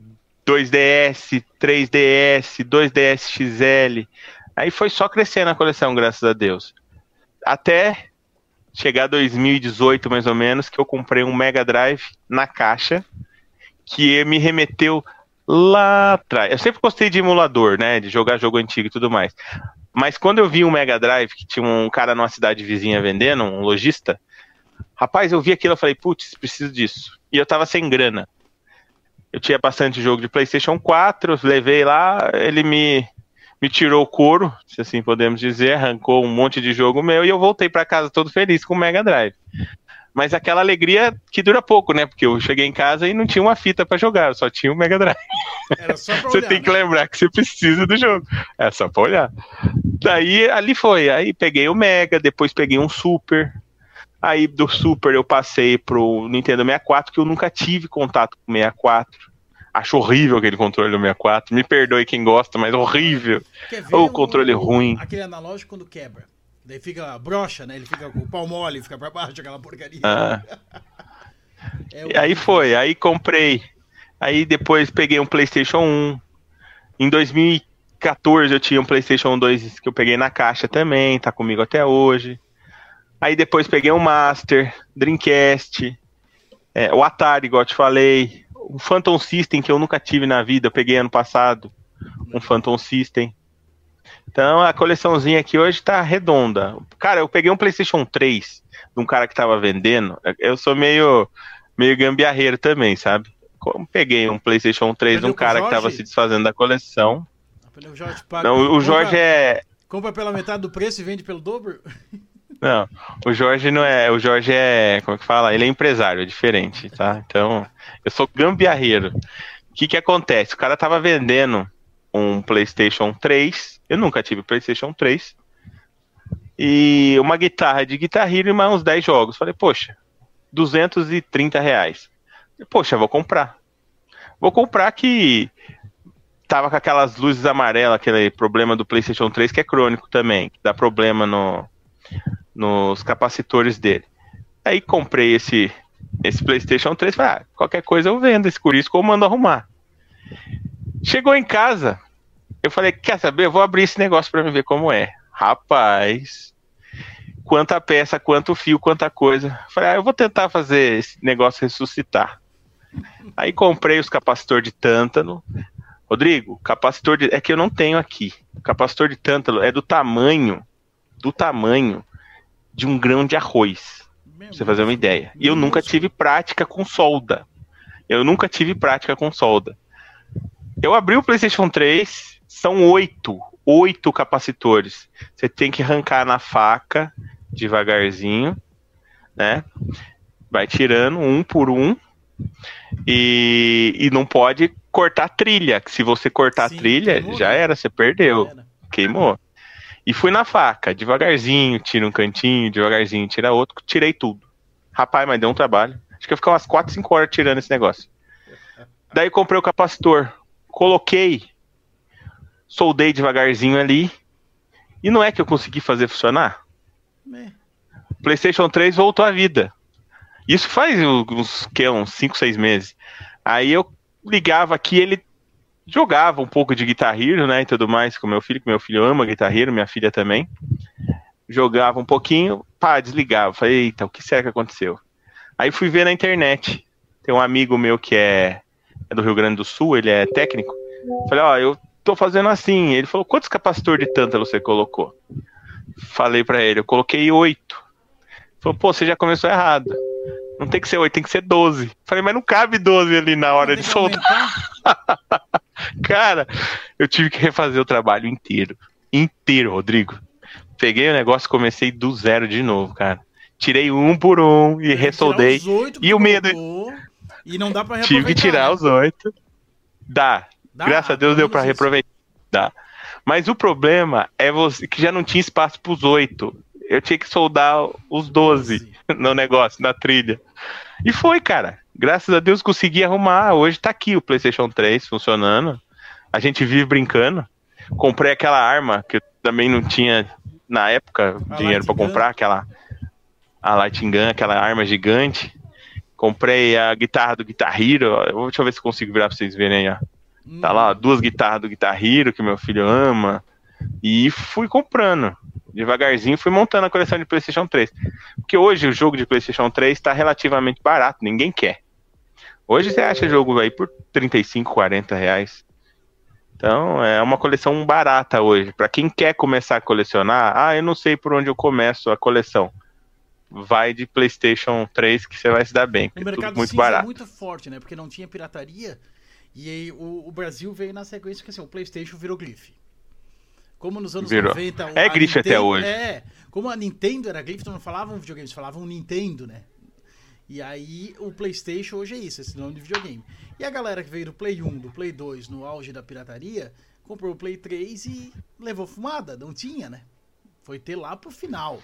2DS, 3DS, 2DS XL. Aí foi só crescendo a coleção, graças a Deus. Até chegar 2018, mais ou menos, que eu comprei um Mega Drive na caixa, que me remeteu lá atrás. Eu sempre gostei de emulador, né? De jogar jogo antigo e tudo mais. Mas quando eu vi um Mega Drive, que tinha um cara numa cidade vizinha vendendo, um lojista, rapaz, eu vi aquilo e falei, putz, preciso disso. E eu tava sem grana. Eu tinha bastante jogo de PlayStation 4, levei lá, ele me, me tirou o couro, se assim podemos dizer, arrancou um monte de jogo meu e eu voltei para casa todo feliz com o Mega Drive. Mas aquela alegria que dura pouco, né? Porque eu cheguei em casa e não tinha uma fita para jogar, só tinha o Mega Drive. <laughs> Você
olhar,
tem que
né?
lembrar que você precisa do jogo. É só pra olhar. Daí ali foi. Aí peguei o Mega, depois peguei um Super. Aí do Super eu passei pro Nintendo 64, que eu nunca tive contato com o 64. Acho horrível aquele controle do 64. Me perdoe quem gosta, mas horrível.
Ver
Ô, controle ruim.
Aquele analógico quando quebra. Daí fica brocha, né? Ele fica com o pau mole, fica pra baixo, aquela porcaria.
Ah. <laughs>
É
E aí foi, aí comprei. Aí depois peguei um PlayStation 1. Em 2014 eu tinha um PlayStation 2 que eu peguei na caixa também, tá comigo até hoje. Aí depois peguei um Master, Dreamcast, é, o Atari, igual eu te falei, o Phantom System que eu nunca tive na vida, eu peguei ano passado, um Phantom System. Então a coleçãozinha aqui hoje tá redonda. Cara, eu peguei um PlayStation 3 de um cara que tava vendendo. Eu sou meio meio gambiarreiro também, sabe? Como peguei um PlayStation 3 de um cara que tava se desfazendo da coleção. Não, o Jorge é
Compra pela metade do preço e vende pelo dobro? <laughs>
Não, o Jorge não é. O Jorge é. Como é que fala? Ele é empresário, é diferente, tá? Então, eu sou gambiarreiro. O que que acontece? O cara tava vendendo um PlayStation 3. Eu nunca tive PlayStation 3. E uma guitarra de guitarreiro e mais uns 10 jogos. Falei, poxa, 230 reais. Poxa, vou comprar. Vou comprar que tava com aquelas luzes amarelas, aquele problema do PlayStation 3 que é crônico também, que dá problema no, nos capacitores dele. Aí comprei esse esse PlayStation 3, falei, ah, qualquer coisa eu vendo esse Curisco eu mando arrumar. Chegou em casa, eu falei, quer saber? Eu vou abrir esse negócio para ver como é. Rapaz, quanta peça, quanto fio, quanta coisa. Falei, ah, eu vou tentar fazer esse negócio ressuscitar. Aí comprei os capacitores de tântalo. Rodrigo, capacitor de. É que eu não tenho aqui. O capacitor de tântalo é do tamanho, do tamanho de um grão de arroz. Pra você fazer uma ideia. E eu nunca tive prática com solda. Eu nunca tive prática com solda. Eu abri o PlayStation 3, são oito, oito capacitores. Você tem que arrancar na faca devagarzinho, né? Vai tirando um por um. E, e não pode cortar a trilha, se você cortar
Sim,
a trilha,
queimou,
já
né?
era, você perdeu.
Era.
Queimou. E fui na faca, devagarzinho, tira um cantinho, devagarzinho, tira outro, tirei tudo. Rapaz, mas deu um trabalho. Acho que eu ficar umas 4, 5 horas tirando esse negócio. Daí comprei o capacitor, coloquei, soldei devagarzinho ali, e não é que eu consegui fazer funcionar?
É.
PlayStation 3 voltou à vida. Isso faz uns, que, uns 5, 6 meses. Aí eu ligava aqui, ele jogava um pouco de Guitar Hero, né, e tudo mais com meu filho, que meu filho ama Guitar Hero, minha filha também. Jogava um pouquinho, pá, desligava. Falei, eita, o que será que aconteceu? Aí fui ver na internet. Tem um amigo meu que é, é do Rio Grande do Sul, ele é técnico. Falei, ó, eu tô fazendo assim. Ele falou, quantos capacitor de tântalo você colocou? Falei pra ele, eu coloquei oito. Falou, pô, você já começou errado. Não tem que ser oito, tem que ser 12. Falei, mas não cabe 12 ali na hora de soltar. <laughs> Cara, eu tive que refazer o trabalho inteiro. Inteiro, Rodrigo. Peguei o negócio e comecei do zero de novo, cara. Tirei um por um e ressoldei.
os
E o medo-
E não dá pra
Tive que tirar
né?
os oito. Dá.
Dá?
Graças a Deus deu
isso.
reaproveitar. Dá. Mas o problema é você que já não tinha espaço pros oito. Eu tinha que soldar os 12 <laughs> no negócio, na trilha. E foi, cara. Graças a Deus consegui arrumar. Hoje tá aqui o PlayStation 3 funcionando. A gente vive brincando. Comprei aquela arma que eu também não tinha na época
A
dinheiro
Gun.
comprar, aquela a Light Gun, aquela arma gigante. Comprei a guitarra do Guitar Hero. Deixa eu ver se consigo virar pra vocês verem aí, ó. Tá
Hum.
lá, ó, duas guitarras do Guitar Hero que meu filho ama. E fui comprando. Devagarzinho fui montando a coleção de PlayStation 3. Porque hoje o jogo de PlayStation 3 está relativamente barato, ninguém quer. Hoje você acha jogo aí por 35, 40 reais. Então é uma coleção barata hoje. Para quem quer começar a colecionar, ah, eu não sei por onde eu começo a coleção. Vai de PlayStation 3 que você vai se dar bem.
O
Porque é tudo
mercado
muito
cinza é
barato.
muito forte, né? Porque não tinha pirataria. E aí o, o Brasil veio na sequência que assim, o PlayStation virou grife. Como nos anos
Virou.
90. o-
É grife até
Nintendo-
hoje.
É. Como a Nintendo era grife, então não falavam videogames, falavam Nintendo, né? E aí o PlayStation hoje é isso, esse nome de videogame. E a galera que veio do Play 1, do Play 2, no auge da pirataria, comprou o Play 3 e levou fumada. Não tinha, né? Foi ter lá pro final.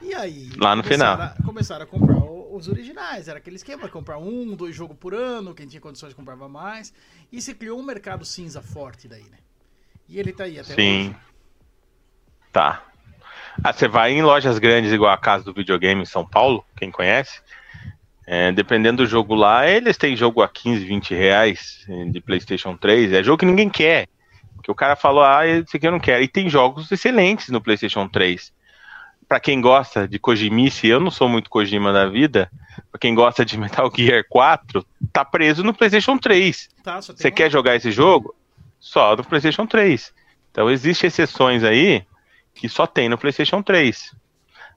E aí.
Lá no
começaram
final.
a- começaram a comprar os originais. Era aquele esquema: comprar um, dois jogos por ano. Quem tinha condições comprava mais. E se criou um mercado cinza forte daí, né? E ele tá aí até
Sim.
hoje.
Tá. Ah, você vai em lojas grandes, igual a Casa do Videogame em São Paulo, quem conhece. é, dependendo do jogo lá, eles têm jogo a 15, 20 reais eh, de PlayStation 3. É jogo que ninguém quer. Que o cara falou, ah, esse aqui eu não quero. E tem jogos excelentes no PlayStation 3. Pra quem gosta de Kojimice, eu não sou muito Kojima da vida. Pra quem gosta de Metal Gear 4, tá preso no PlayStation 3.
Tá, só tem
Você quer jogar esse jogo? Só no PlayStation 3. Então existem exceções aí que só tem no PlayStation 3.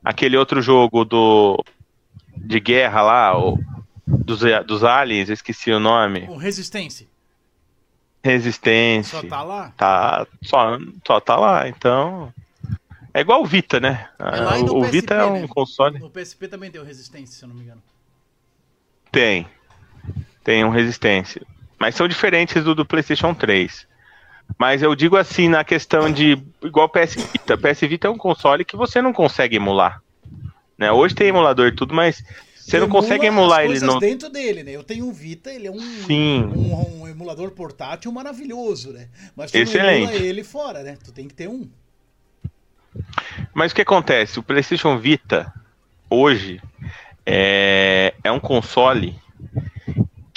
Aquele outro jogo do de guerra lá, o, dos, dos aliens, esqueci o nome.
O Resistência.
Resistência.
Só tá lá?
Tá, só, só tá lá, então. É igual o Vita, né?
É e no
o
PSP,
Vita é um
né?
console.
No PSP também tem o Resistência, se eu não me engano.
Tem. Tem um resistência. Mas são diferentes do do PlayStation 3. Mas eu digo assim, na questão de. Igual o PS Vita. PS Vita é um console que você não consegue emular. Né? Hoje tem emulador e tudo, mas você não
Emula
consegue
as
emular ele no.
dentro dele, né? Eu tenho um Vita, ele é um,
Sim.
um, um emulador portátil maravilhoso, né? Mas tu
Excelente.
não emula ele fora, né? Tu tem que ter um.
Mas o que acontece? O PlayStation Vita, hoje, é, é um console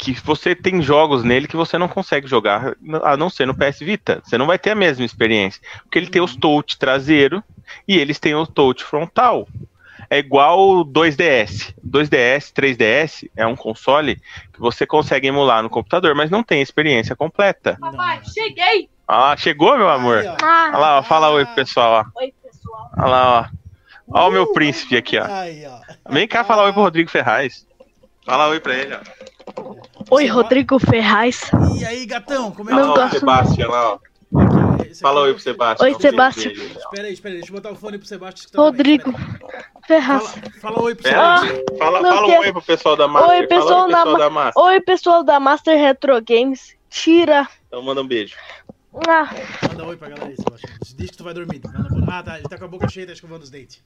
que você tem jogos nele que você não consegue jogar, a não ser no PS Vita. Você não vai ter a mesma experiência. Porque ele tem os touch traseiro e eles têm o touch frontal. É igual o 2DS. 2DS, 3DS é um console que você consegue emular no computador, mas não tem experiência completa.
Papai, cheguei!
Ah, chegou, meu amor?
Ó.
Olha lá, ó, fala oi pro pessoal, ó.
Oi, pessoal.
Olha lá, ó. Olha o meu príncipe aqui, ó.
Aí, ó.
Vem cá falar oi pro Rodrigo Ferraz. Fala oi pra ele, ó.
Oi, Rodrigo Ferraz.
E aí, gatão, como é
o
gosto.
Sebastião lá, ó.
que
Fala oi pro Sebastião.
Oi, Sebastião.
Espera aí, espera aí, deixa eu botar o fone pro Sebastião. escutar
Rodrigo Ferraz.
Fala, fala oi pro Sebastião.
fala,
Não
fala um oi pro pessoal da Master.
Oi, pessoal
fala oi,
da
pessoal
Ma-
da Master.
Oi, pessoal da Master Retro Games. Tira.
Então manda um beijo.
Ah,
Manda oi pra galera aí, Sebastião. Diz que tu vai dormir. Ah, tá, ele tá com a boca cheia, tá escovando os dentes.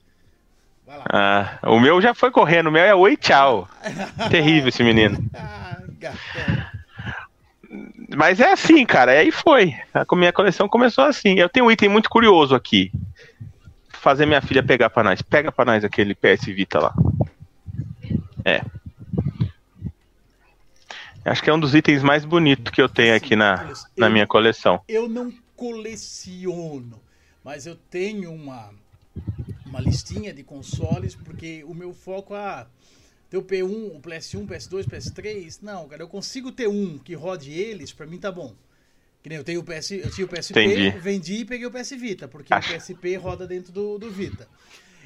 Vai lá.
Ah, o meu já foi correndo, o meu é oi, tchau. <laughs> Terrível esse menino.
Ah.
Mas é assim, cara, e aí foi. A minha coleção começou assim. Eu tenho um item muito curioso aqui. Fazer minha filha pegar pra nós. Pega pra nós aquele PS Vita lá. É. Acho que é um dos itens mais bonitos que eu tenho aqui na, na minha coleção.
Eu não coleciono, mas eu tenho uma, uma listinha de consoles, porque o meu foco é ter o P1, o PS1, PS2, PS3. Não, cara, eu consigo ter um que rode eles, pra mim tá bom. Que nem eu tenho o PS, eu tinha o PSP,
Entendi.
vendi e peguei o PS Vita, porque
Acho.
o PSP roda dentro do, do Vita.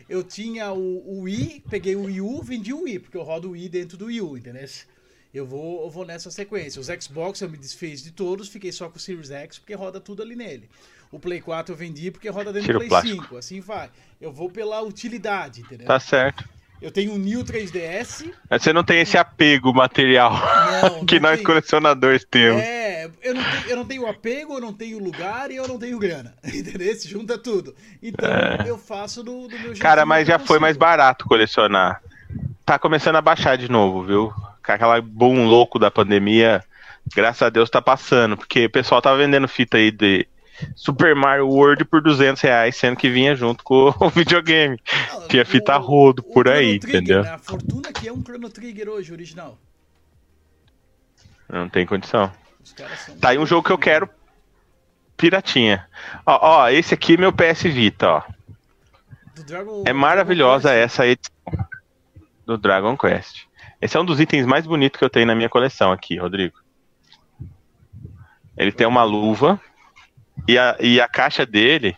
Eu tinha o, o Wii, peguei o Wii U, vendi o Wii, porque eu rodo o Wii dentro do Wii U, entendeu? Eu vou, eu vou nessa sequência. Os Xbox eu me desfiz de todos, fiquei só com o Series X, porque roda tudo ali nele. O Play 4 eu vendi porque roda dentro
Tira
do Play
plástico.
5. Assim vai. Eu vou pela utilidade, entendeu?
Tá certo.
Eu tenho um New 3DS.
Mas Você não tem esse apego material
Não, <laughs>
que
não
nós
tenho.
colecionadores temos.
É, eu não, tenho, eu não tenho apego, eu não tenho lugar e eu não tenho grana. <laughs> Entendeu? Se junta tudo. Então eu faço do, do meu jeito.
É. Cara, mas já foi mais barato colecionar. Tá começando a baixar de novo, viu? Com aquela boom louco da pandemia, graças a Deus tá passando. Porque o pessoal tava vendendo fita aí de Super Mario World por 200 reais, sendo que vinha junto com o <laughs> videogame. Tinha fita rodo por aí,
Trigger,
entendeu?
né? A fortuna que é um Chrono Trigger hoje, original.
Não tem condição. Tá aí um jogo que eu quero piratinha. Ó, ó, esse aqui é meu PS Vita, ó.
Dragon-
É maravilhosa
Dragon
essa edição do Dragon Quest. Esse é um dos itens mais bonitos que eu tenho na minha coleção aqui, Rodrigo. Ele tem uma luva e a, e a caixa dele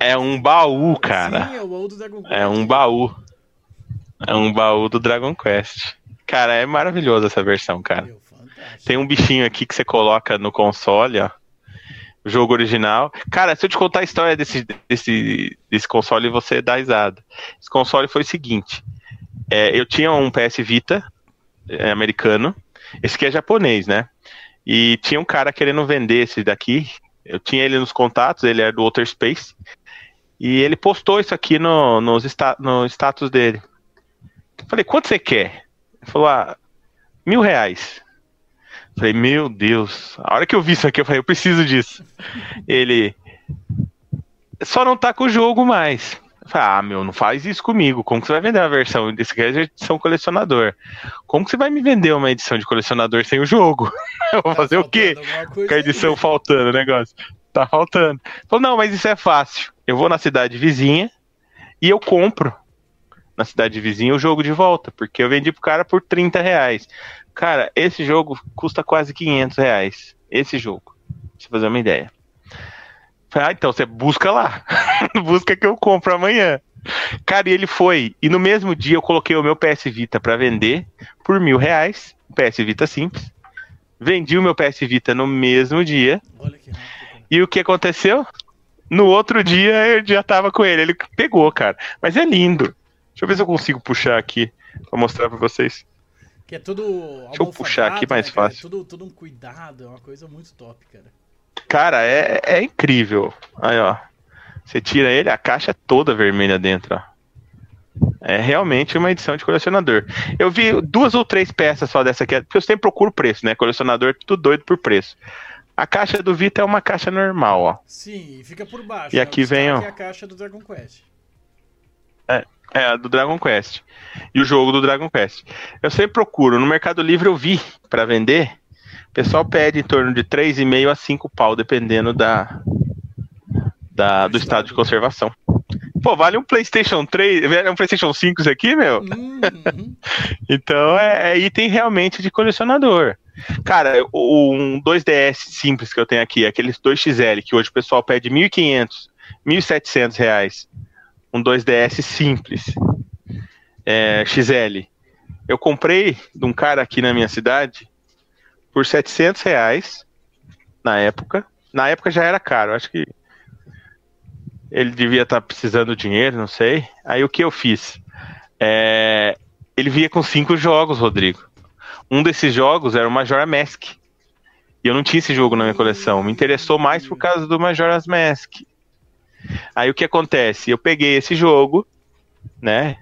é um baú, cara.
Sim, é o baú do Dragon Quest.
É um baú. É um baú do Dragon Quest. Cara, é maravilhosa essa versão, cara.
Meu.
Tem um bichinho aqui que você coloca no console, ó. O jogo original. Cara, se eu te contar a história desse, desse, desse console, você dá risada. Esse console foi o seguinte: é, eu tinha um PS Vita é, americano. Esse aqui é japonês, né? E tinha um cara querendo vender esse daqui. Eu tinha ele nos contatos, ele é do Outer Space. E ele postou isso aqui no, no status dele. Eu falei, quanto você quer? Ele falou, ah, mil reais. Falei, meu Deus. A hora que eu vi isso aqui, eu falei, eu preciso disso. Ele. Só não tá com o jogo mais. Ah, meu, não faz isso comigo. Como que você vai vender uma versão? Desse aqui é edição colecionador. Como que você vai me vender uma edição de colecionador sem o jogo? <laughs> Eu vou
Tá
fazer o quê? Com a edição faltando o negócio. Tá faltando. Falou, não, mas isso é fácil. Eu vou na cidade vizinha e eu compro na cidade vizinha o jogo de volta, porque eu vendi pro cara por 30 reais. Cara, esse jogo custa quase 500 reais. Esse jogo. Pra você fazer uma ideia. Ah, então você busca lá. <laughs> busca que eu compro amanhã. Cara, e ele foi. E no mesmo dia eu coloquei o meu PS Vita pra vender por mil reais. PS Vita simples. Vendi o meu PS Vita no mesmo dia. E o que aconteceu? No outro dia eu já tava com ele. Ele pegou, cara. Mas é lindo. Deixa eu ver se eu consigo puxar aqui pra mostrar pra vocês.
Que é tudo.
Deixa eu puxar aqui mais
né, cara?
fácil.
É tudo, tudo um cuidado, é uma coisa muito top, cara.
Cara, é, é incrível. Aí, ó. Você tira ele, a caixa é toda vermelha dentro, ó. É realmente uma edição de colecionador. Eu vi duas ou três peças só dessa aqui, porque eu sempre procuro preço, né? Colecionador, tudo doido por preço. A caixa do Vita é uma caixa normal, ó.
Sim, fica por baixo.
E
né?
aqui vem, ó.
É a caixa do Dragon Quest.
É, a do Dragon Quest. E o jogo do Dragon Quest. Eu sempre procuro. No Mercado Livre eu vi pra vender. O pessoal pede em torno de 3,5 a 5 pau, dependendo da, da, do estado de conservação. Pô, vale um PlayStation 3, vale um PlayStation 5 isso aqui, meu?
Uhum. <laughs>
Então é, é item realmente de colecionador. Cara, um 2DS simples que eu tenho aqui, aqueles 2XL, que hoje o pessoal pede 1.500, 1.700 reais. Um 2DS simples. É, XL. Eu comprei de um cara aqui na minha cidade por 700 reais na época. Na época já era caro, acho que ele devia estar precisando de dinheiro, não sei. Aí o que eu fiz? É, ele vinha com cinco jogos, Rodrigo. Um desses jogos era o Majora Mask. E eu não tinha esse jogo na minha coleção. Me interessou mais por causa do Majora's Mask. Aí o que acontece? Eu peguei esse jogo, né?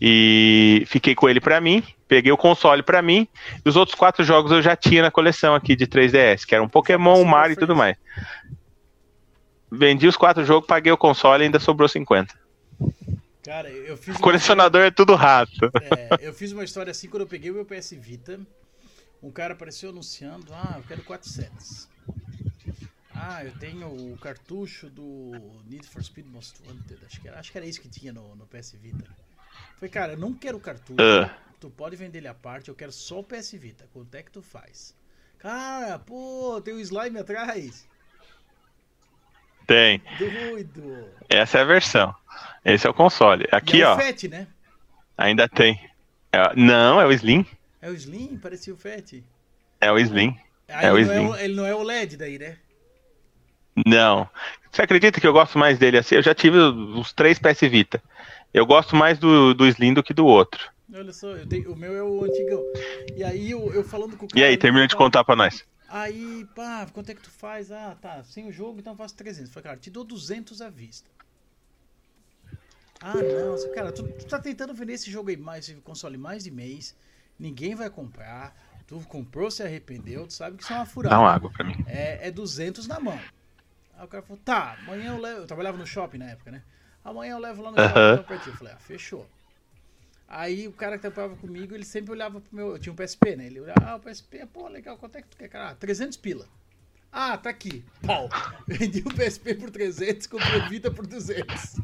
E fiquei com ele pra mim. Peguei o console pra mim. E os outros quatro jogos eu já tinha na coleção aqui de 3DS, que eram Pokémon, Mario e tudo mais. Vendi os quatro jogos, paguei o console e ainda sobrou 50.
Cara, eu fiz.
Colecionador é tudo rato.
É, eu fiz uma história assim quando eu peguei o meu PS Vita. Um cara apareceu anunciando: Ah, eu quero 400. Ah, eu tenho o cartucho do Need for Speed Most Wanted. Acho que era, acho que era isso que tinha no, no PS Vita. Falei, cara, eu não quero o cartucho.
Ah.
Tu pode vender ele à parte, eu quero só o PS Vita. Quanto é que tu faz? Cara, pô, tem o slime atrás.
Tem.
Doido.
Essa é a versão. Esse é o console. Aqui,
e é
ó,
o Fat, né?
ainda tem. É- não, é o Slim.
É o Slim, parecia o Fat.
É o Slim.
Aí
É o
ele, não é
Slim.
o, ele não é o LED daí, né?
Não. Você acredita que eu gosto mais dele assim? Eu já tive os três PS Vita. Eu gosto mais do, do Slim do que do outro.
Olha só, tenho- o meu é o antigão. E aí eu, eu falando com o
E
cara.
aí,
ali,
termina de contar pra nós.
Aí, pá, quanto é que tu faz? Ah, tá, sem o jogo, então eu faço 300. Eu Falei, cara, te dou 200 à vista. Ah, não, cara, tu, tu tá tentando vender esse jogo aí mais, esse console mais de mês. Ninguém vai comprar. Tu comprou, se arrependeu, tu sabe que isso é uma furada.
Dá uma água pra mim.
É, é 200 na mão. Aí o cara falou, tá, amanhã eu levo. Eu trabalhava no shopping na época, né? Amanhã eu levo lá no
Aham.
shopping então, pra ti. Eu falei, ah, fechou. Aí o cara que trabalhava comigo, ele sempre olhava pro meu. Eu tinha um PSP, né? Ele olhava, ah, o PSP, pô, legal, quanto é que tu quer, cara? Ah, 300 pila. Ah, tá aqui. Pau. <laughs> Vendi o PSP por 300, comprei o Vita por 200.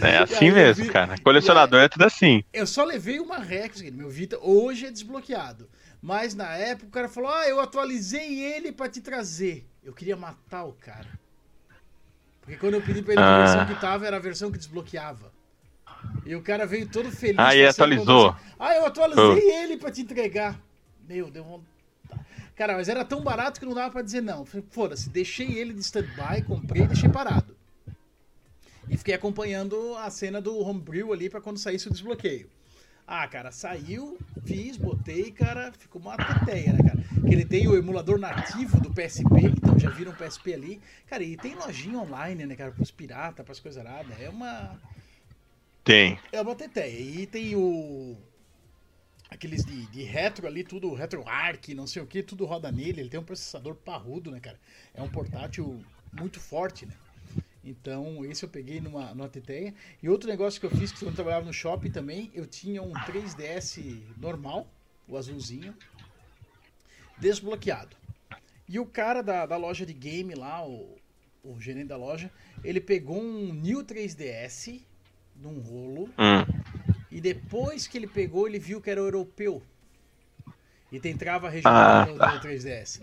É
aí
assim
eu
mesmo,
vi-
cara. Colecionador é tudo assim.
Eu só levei uma seguinte, meu Vita hoje é desbloqueado. Mas na época o cara falou: Ah, eu atualizei ele pra te trazer. Eu queria matar o cara. Porque quando eu pedi pra ele a
Ah.
versão que tava, era a versão que desbloqueava. E o cara veio todo feliz.
Ah, e atualizou.
assim, ah, eu atualizei ele pra te entregar. Meu, deu vontade. Cara, mas era tão barato que não dava pra dizer não. Foda-se, deixei ele de stand-by, comprei e deixei parado. E fiquei acompanhando a cena do homebrew ali pra quando saísse o desbloqueio. Ah, cara, saiu, fiz, botei, cara, ficou uma teteia, né, cara? Que ele tem o emulador nativo do PSP, então já viram um PSP ali. Cara, e tem lojinha online, né, cara, pros pirata, pras coisas aradas. É uma.
Tem.
É uma teteia. E tem o. Aqueles de, de retro ali, tudo RetroArch, não sei o que, tudo roda nele. Ele tem um processador parrudo, né, cara? É um portátil muito forte, né? Então, esse eu peguei numa, numa teteia. E outro negócio que eu fiz, que quando eu trabalhava no shopping também, eu tinha um 3DS normal, o azulzinho, desbloqueado. E o cara da, da loja de game lá, o, o gerente da loja, ele pegou um New 3DS num rolo
Hum.
e depois que ele pegou, ele viu que era europeu. E tem trava regional
Ah,
no,
tá.
no 3DS.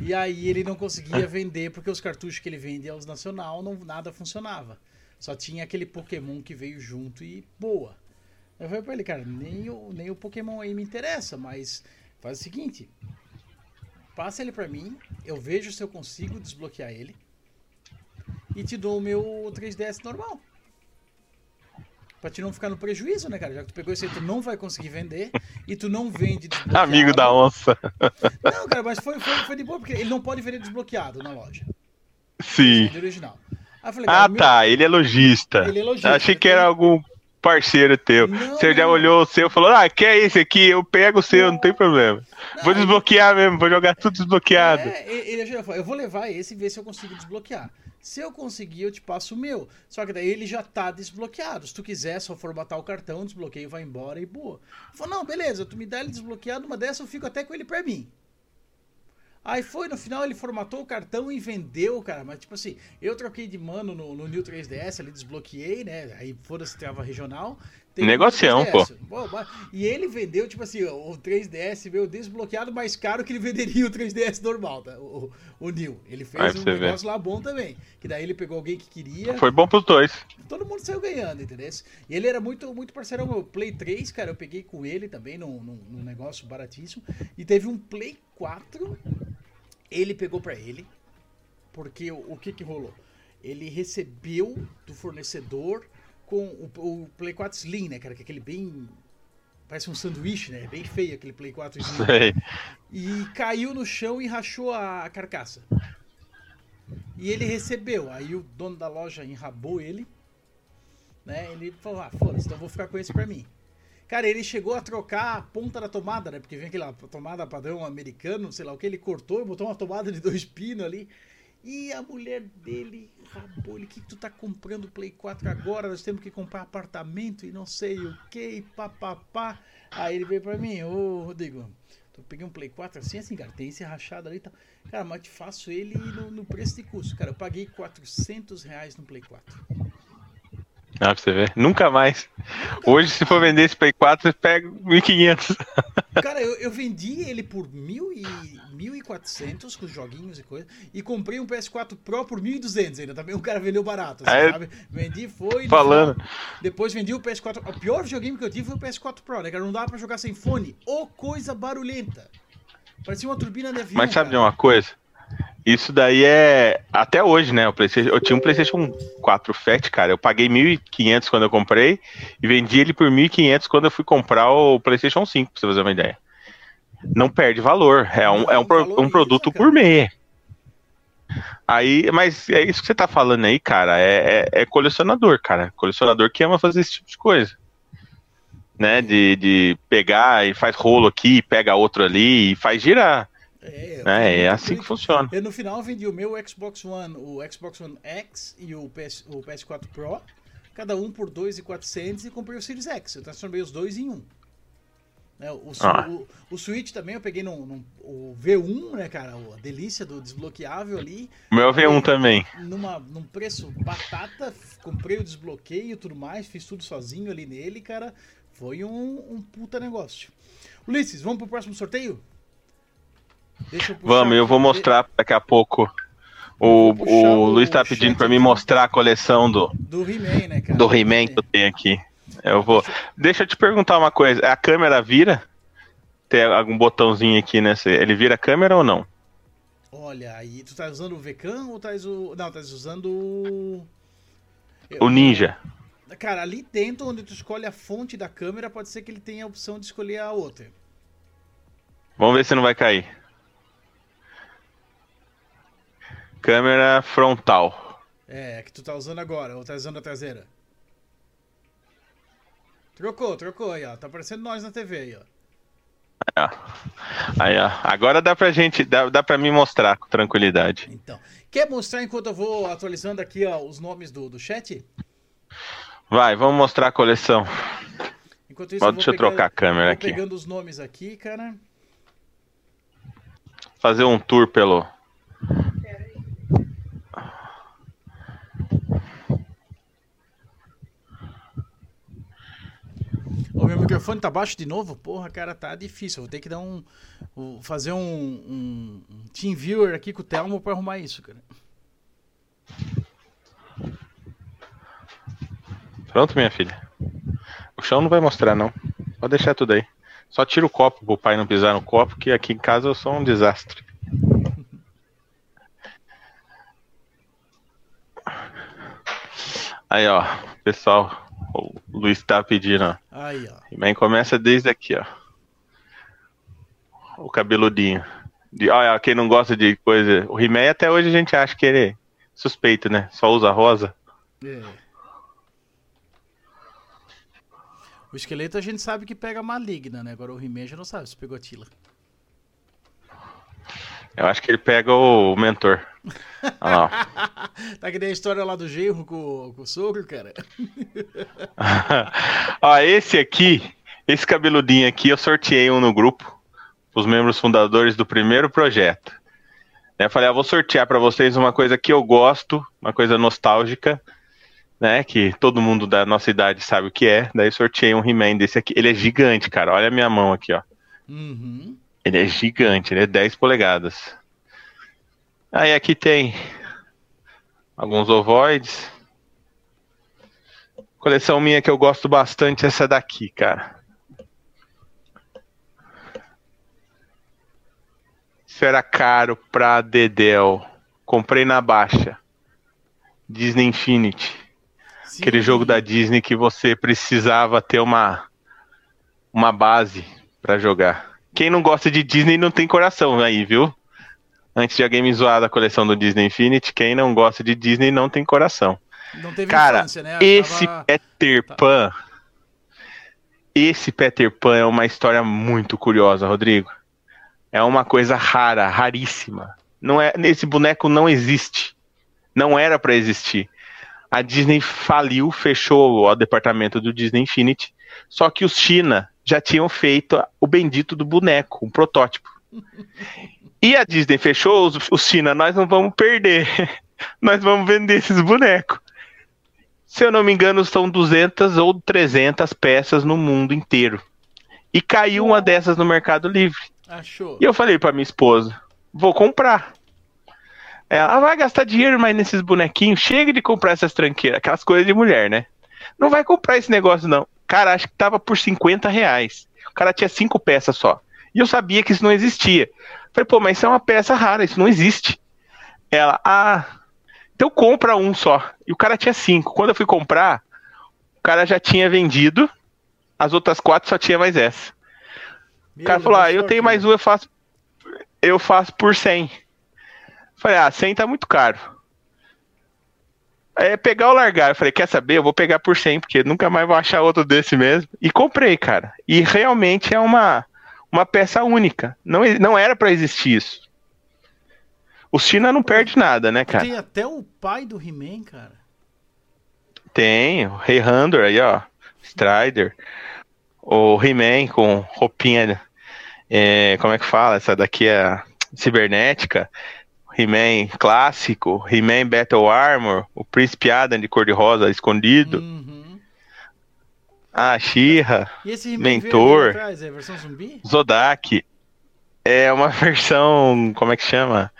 E aí ele não conseguia vender porque os cartuchos que ele vendia aos nacional não nada funcionava. Só tinha aquele Pokémon que veio junto e boa. Eu falei pra ele, cara, nem o, nem o Pokémon aí me interessa, mas faz o seguinte: passa ele pra mim, eu vejo se eu consigo desbloquear ele. e te dou o meu 3DS normal. Pra te não ficar no prejuízo, né, cara? Já que tu pegou esse aí, tu não vai conseguir vender e tu não vende desbloqueado.
Amigo da onça. <laughs>
Não, cara, mas foi, foi, foi de boa, porque ele não pode vender desbloqueado na loja.
Sim.
Vende original. Falei,
Ah,
meu-
tá. Ele é lojista.
Ele é lojista,
Achei que era algum parceiro teu.
Não,
Você já
não.
olhou o seu e falou: Ah, quer esse aqui? Eu pego o seu, não tem problema.
Não,
Vou desbloquear mesmo, vou jogar tudo desbloqueado.
É, ele ele já falou, eu vou levar esse e ver se eu consigo desbloquear. Se eu conseguir, eu te passo o meu. Só que daí ele já tá desbloqueado. Se tu quiser só formatar o cartão, desbloqueio, vai embora e boa. Falei, não, beleza, tu me dá ele desbloqueado, uma dessa eu fico até com ele pra mim. Aí foi, no final ele formatou o cartão e vendeu, cara. Mas tipo assim, eu troquei de mano no, no New 3DS, ali desbloqueei, né? Aí foda-se, trava regional. Tem
Negocião,
o 3DS. Pô, mas- E ele vendeu, tipo assim, o 3DS veio desbloqueado mais caro que ele <laughs> venderia o 3DS normal, tá? O, o New. Ele fez um
ver.
negócio lá bom também. Que daí ele pegou alguém que queria.
Foi bom pros dois.
Todo mundo saiu ganhando, entendeu? E ele era muito, muito parceirão meu. Play 3, cara, eu peguei com ele também num, num, num negócio baratíssimo. E teve um Play 4, ele pegou pra ele. Porque o, o que que rolou? Ele recebeu do fornecedor com o, o Play 4 Slim, né, cara? Que é aquele bem. Parece um sanduíche, né? Bem feio aquele Play 4 Slim.
Sei.
E caiu no chão e rachou a carcaça. E ele recebeu. Aí o dono da loja enrabou ele. Né? Ele falou: Ah, foda-se, então vou ficar com esse pra mim. Cara, ele chegou a trocar a ponta da tomada, né? Porque vem aquela tomada padrão americano, sei lá o que, ele cortou e botou uma tomada de dois pinos ali. E a mulher dele rabou ele, o que, tu tá comprando Play 4 agora? Nós temos que comprar apartamento e não sei o que, papapá. Aí ele veio pra mim, ô Rodrigo, eu peguei um Play 4 assim, assim, cara, tem esse rachado ali e tal. Cara, mas te faço ele no, no preço de custo. Cara, eu paguei 400 reais no Play 4.
Ah, pra você ver. Nunca mais. Hoje, se for vender esse Play 4, você pega 1.500.
Cara, eu, eu vendi ele por mil e, 1.400 com joguinhos e coisa. E comprei um PS4 Pro por 1.200 ainda. Também o cara vendeu barato, assim,
É.
sabe? Vendi, foi.
Falando.
depois vendi o PS4. O pior videogame que eu tive foi o PS4 Pro, né, cara? Não dava pra jogar sem fone. Ô, coisa barulhenta. Parecia uma turbina de avião.
Mas sabe de
cara.
uma coisa? Isso daí é. Até hoje, né? O PlayStation... Eu tinha um PlayStation 4 Fat, cara. Eu paguei 1.500 quando eu comprei e vendi ele por 1.500 quando eu fui comprar o PlayStation 5, pra você fazer uma ideia. Não perde valor. É um, é um, pro- um produto gourmet. Aí, mas é isso que você tá falando aí, cara. É, é- é colecionador, cara. Colecionador que ama fazer esse tipo de coisa. Né? De, de pegar e faz rolo aqui, pega outro ali e faz girar.
É,
É
por-
assim que funciona.
Eu no final vendi o meu Xbox One, o Xbox One X e o, PS, o PS4 Pro, cada um por 2.400 e comprei o Series X. Eu transformei os dois em um. Né, o,
Ah.
o, o Switch também eu peguei num, num- o V1, né, cara? A delícia do desbloqueável ali.
O meu V1 também.
Numa, num preço batata, comprei o desbloqueio e tudo mais, fiz tudo sozinho ali nele, cara. Foi um, um puta negócio. Ulisses, vamos pro próximo sorteio? Deixa eu puxar
Vamos, eu vou mostrar daqui a pouco. O, o
o
Luiz tá pedindo pra mim mostrar a coleção do,
Do He-Man, né, cara?
do He-Man que eu tenho aqui. Eu vou. Deixa eu te perguntar uma coisa. A câmera vira? Tem algum botãozinho aqui, né? Ele vira a câmera ou não?
Olha, aí tu tá usando o VCAM ou tá o. Não, tá usando o.
O Ninja.
Cara, ali dentro, onde tu escolhe a fonte da câmera, pode ser que ele tenha a opção de escolher a outra.
Vamos ver se não vai cair. Câmera frontal.
É, que tu tá usando agora, ou tá usando a traseira. Trocou, trocou aí, ó. Tá aparecendo nós na TV aí, ó.
Aí, ó. Aí, ó. Agora dá pra gente, dá, dá pra mim mostrar com tranquilidade.
Então. Quer mostrar enquanto eu vou atualizando aqui ó, os nomes do, do chat?
Vai, vamos mostrar a coleção.
Enquanto
Ó, deixa eu trocar a câmera aqui.
pegando os nomes aqui, cara.
Fazer um tour pelo.
O meu microfone tá baixo de novo? Porra, cara, tá difícil. Eu vou ter que dar um. fazer um, um, um Team Viewer aqui com o Telmo pra arrumar isso, cara.
Pronto, minha filha. O chão não vai mostrar, não. Pode deixar tudo aí. Só tira o copo pro pai não pisar no copo, que aqui em casa eu sou um desastre. <laughs> Aí, ó, pessoal, Luiz tá pedindo, ó.
Aí, ó.
He-Man começa desde aqui, ó. O cabeludinho. De, olha, quem não gosta de coisa. O He-Man até hoje a gente acha que ele é suspeito, né? Só usa rosa.
É. O esqueleto a gente sabe que pega maligna, né? Agora o He-Man já não sabe se pegou a Tila.
Eu acho que ele pega o mentor. <laughs>
Tá que nem a história lá do genro com, com o sogro, cara. <laughs>
Ó, esse aqui, esse cabeludinho aqui, eu sorteei um no grupo, os membros fundadores do primeiro projeto. Eu falei, ah, vou sortear para vocês uma coisa que eu gosto, uma coisa nostálgica, né? Que todo mundo da nossa idade sabe o que é. Daí sorteei um He-Man desse aqui. Ele é gigante, cara. Olha a minha mão aqui, ó.
Uhum.
Ele é gigante, ele é 10 polegadas. Aí aqui tem alguns ovoides. Coleção minha que eu gosto bastante é essa daqui, cara. Isso era caro pra Dedel. Comprei na baixa. Disney Infinity.
Sim.
Aquele jogo da Disney que você precisava ter uma uma base pra jogar. Quem não gosta de Disney não tem coração aí, viu? Antes de alguém me zoar da coleção do Disney Infinity, quem não gosta de Disney não tem coração.
Não teve
Cara,
infância, né?
esse
Tava-
Peter Pan. Esse Peter Pan é uma história muito curiosa, Rodrigo. É uma coisa rara, raríssima. Não é, esse boneco não existe. Não era pra existir. A Disney faliu, fechou o departamento do Disney Infinity. Só que os China já tinham feito o bendito do boneco, um protótipo. <laughs> E a Disney fechou, os, os China, nós não vamos perder. <laughs> Nós vamos vender esses bonecos. Se eu não me engano, são 200 ou 300 peças no mundo inteiro. E caiu uma dessas no Mercado Livre.
Achou.
E eu falei pra minha esposa: vou comprar. Ela "Ah, vai gastar dinheiro mais nesses bonequinhos. Chega de comprar essas tranqueiras, aquelas coisas de mulher, né? Não vai comprar esse negócio, não. Cara, acho que tava por 50 reais. O cara tinha cinco peças só. E eu sabia que isso não existia. Falei, pô, mas isso é uma peça rara, isso não existe. Ela, ah, então compra um só. E o cara tinha cinco. Quando eu fui comprar, o cara já tinha vendido. As outras quatro só tinha mais essa. O cara falou: Ah, eu tenho mais um, eu faço, eu faço por 100. Falei: Ah, 100 tá muito caro. É pegar ou largar. Eu falei: Quer saber? Eu vou pegar por 100, porque nunca mais vou achar outro desse mesmo. E comprei, cara. E realmente é uma, uma peça única. Não, não era pra existir isso. O China não perde nada, né, cara?
Tem até o pai do He-Man, cara.
Tem, o Rei Handor aí, ó. Strider. O He-Man com roupinha. é, como é que fala? Essa daqui é cibernética. He-Man clássico. He-Man Battle Armor. O Príncipe Adam de cor-de-rosa escondido.
Uhum.
A She-Ra.
Esse He-Man
Mentor.
atrás, é versão zumbi?
Zodak. É uma <laughs> versão. Como é que chama?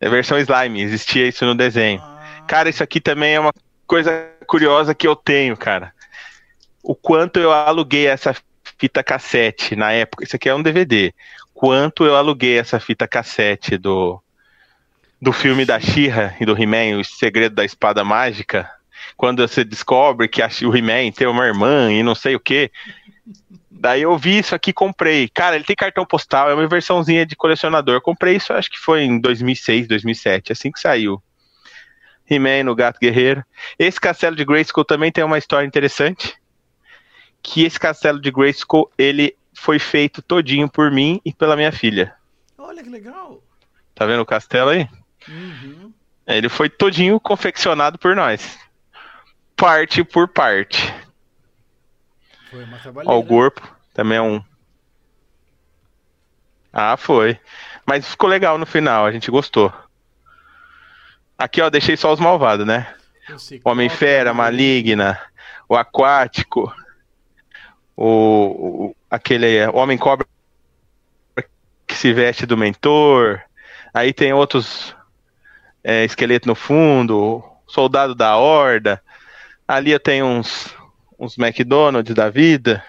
É versão slime. Existia isso no desenho.
Ah,
Cara, isso aqui também é uma coisa curiosa que eu tenho, cara. O quanto eu aluguei essa fita cassete na época. Isso aqui é um DVD. Quanto eu aluguei essa fita cassete do do filme da She-Ra e do He-Man, O Segredo da Espada Mágica. Quando você descobre que o He-Man tem uma irmã e não sei o que. Daí eu vi isso aqui e comprei. Cara, ele tem cartão postal, é uma versãozinha de colecionador. Comprei isso, acho que foi em 2006, 2007, assim que saiu. He-Man no Gato Guerreiro. Esse castelo de Grayskull também tem uma história interessante. Que esse castelo de Grayskull, ele foi feito todinho por mim e pela minha filha.
Olha que legal.
Tá vendo o castelo aí?
Uhum.
Ele foi todinho confeccionado por nós. Parte por parte.
Foi uma.
Ó, o corpo também é um. Ah, foi. Mas ficou legal no final, a gente gostou. Aqui, ó, deixei só os malvados, né? Homem-Fera,
qual-
Maligna, o Aquático, o, o- aquele é, Homem-Cobra que se veste do mentor. Aí tem outros é, esqueleto no fundo, Soldado da Horda. Ali eu tenho uns, uns McDonald's da vida.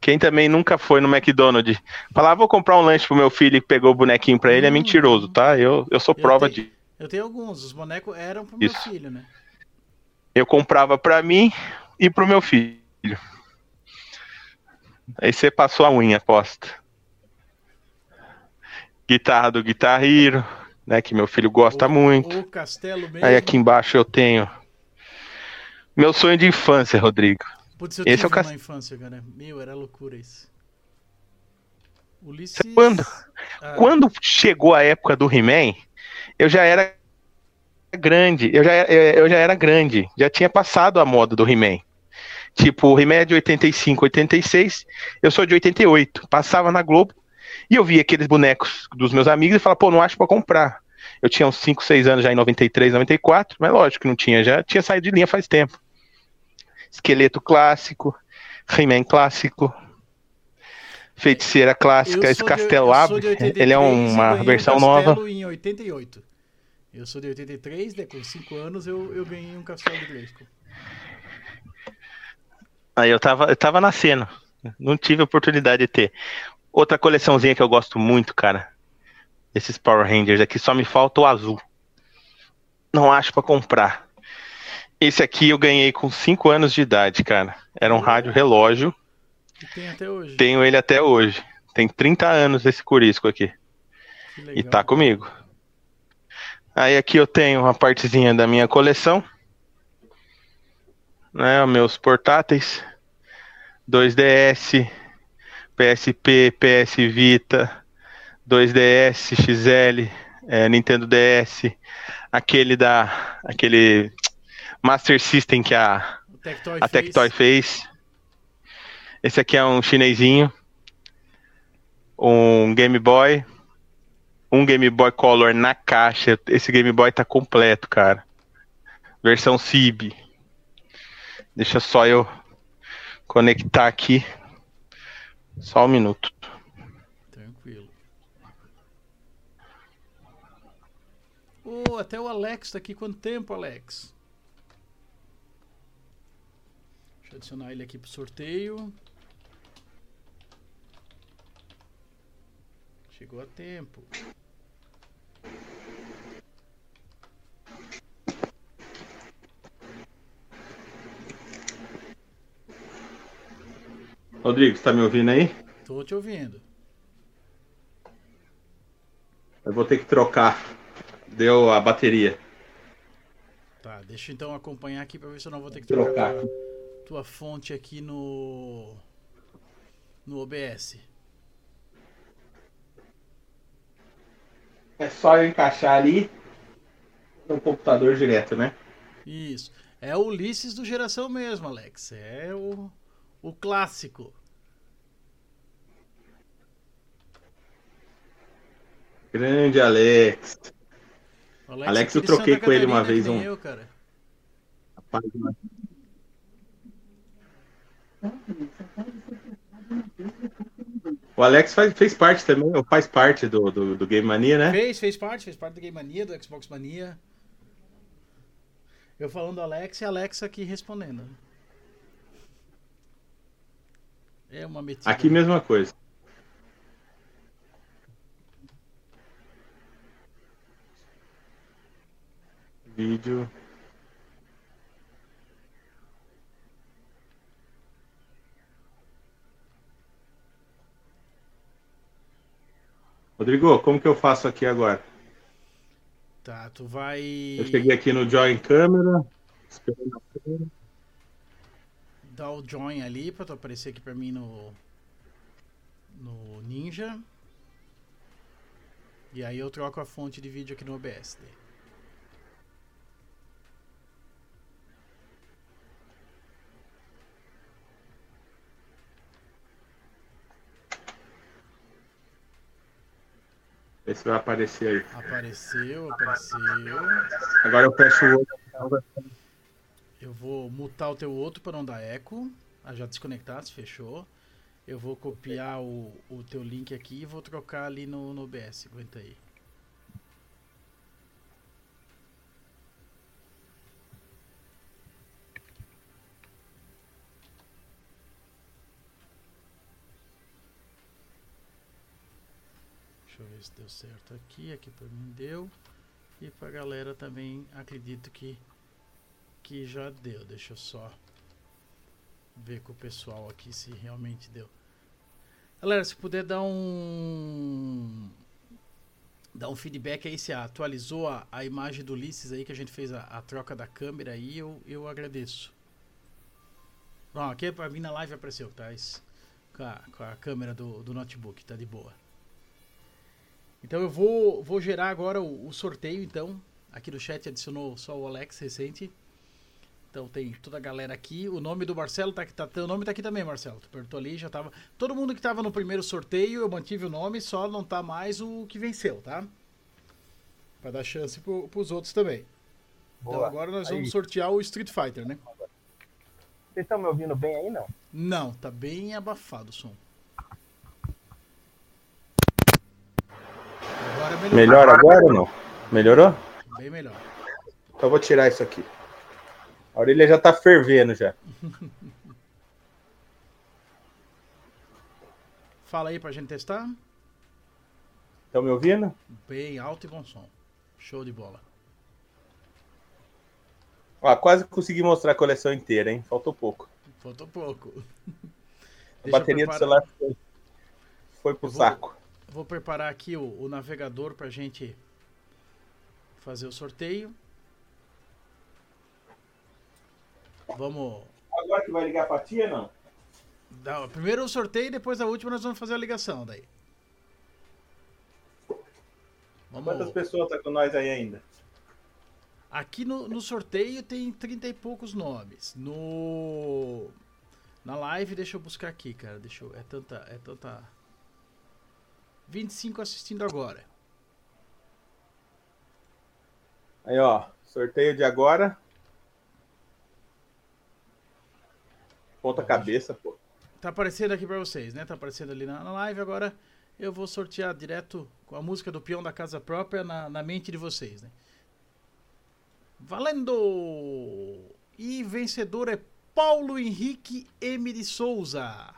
Quem também nunca foi no McDonald's, falar, "Ah, vou comprar um lanche pro meu filho e pegou o bonequinho pra ele, é
Hum.
mentiroso, tá? Eu, eu sou
Eu
prova
tenho-
de.
Eu tenho alguns, os bonecos eram pro meu
Isso.
filho, né?
Eu comprava pra mim e pro meu filho. Aí você passou a unha, aposta. Guitarra do Guitar Hero, né? Que meu filho gosta
O-
muito.
O castelo mesmo.
Aí aqui embaixo eu tenho meu sonho de infância, Rodrigo.
Putz, eu
esse
tive
é o cas-
uma infância, cara. Meu, era loucura isso. Ulisses...
Quando?
Ah,
Quando chegou a época do He-Man, eu já era grande. Eu já, era- eu já era grande. Já tinha passado a moda do He-Man. Tipo, o He-Man é de 85, 86. Eu sou de 88. Passava na Globo e eu via aqueles bonecos dos meus amigos e falava, pô, não acho pra comprar. Eu tinha uns 5, 6 anos já em 93, 94, mas lógico que não tinha, já tinha saído de linha faz tempo. Esqueleto clássico, He-Man clássico, Feiticeira clássica, esse Castelo
83
ele é uma versão nova.
em 88. Eu sou de 83, né? Com 5 anos eu, eu ganhei um castelo de Grayskull.
Aí eu tava, eu tava nascendo. Não tive oportunidade de ter. Outra coleçãozinha que eu gosto muito, cara. Esses Power Rangers aqui, só me falta o azul. Não acho pra comprar. Esse aqui eu ganhei com 5 anos de idade, cara. Era um rádio relógio.
E tem até hoje.
Tenho ele até hoje. Tem 30 anos esse curisco aqui. E tá comigo. Aí aqui eu tenho uma partezinha da minha coleção. Né, meus portáteis. 2DS, PSP, PS Vita, 2DS, XL, é, Nintendo DS, aquele da aquele Master System que a
Tectoy
a
fez.
Tectoy fez. Esse aqui é um chinesinho. Um Game Boy. Um Game Boy Color na caixa. Esse Game Boy tá completo, cara. Versão CIB. Deixa só eu conectar aqui. Só um minuto.
Tranquilo. Oh, até o Alex tá aqui. Quanto tempo, Alex? Deixa eu adicionar ele aqui pro sorteio. Chegou a tempo.
Rodrigo, você tá me ouvindo aí?
Tô te ouvindo.
Eu vou ter que trocar. Deu a bateria.
Tá, deixa eu então acompanhar aqui pra ver se eu não vou ter que
Trocar.
trocar tua, tua fonte aqui no no OBS.
É só eu encaixar ali no computador direto, né?
Isso. É o Ulisses do Geração mesmo, Alex. É o, o clássico.
Grande Alex. Alex,
aqui
eu troquei
Santa
com ele uma vez, um-
Eu, cara.
O Alex faz- fez parte também, ou faz parte do, do, do Game Mania, né?
Fez, fez parte, fez parte do Game Mania, do Xbox Mania. Eu falando Alex e a Alexa aqui respondendo. É uma metida.
Aqui mesma coisa. Vídeo. Rodrigo, como que eu faço aqui agora?
Tá, tu vai.
Eu cheguei aqui no Join Câmera.
dar o join ali pra tu aparecer aqui pra mim no no Ninja. E aí eu troco a fonte de vídeo aqui no OBS. daí.
Vê se vai aparecer aí.
Apareceu, apareceu.
Agora eu fecho o olho.
Eu vou mutar o teu outro para não dar eco. Ah, já desconectasse, fechou. Eu vou copiar o, o teu link aqui e vou trocar ali no, no OBS. Aguenta aí. Eu ver se deu certo aqui. Aqui pra mim deu. E pra galera também acredito que, que já deu. Deixa eu só ver com o pessoal aqui se realmente deu. Galera, se puder dar um. Dar um feedback aí se atualizou a, a imagem do Ulisses aí que a gente fez a, a troca da câmera aí, eu, eu agradeço. Bom, aqui pra mim na live apareceu, tá? Esse- com, a, com a câmera do, do notebook, tá de boa. Então eu vou, vou gerar agora o, o sorteio, então. Aqui no chat adicionou só o Alex recente. Então tem toda a galera aqui. O nome do Marcelo tá aqui. Tá, teu nome tá aqui também, Marcelo. Tu apertou ali, já tava. Todo mundo que tava no primeiro sorteio, eu mantive o nome, só não tá mais o que venceu, tá? Pra dar chance pro, pros outros também. Então
Boa.
agora nós
Aí.
vamos sortear o Street Fighter, né?
Vocês estão me ouvindo bem aí, não?
Não, tá bem abafado o som. Melhorou.
Melhor agora ou não? Melhorou?
Bem melhor.
Então eu vou tirar isso aqui. A orelha já tá fervendo já. <laughs>
Fala aí pra gente testar.
Estão me ouvindo?
Bem alto e bom som. Show de bola.
Ó, quase consegui mostrar a coleção inteira, hein? Faltou pouco.
Faltou pouco.
A
Deixa
bateria do celular foi, foi pro
Eu vou-
saco.
Vou preparar aqui o, o navegador pra gente fazer o sorteio. Vamos
Agora que vai ligar pra tia, não?
dar primeiro o sorteio e depois a última nós vamos fazer a ligação daí.
Quantas
Vamos.
pessoas tá com nós aí ainda?
Aqui no, no sorteio tem 30 e poucos nomes. No na live, deixa eu buscar aqui, cara. Deixa eu, é tanta é tanta 25 assistindo agora.
Aí, ó. Sorteio de agora. Ponta cabeça, pô.
Tá aparecendo aqui pra vocês, né? Tá aparecendo ali na, na live. Agora eu vou sortear direto com a música do peão da casa própria na, na mente de vocês, né? Valendo! E vencedor é Paulo Henrique M. de Souza.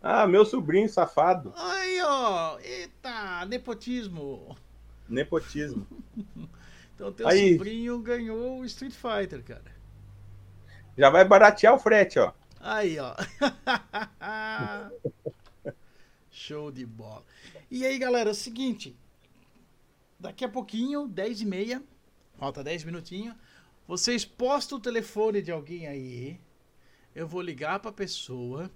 Ah, meu sobrinho safado.
Aí, ó! Eita! Nepotismo!
Nepotismo. <laughs>
Então teu
Aí.
sobrinho ganhou o Street Fighter, cara.
Já vai baratear o frete, ó.
Aí, ó. <laughs> Show de bola. E aí, galera, é o seguinte. Daqui a pouquinho, 10 e meia, falta 10 minutinhos, vocês postam o telefone de alguém aí, eu vou ligar pra pessoa,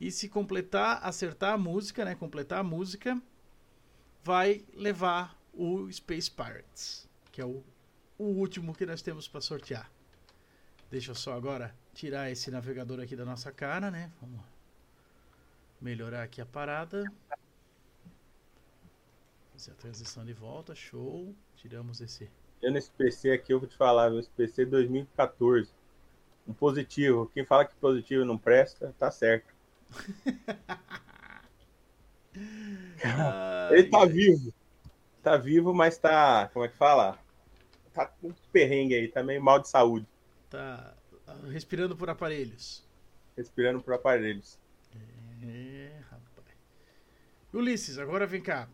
e se completar, acertar a música, né, completar a música, vai levar o Space Pirates, que é o, o último que nós temos pra sortear. Deixa eu só agora tirar esse navegador aqui da nossa cara, né? Vamos melhorar aqui a parada. Fazer a transição de volta, show. Tiramos esse.
Eu nesse PC aqui, eu vou te falar, esse PC 2014. Um positivo. Quem fala que positivo não presta, tá certo. <laughs> Ele tá vivo. Tá vivo, mas tá. Como é que fala? Tá com perrengue aí, tá meio mal de saúde.
Tá respirando por aparelhos.
Respirando por aparelhos.
É, rapaz. Ulisses, agora vem cá.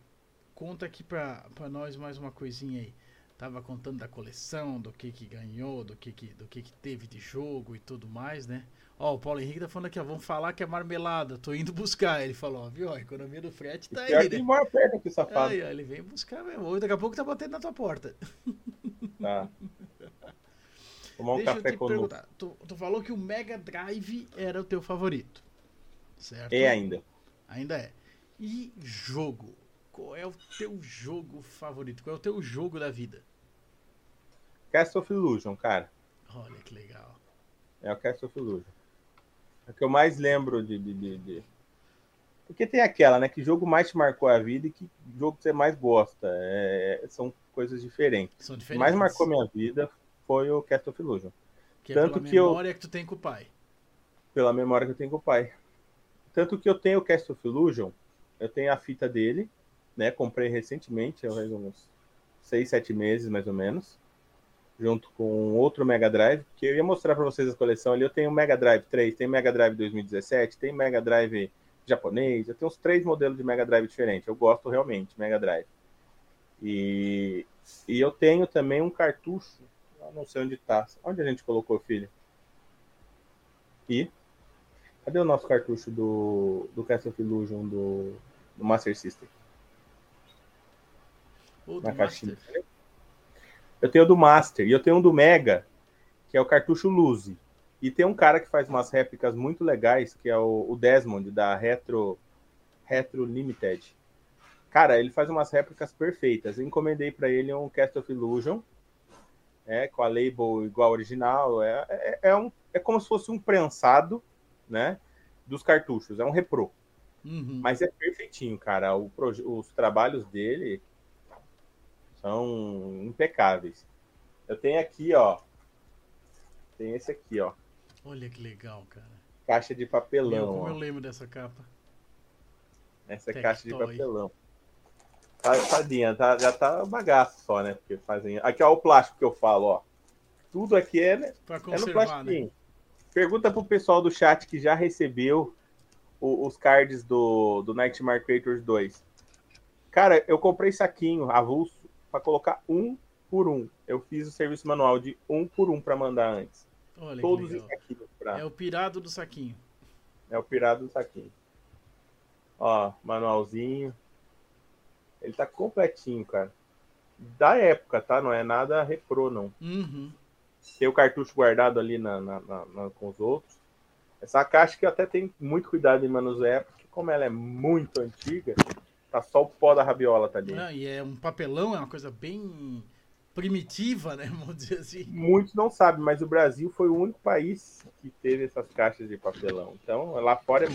Conta aqui pra, pra nós mais uma coisinha aí. Tava contando da coleção, do que que ganhou, do que que, do que que teve de jogo e tudo mais, né? Ó, o Paulo Henrique tá falando aqui, ó, vamos falar que é marmelada, tô indo buscar. Ele falou, ó, viu? A economia do frete tá aí, né?
mora perto aqui, safado.
Aí, ó, ele vem buscar mesmo. Ou daqui a pouco tá batendo na tua porta.
Tá. <laughs> Tomar um
Deixa eu
café
te
conosco.
perguntar. Tu, tu falou que o Mega Drive era o teu favorito. Certo?
É ainda.
Ainda é. E jogo? Qual é o teu jogo favorito? Qual é o teu jogo da vida?
Castle of Illusion, cara.
Olha que legal.
É o Castle of Illusion. É o que eu mais lembro de, de, de- de- Porque tem aquela, né? Que jogo mais te marcou a vida e que jogo você mais gosta. É, são coisas diferentes.
São
O que
diferentes.
mais marcou minha vida foi o Castle of Illusion.
Que é
tanto
pela
que eu-
memória que tu tem com o pai.
Pela memória que eu tenho com o pai. Tanto que eu tenho o Castle of Illusion, eu tenho a fita dele, né? Comprei recentemente, há uns 6, 7 meses mais ou menos. Junto com outro Mega Drive, que eu ia mostrar para vocês a coleção ali. Eu tenho o Mega Drive 3, tem Mega Drive 2017, tem Mega Drive japonês, eu tenho uns três modelos de Mega Drive diferentes. Eu gosto realmente, Mega Drive. E, e eu tenho também um cartucho, Eu não sei onde tá. Onde a gente colocou, filho? E? Cadê o nosso cartucho do, do Castle of Illusion do, do Master System?
Do
Na caixinha.
Master.
Eu tenho o do Master e eu tenho um do Mega, que é o cartucho Luzi. E tem um cara que faz umas réplicas muito legais, que é o, o Desmond, da Retro, Retro Limited. Cara, ele faz umas réplicas perfeitas. Eu encomendei para ele um Cast of Illusion, é, com a label igual original. É, é, é um, é como se fosse um prensado, né? Dos cartuchos. É um repro.
Uhum.
Mas é perfeitinho, cara. O os trabalhos dele são impecáveis. Eu tenho aqui, ó. Tem esse aqui, ó.
Olha que legal, cara.
Caixa de papelão.
como eu
Ó.
lembro dessa capa.
Essa é
Tectoy.
caixa de papelão. Tá- Tadinha, tá, já tá bagaço só, né? Porque fazem. Aqui, ó, o plástico que eu falo, ó. Tudo aqui é, né? É no
conservar, né?
Pergunta pro pessoal do chat que já recebeu o- os cards do, do Nightmare Creators 2. Cara, eu comprei saquinho avulso pra colocar um por um. Eu fiz o serviço manual de um por um pra mandar antes.
Olha
Todos
que
em
legal.
saquinho. Pra...
É o pirado do saquinho.
É o pirado do saquinho. Ó, manualzinho. Ele tá completinho, cara. Da época, tá? Não é nada reprô, não.
Uhum.
Tem o cartucho guardado ali na, na- na- na- com os outros. Essa caixa que eu até tenho muito cuidado em manusear, porque como ela é muito antiga, tá só o pó da rabiola tá ali.
Ah, e é um papelão, é uma coisa bem primitiva, né? <laughs> Vamos dizer assim.
Muitos não sabem, mas o Brasil foi o único país que teve essas caixas de papelão. Então, lá fora é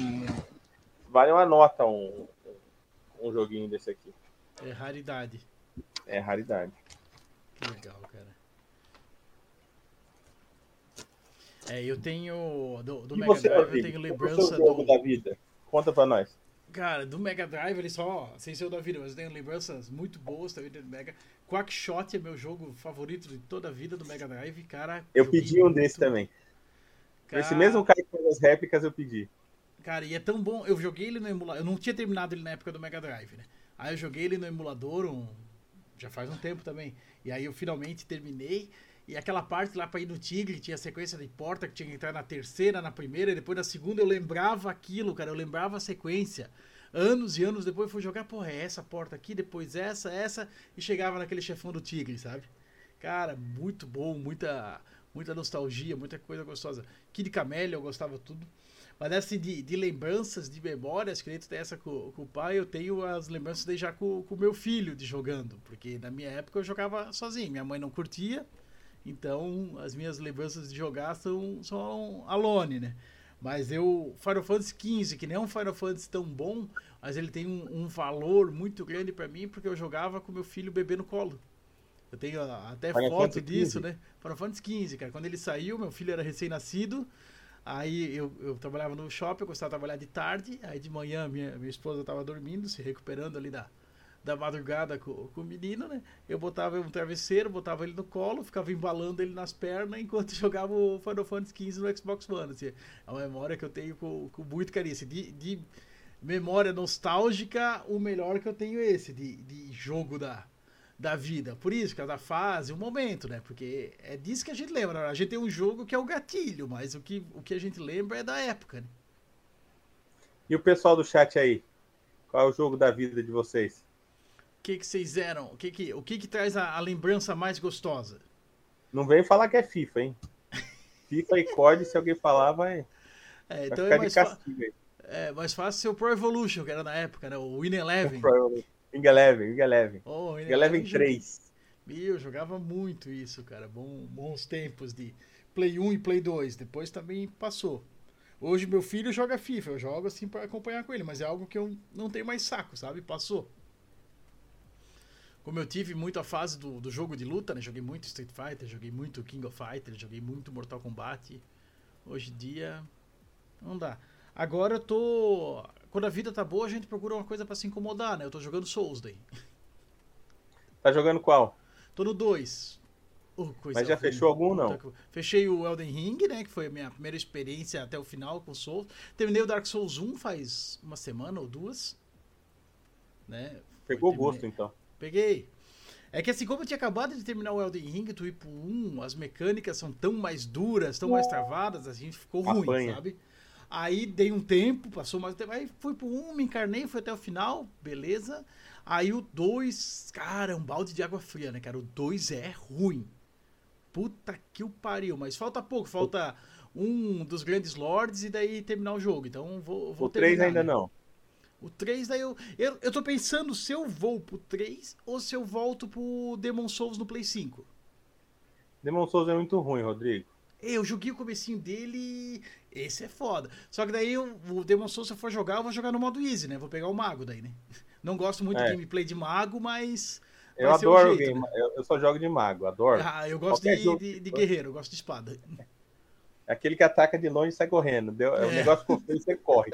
vale uma nota um, um joguinho desse aqui.
É raridade.
É raridade.
Que legal, cara. É, eu tenho. Do, do Mega
você,
Drive, eu tenho
é
lembrança do.
da vida? Conta pra nós.
Cara, do Mega Drive, ele só. Sem ser o da vida, mas eu tenho lembranças muito boas também do Mega. Quackshot é meu jogo favorito de toda a vida do Mega Drive, cara.
Eu pedi um
muito.
desse também.
Cara,
Esse mesmo cara que fez as réplicas, eu pedi.
Cara, e é tão bom. Eu joguei ele no emulador. Eu não tinha terminado ele na época do Mega Drive, né? Aí eu joguei ele no emulador um... já faz um tempo também. E aí eu finalmente terminei. E aquela parte lá pra ir no Tigre, tinha a sequência de porta que tinha que entrar na terceira, na primeira, e depois na segunda eu lembrava aquilo, cara. Eu lembrava a sequência. Anos e anos depois eu fui jogar, porra, é essa porta aqui, depois essa, essa, e chegava naquele chefão do Tigre, sabe? Cara, muito bom, muita, muita nostalgia, muita coisa gostosa. Kid Camélia, eu gostava tudo. Mas assim, de, de lembranças, de memórias, que nem tu tem essa com, com o pai, eu tenho as lembranças daí já com o meu filho de jogando. Porque na minha época eu jogava sozinho, minha mãe não curtia, então as minhas lembranças de jogar são, são alone, né? Mas eu, Final Fantasy XV, que nem é um Final Fantasy tão bom, mas ele tem um, um valor muito grande pra mim, porque eu jogava com meu filho bebê no colo. Eu tenho ah, até
Final
foto
Fantasy
disso,
15?
né? Final Fantasy XV, cara. Quando ele saiu, meu filho era recém-nascido. Aí eu, eu trabalhava no shopping, eu gostava de trabalhar de tarde. Aí de manhã minha, minha esposa estava dormindo, se recuperando ali da, da madrugada com, com o menino, né? Eu botava um travesseiro, botava ele no colo, ficava embalando ele nas pernas <laughs> enquanto jogava o Final Fantasy XV no Xbox One. Assim, é uma memória que eu tenho com, com muito carinho. Assim, de, de memória nostálgica, o melhor que eu tenho é esse, de, de jogo da, da vida. Por isso, cada fase, o momento, né? Porque é disso que a gente lembra. A gente tem um jogo que é o gatilho, mas o que, o que a gente lembra é da época, né?
E o pessoal do chat aí? Qual é o jogo da vida de vocês?
O que, que vocês eram? O que, que, o que, que traz a, a lembrança mais gostosa?
Não vem falar que é FIFA, hein? FIFA e COD, se alguém falar, vai,
É,
vai
então
ficar
é mais,
castigo aí.
é mais fácil ser o Pro Evolution, que era na época, né? O Win Eleven.
Wing Eleven, Wing Eleven.
Oh, Win
Eleven
jo-
3.
Meu, eu jogava muito isso, cara. Bom, bons tempos de Play 1 e Play 2. Depois também passou. Hoje meu filho joga FIFA, eu jogo assim pra acompanhar com ele, mas é algo que eu não tenho mais saco, sabe? Passou. Como eu tive muito a fase do, do jogo de luta, né? Joguei muito Street Fighter, joguei muito King of Fighters, joguei muito Mortal Kombat. Hoje em dia não dá. Agora eu tô. Quando a vida tá boa, a gente procura uma coisa pra se incomodar, né? Eu tô jogando Souls daí. <laughs>
Tá jogando qual?
Tô no 2. Oh,
Mas já fechou algum, não?
Fechei o Elden Ring, né? Que foi a minha primeira experiência até o final com Souls. Terminei o Dark Souls 1 faz uma semana ou duas. Né?
Pegou
Terminei.
gosto, então.
Peguei. É que assim, como eu tinha acabado de terminar o Elden Ring, tu ir pro 1, as mecânicas são tão mais duras, tão mais travadas, a gente ficou ruim,
Apanha.
sabe? Aí dei um tempo, passou mais um tempo, aí fui pro 1, me encarnei, fui até o final, beleza. Aí o 2, cara, é um balde de água fria, né, cara? O 2 é ruim. Puta que o pariu, mas falta pouco, falta um dos grandes lords e daí terminar o jogo. Então vou, vou
O 3
terminar,
ainda
né?
não.
O 3, daí eu, eu. Eu tô pensando se eu vou pro 3 ou se eu volto pro Demon Souls no Play 5.
Demon Souls é muito ruim, Rodrigo.
Eu joguei o comecinho dele. Esse é foda. Só que daí eu- o Demon Souls, se eu for jogar, eu vou jogar no modo easy, né? Vou pegar o mago daí, né? <laughs> Não gosto muito
É.
de gameplay de mago, mas.
Eu adoro
jeito,
game.
né?
Eu, eu só jogo de mago, adoro.
Ah, eu gosto de, de, de guerreiro, eu gosto de espada. <laughs>
É aquele que ataca de longe e sai correndo. Deu, O
É.
negócio ficou feio e você corre.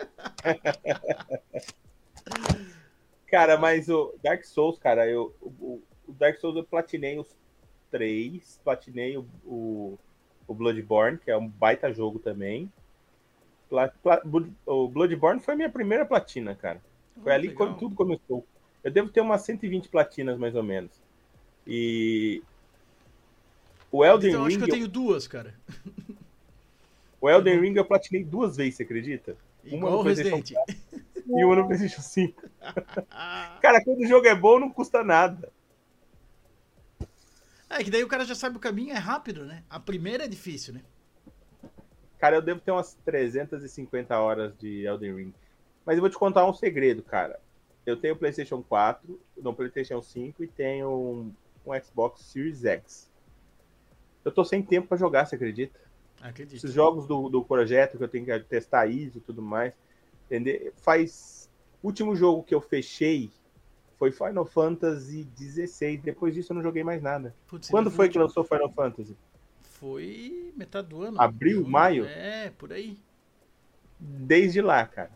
cara, mas o Dark Souls, cara, eu, o, o Dark Souls eu platinei os três. Platinei o, o, o Bloodborne, que é um baita jogo também. Pla- pla- o Bloodborne foi a minha primeira platina, cara. Foi ali
Legal.
quando tudo começou. Eu devo ter umas 120 platinas, mais ou menos. E. O Elden
Então, eu acho
Ring.
que eu tenho duas, cara.
O Elden Ring eu platinei duas vezes, você acredita? Uma
Igual
no PlayStation. E uma no PlayStation 5.
Ah, <laughs>
Cara, quando o jogo é bom, não custa nada.
É que daí o cara já sabe o caminho, é rápido, né? A primeira é difícil, né?
Cara, eu devo ter umas 350 horas de Elden Ring. Mas eu vou te contar um segredo, cara. Eu tenho o PlayStation 4, no PlayStation 5 e tenho um, um Xbox Series X. Eu tô sem tempo pra jogar, você acredita?
Acredito.
Esses jogos do, do projeto que eu tenho que testar ISO e tudo mais. Entender? Faz. O último jogo que eu fechei foi Final Fantasy XVI. Depois disso eu não joguei mais nada.
Putz,
Quando foi que lançou Final Fantasy?
Foi metade do ano.
Abril,
Junho,
maio?
É, por aí.
Desde lá, cara.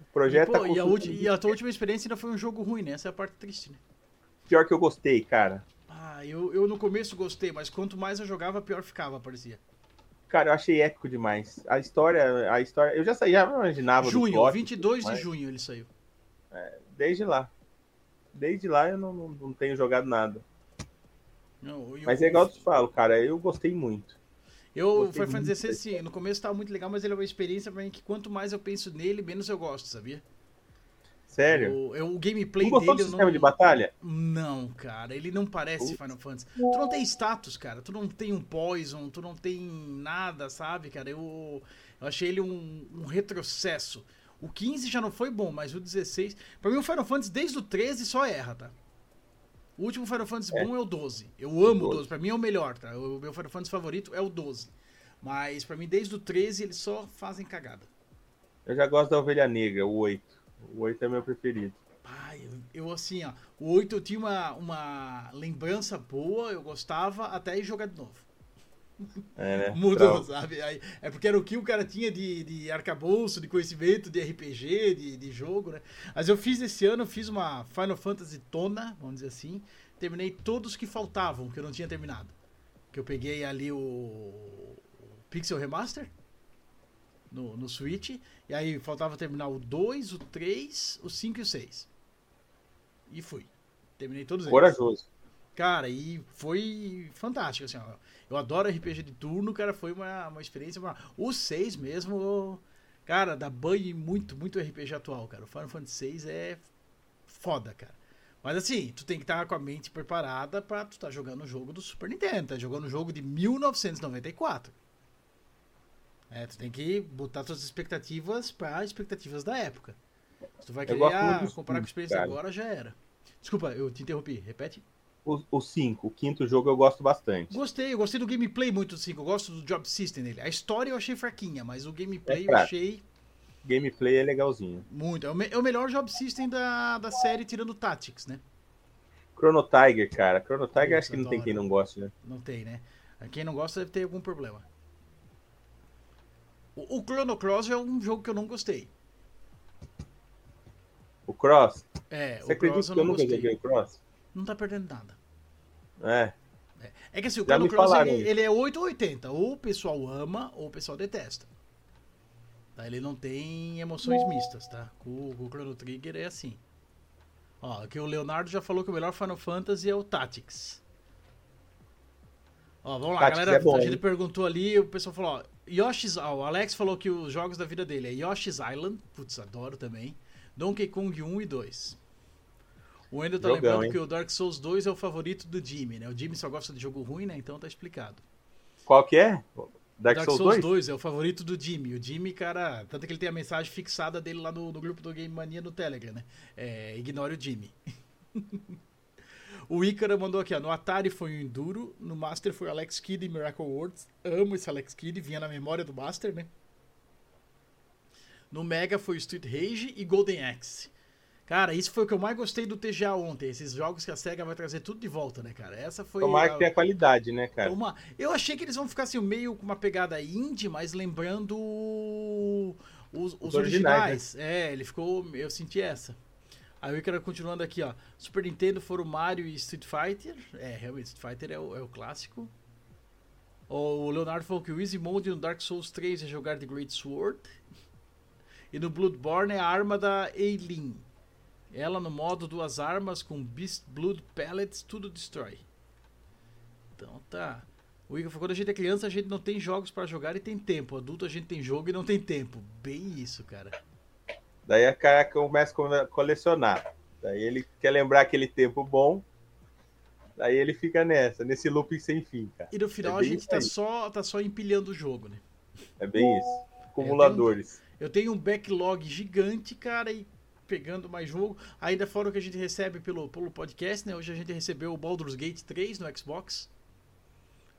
O projeto
e, pô,
tá
e, a ulti- e a tua última experiência ainda foi um jogo ruim, né? Essa é a parte triste, né?
Pior que eu gostei, cara.
Ah, eu, eu no começo gostei, mas quanto mais eu jogava, pior ficava, parecia.
Cara, eu achei épico demais. A história, a história, eu já sabia, já imaginava
Junho,
plot,
22 de junho ele saiu.
Desde lá. Desde lá eu não, não, não tenho jogado nada.
Não, e
Mas é igual eu te falo, cara, eu gostei muito.
Eu,
Gostei
Final Fantasy XVI, assim, no começo tava muito legal, mas ele é uma experiência pra mim que quanto mais eu penso nele, menos eu gosto, sabia?
Sério.
O, eu- o gameplay
Não do
dele eu
sistema
não...
de batalha?
Não, cara, ele não parece. Final Fantasy. Tu não tem status, cara. Tu não tem um Poison, tu não tem nada, sabe, cara? Eu, eu achei ele um, um retrocesso. O 15 já não foi bom, mas o 16. Pra mim, o Final Fantasy desde o 13 só erra, tá? O último Final Fantasy
É.
bom é o 12. Eu amo o
12.
12. Pra mim é o melhor, tá? O meu Final Fantasy favorito é o 12. Mas pra mim, desde o 13, eles só fazem cagada.
Eu já gosto da Ovelha Negra, o 8. O 8 é meu preferido.
Pai, eu, assim, ó. O 8 eu tinha uma, uma lembrança boa, eu gostava, até ir jogar de novo.
É, né? <laughs>
Mudou,
Pra-
sabe? Aí, é porque era o que o cara tinha de, de arcabouço, de conhecimento, de RPG, de, de jogo, né? Mas eu fiz esse ano, fiz uma Final Fantasy tona, vamos dizer assim. Terminei todos que faltavam, que eu não tinha terminado. Que eu peguei ali o Pixel Remaster no, no Switch. E aí faltava terminar o 2, o 3, o 5 e o 6. E fui. Terminei todos eles.
Corajoso.
Cara, e foi fantástico, assim, ó. Eu adoro RPG de turno, cara, foi uma, uma experiência. Uma... O 6 mesmo, cara, dá banho em muito, muito RPG atual, cara. O Final Fantasy 6 é foda, cara. Mas assim, tu tem que estar com a mente preparada pra tu estar jogando o jogo do Super Nintendo, tá jogando o jogo de 1994. É, tu tem que botar tuas expectativas para expectativas da época. Se tu vai querer ah, comparar com a experiência
cara.
agora, já era. Desculpa, eu te interrompi, repete.
O 5, o quinto jogo eu gosto bastante.
Gostei, eu gostei do gameplay muito do 5. Eu gosto do job system dele. A história eu achei fraquinha, mas o gameplay
É
eu achei
Gameplay é legalzinho.
muito. É o, me- é o melhor job system da, da série, tirando o Tactics, né?
Chrono Tiger, cara. Chrono Tiger acho que não tem quem não goste, né?
Não tem, né? Quem não gosta deve ter algum problema. O, o Chrono Cross é um jogo que eu não gostei.
O Cross.
É,
Você
o Cross
acredita
eu
que eu
não
nunca
gostei.
joguei o Cross?
Não tá perdendo nada.
É.
É que assim, o
Já
Chrono Cross ele, ele é 8 ou 80. Ou o pessoal ama, ou o pessoal detesta. Tá? Ele não tem emoções mistas, tá? Com o Chrono Trigger é assim. Ó, que o Leonardo já falou que o melhor Final Fantasy é o Tactics. Ó, vamos lá,
Tactics
galera.
é bom,
a gente
hein?
perguntou ali, o pessoal falou, ó, Yoshi's. Ó, o Alex falou que os jogos da vida dele é Yoshi's Island. Putz, adoro também. Donkey Kong 1 e 2. O Wendel tá
Jogão,
lembrando
hein?
que o Dark Souls 2 é o favorito do Jimmy, né? O Jimmy só gosta de jogo ruim, né? Então tá explicado.
Qual que é? Dark,
Dark
Souls,
Souls
2?
2 é o favorito do Jimmy. O Jimmy, cara, tanto que ele tem a mensagem fixada dele lá no, no grupo do Game Mania no Telegram, né? É, ignore o Jimmy. <laughs> o Ícara mandou aqui, ó. No Atari foi o Enduro, no Master foi o Alex Kidd e Miracle Worlds. Amo esse Alex Kidd, vinha na memória do Master, né? No Mega foi o Street Rage e Golden Axe. Cara, isso foi o que eu mais gostei do TGA ontem. Esses jogos que a SEGA vai trazer tudo de volta, né, cara? Essa foi.
Tomara
a-
que tenha qualidade, né, cara?
Eu achei que eles vão ficar assim, meio com uma pegada indie, mas lembrando os, os
Os
originais.
originais,
É, ele ficou. Eu senti essa. Aí o Icaro continuando aqui, ó. Super Nintendo foram Mario e Street Fighter. É, realmente, Street Fighter é o, é o clássico. O Leonardo falou que o Easy Mode no Dark Souls 3 é jogar The Great Sword. E no Bloodborne é a arma da Eileen. Ela no modo duas armas com Beast Blood Pellets, tudo destrói. Então tá. O Igor falou, quando a gente é criança, a gente não tem jogos pra jogar e tem tempo. Adulto, a gente tem jogo e não tem tempo. Bem isso, cara.
Daí a cara começa a colecionar. Daí ele quer lembrar aquele tempo bom. Daí ele fica nessa, nesse looping sem fim, cara.
E no final
É
a gente tá
aí.
só, tá só empilhando o jogo, né?
É bem isso. Acumuladores.
Eu tenho um backlog gigante, cara, e pegando mais jogo. Ainda fora o que a gente recebe pelo, pelo podcast, né? Hoje a gente recebeu o Baldur's Gate 3 no Xbox.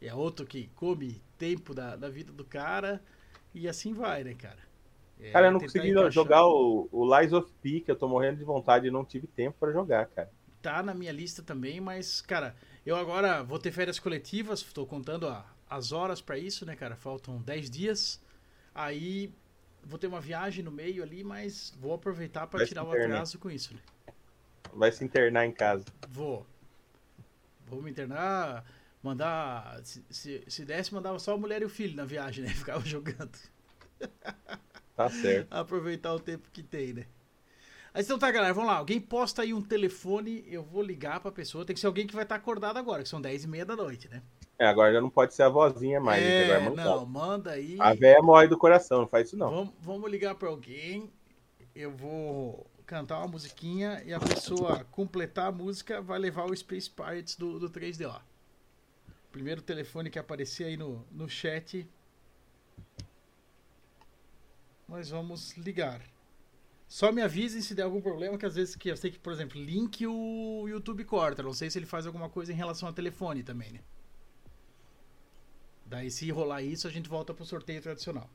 É outro que come tempo da, da vida do cara. E assim vai, né, cara? É,
Cara, eu não consegui
encaixar.
jogar o, o Lies of P, que eu tô morrendo de vontade e não tive tempo pra jogar, cara.
tá na minha lista também, mas, cara, eu agora vou ter férias coletivas, estou contando a- as horas pra isso, né, cara? Faltam 10 dias. Aí vou ter uma viagem no meio ali, mas vou aproveitar pra
Vai
tirar o atraso com isso, né?
Vai se internar em casa.
Vou. Vou me internar, mandar. Se, se, se desse, mandava só a mulher e o filho na viagem, né? <laughs> Ficava jogando. <laughs>
Tá certo.
Aproveitar o tempo que tem, né? Mas então tá, galera, vamos lá. Alguém posta aí um telefone, eu vou ligar pra pessoa. Tem que ser alguém que vai estar acordado agora, que são 10 e meia da noite, né?
É, agora já não pode ser a vozinha mais.
é,
é mancada.
não, manda aí.
A véia morre do coração, não faz isso não.
Vamos, vamos ligar pra alguém. Eu vou cantar uma musiquinha e a pessoa completar a música vai levar o Space Pirates do, do 3DO. Primeiro telefone que aparecer aí no, no chat. Nós vamos ligar. Só me avisem se der algum problema, que às vezes que eu sei que, por exemplo, link o YouTube corta. Não sei se ele faz alguma coisa em relação ao telefone também, né? Daí se rolar isso, a gente volta pro sorteio tradicional.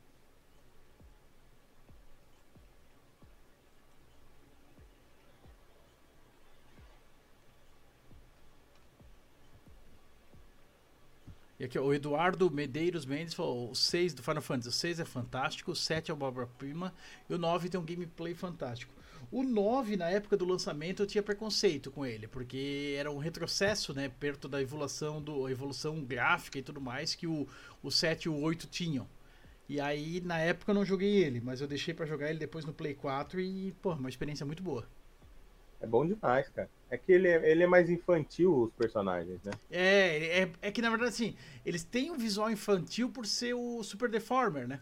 E aqui, o Eduardo Medeiros Mendes falou: o 6 do Final Fantasy, o 6 é fantástico, o 7 é o obra-prima e o 9 tem um gameplay fantástico. O 9, na época do lançamento, eu tinha preconceito com ele, porque era um retrocesso, né, perto da evolução, do, evolução gráfica e tudo mais que o, o 7 e o 8 tinham. E aí, na época, eu não joguei ele, mas eu deixei pra jogar ele depois no Play 4 e, pô, uma experiência muito boa.
É bom demais, cara. É que ele é, ele é mais infantil, os personagens, né?
É, é, é que na verdade, assim, eles têm um visual infantil por ser o Super Deformer, né?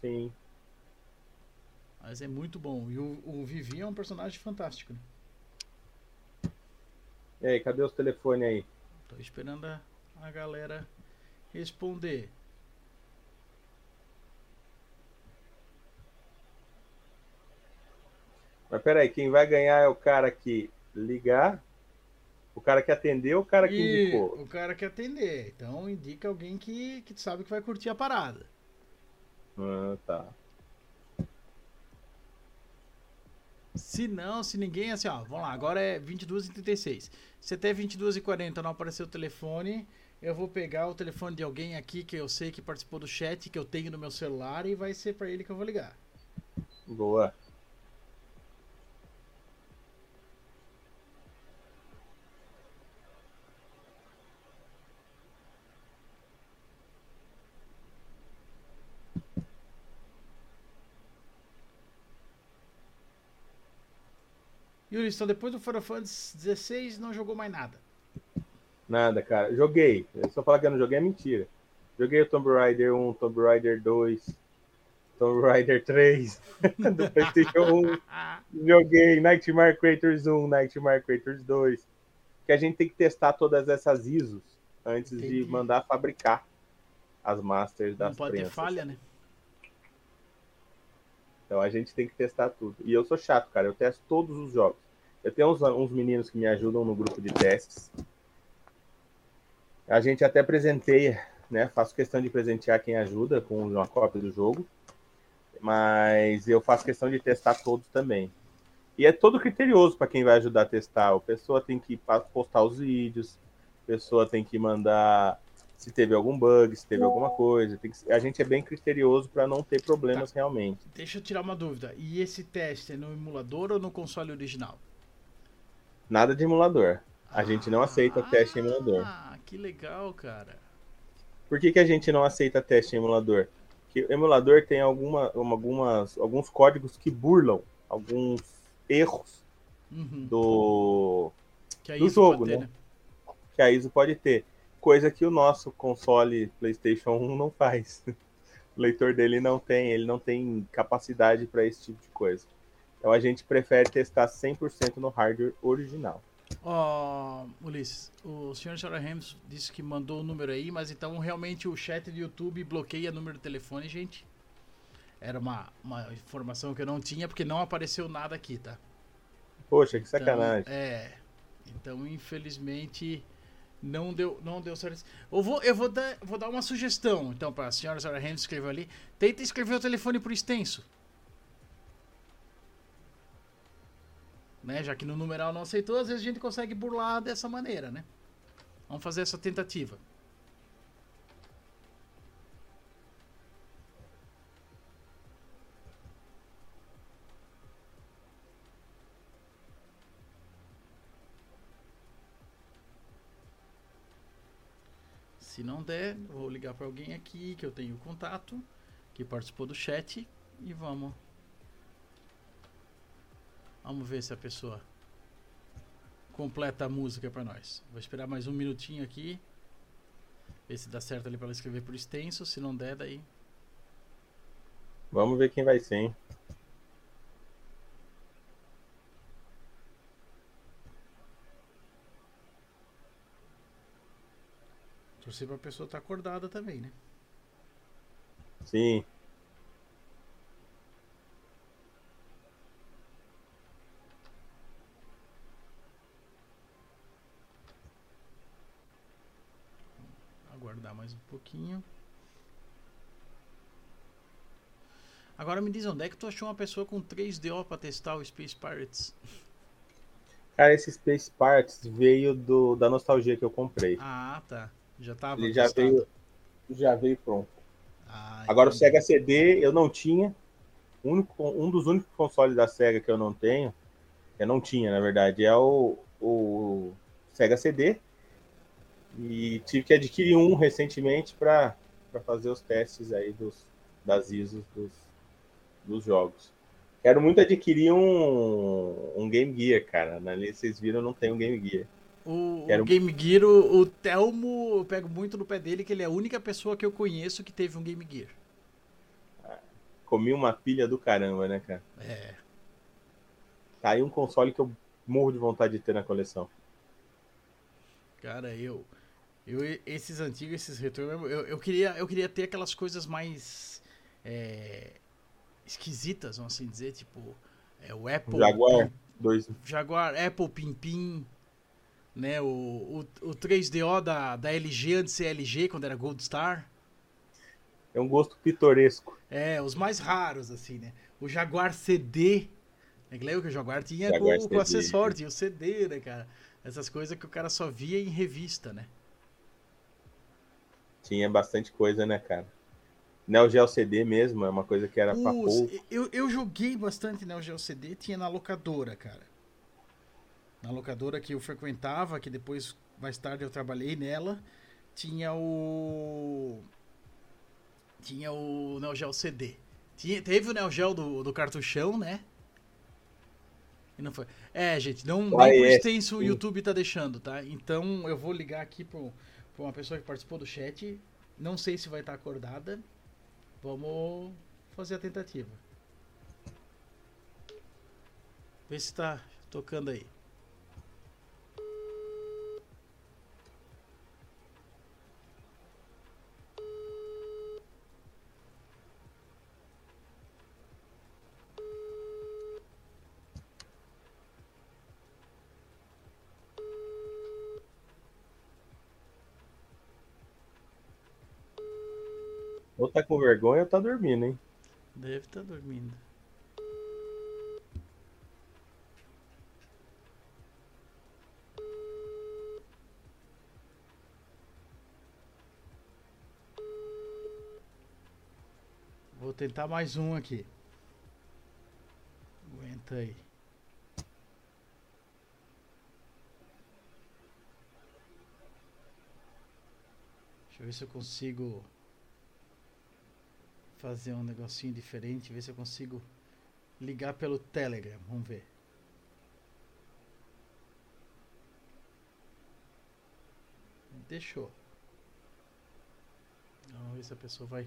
Sim.
Mas é muito bom. E o, o Vivi é um personagem fantástico. Né?
E aí, cadê os telefones aí?
Tô esperando a, a galera responder.
Mas peraí, quem vai ganhar é o cara que ligar, o cara que atendeu, o cara que
E
indicou.
o cara quer atender. Então indica alguém que, que sabe que vai curtir a parada.
Ah, tá.
Se não, se ninguém, assim, ó, vamos lá, agora é 22h36. Se até 22h40 não aparecer o telefone, eu vou pegar o telefone de alguém aqui que eu sei que participou do chat, que eu tenho no meu celular, e vai ser pra ele que eu vou ligar.
Boa.
E o então depois do Final Fantasy XVI não jogou mais nada.
Nada, cara. Joguei. Eu falar que eu não joguei é mentira. Joguei o Tomb Raider 1, Tomb Raider 2, Tomb Raider 3 <laughs> do PlayStation 1. Joguei Nightmare Creators 1, Nightmare Creators 2. Que a gente tem que testar todas essas ISOs antes
Entendi.
de mandar fabricar as masters das
não pode ter
prensas.
falha, né?
Então a gente tem que testar tudo. E eu sou chato, cara. Eu testo todos os jogos. Eu tenho uns, uns meninos que me ajudam no grupo de testes. A gente até presenteia, né? Faço questão de presentear quem ajuda com uma cópia do jogo. Mas eu faço questão de testar todos também. E é todo criterioso para quem vai ajudar a testar. A pessoa tem que postar os vídeos, a pessoa tem que mandar se teve algum bug, se teve alguma coisa. Que- a gente é bem criterioso para não ter problemas realmente.
Deixa eu tirar uma dúvida. E esse teste é no emulador ou no console original?
Nada de emulador. A gente não aceita teste em emulador.
Ah, que legal, cara.
Por que, que a gente não aceita teste em emulador? Porque o emulador tem alguma, uma- algumas, alguns códigos que burlam alguns erros
Uhum.
do do jogo,
ter,
né? que a ISO pode ter. Coisa que o nosso console PlayStation 1 não faz. <laughs> O leitor dele não tem, ele não tem capacidade para esse tipo de coisa. Então a gente prefere testar 100% no hardware original.
Ó, Ulisses, o senhor Sarah Ramos disse que mandou o número aí, mas então realmente o chat do YouTube bloqueia o número do telefone, gente. Era uma, uma informação que eu não tinha, porque não apareceu nada aqui, tá?
Poxa, que
Então,
sacanagem.
é. Então, infelizmente, não deu, não deu certo. Eu vou, eu vou dar, vou dar uma sugestão, então, para a senhora Sarah Ramos escreveu ali. Tenta escrever o telefone por extenso. Né? Já que no numeral não aceitou, às vezes a gente consegue burlar dessa maneira, né? Vamos fazer essa tentativa. Se não der, vou ligar para alguém aqui que eu tenho contato, que participou do chat e vamos. Vamos ver se a pessoa completa a música para nós. Vou esperar mais um minutinho aqui. Ver se dá certo ali para ela escrever por extenso. Se não der, daí.
Vamos ver quem vai ser, hein?
Torcer pra pessoa estar acordada também, né?
Sim.
Aguardar mais um pouquinho. Agora me diz onde é que tu achou uma pessoa com 3DO pra testar o Space Pirates?
Cara, esse Space Parts veio do, da nostalgia que eu comprei.
Ah, tá. Já tava.
Ele já
testado.
veio, já veio pronto.
Ah,
Agora o
entendi.
Sega CD eu não tinha. O único- um dos únicos consoles da Sega que eu não tenho, eu não tinha, na verdade, é o, o Sega CD. E tive que adquirir um recentemente para fazer os testes aí dos, das ISOs dos, dos jogos. Quero muito adquirir um, um Game Gear, cara. Ali vocês viram, não tem um Game Gear.
O, o Game Gear, o, o Telmo, eu pego muito no pé dele, que ele é a única pessoa que eu conheço que teve um Game Gear.
Comi uma pilha do caramba, né, cara?
É.
Tá aí um console que eu morro de vontade de ter na coleção.
Cara, eu. Eu, esses antigos, esses retrô, eu, eu, queria, eu queria ter aquelas coisas mais. é, esquisitas, vamos assim dizer, tipo. É, o Apple.
Jaguar, dois.
Jaguar, Apple Pin Pin. Né, o, o, o 3DO da, da LG antes de ser LG, quando era Gold Star.
É um gosto pitoresco.
É, os mais raros, assim, né? O Jaguar CD. É que lembra que o Jaguar tinha
Jaguar
com, com o
CD.
acessório, tinha o CD, né, cara? Essas coisas que o cara só via em revista, né?
Tinha bastante coisa, né, cara? Neo Geo CD mesmo, é uma coisa que era pra pouco.
eu, eu joguei bastante Neo Geo CD, tinha na locadora, cara. Na locadora que eu frequentava, que depois, mais tarde, eu trabalhei nela, tinha o. Tinha o Neo Geo CD. Tinha, teve o Neo Geo do, do cartuchão, né? E não foi. É, gente, não nem
Vai,
por extenso o. YouTube tá deixando, tá? Então eu vou ligar aqui pro, pra uma pessoa que participou do chat. Não sei se vai estar acordada. Vamos fazer a tentativa. Vê se tá tocando aí.
Tá com vergonha tá dormindo, hein?
Deve estar dormindo. Vou tentar mais um aqui. Aguenta aí. Deixa eu ver se eu consigo fazer um negocinho diferente, ver se eu consigo ligar pelo Telegram. Vamos ver. Deixou. Vamos ver se a pessoa vai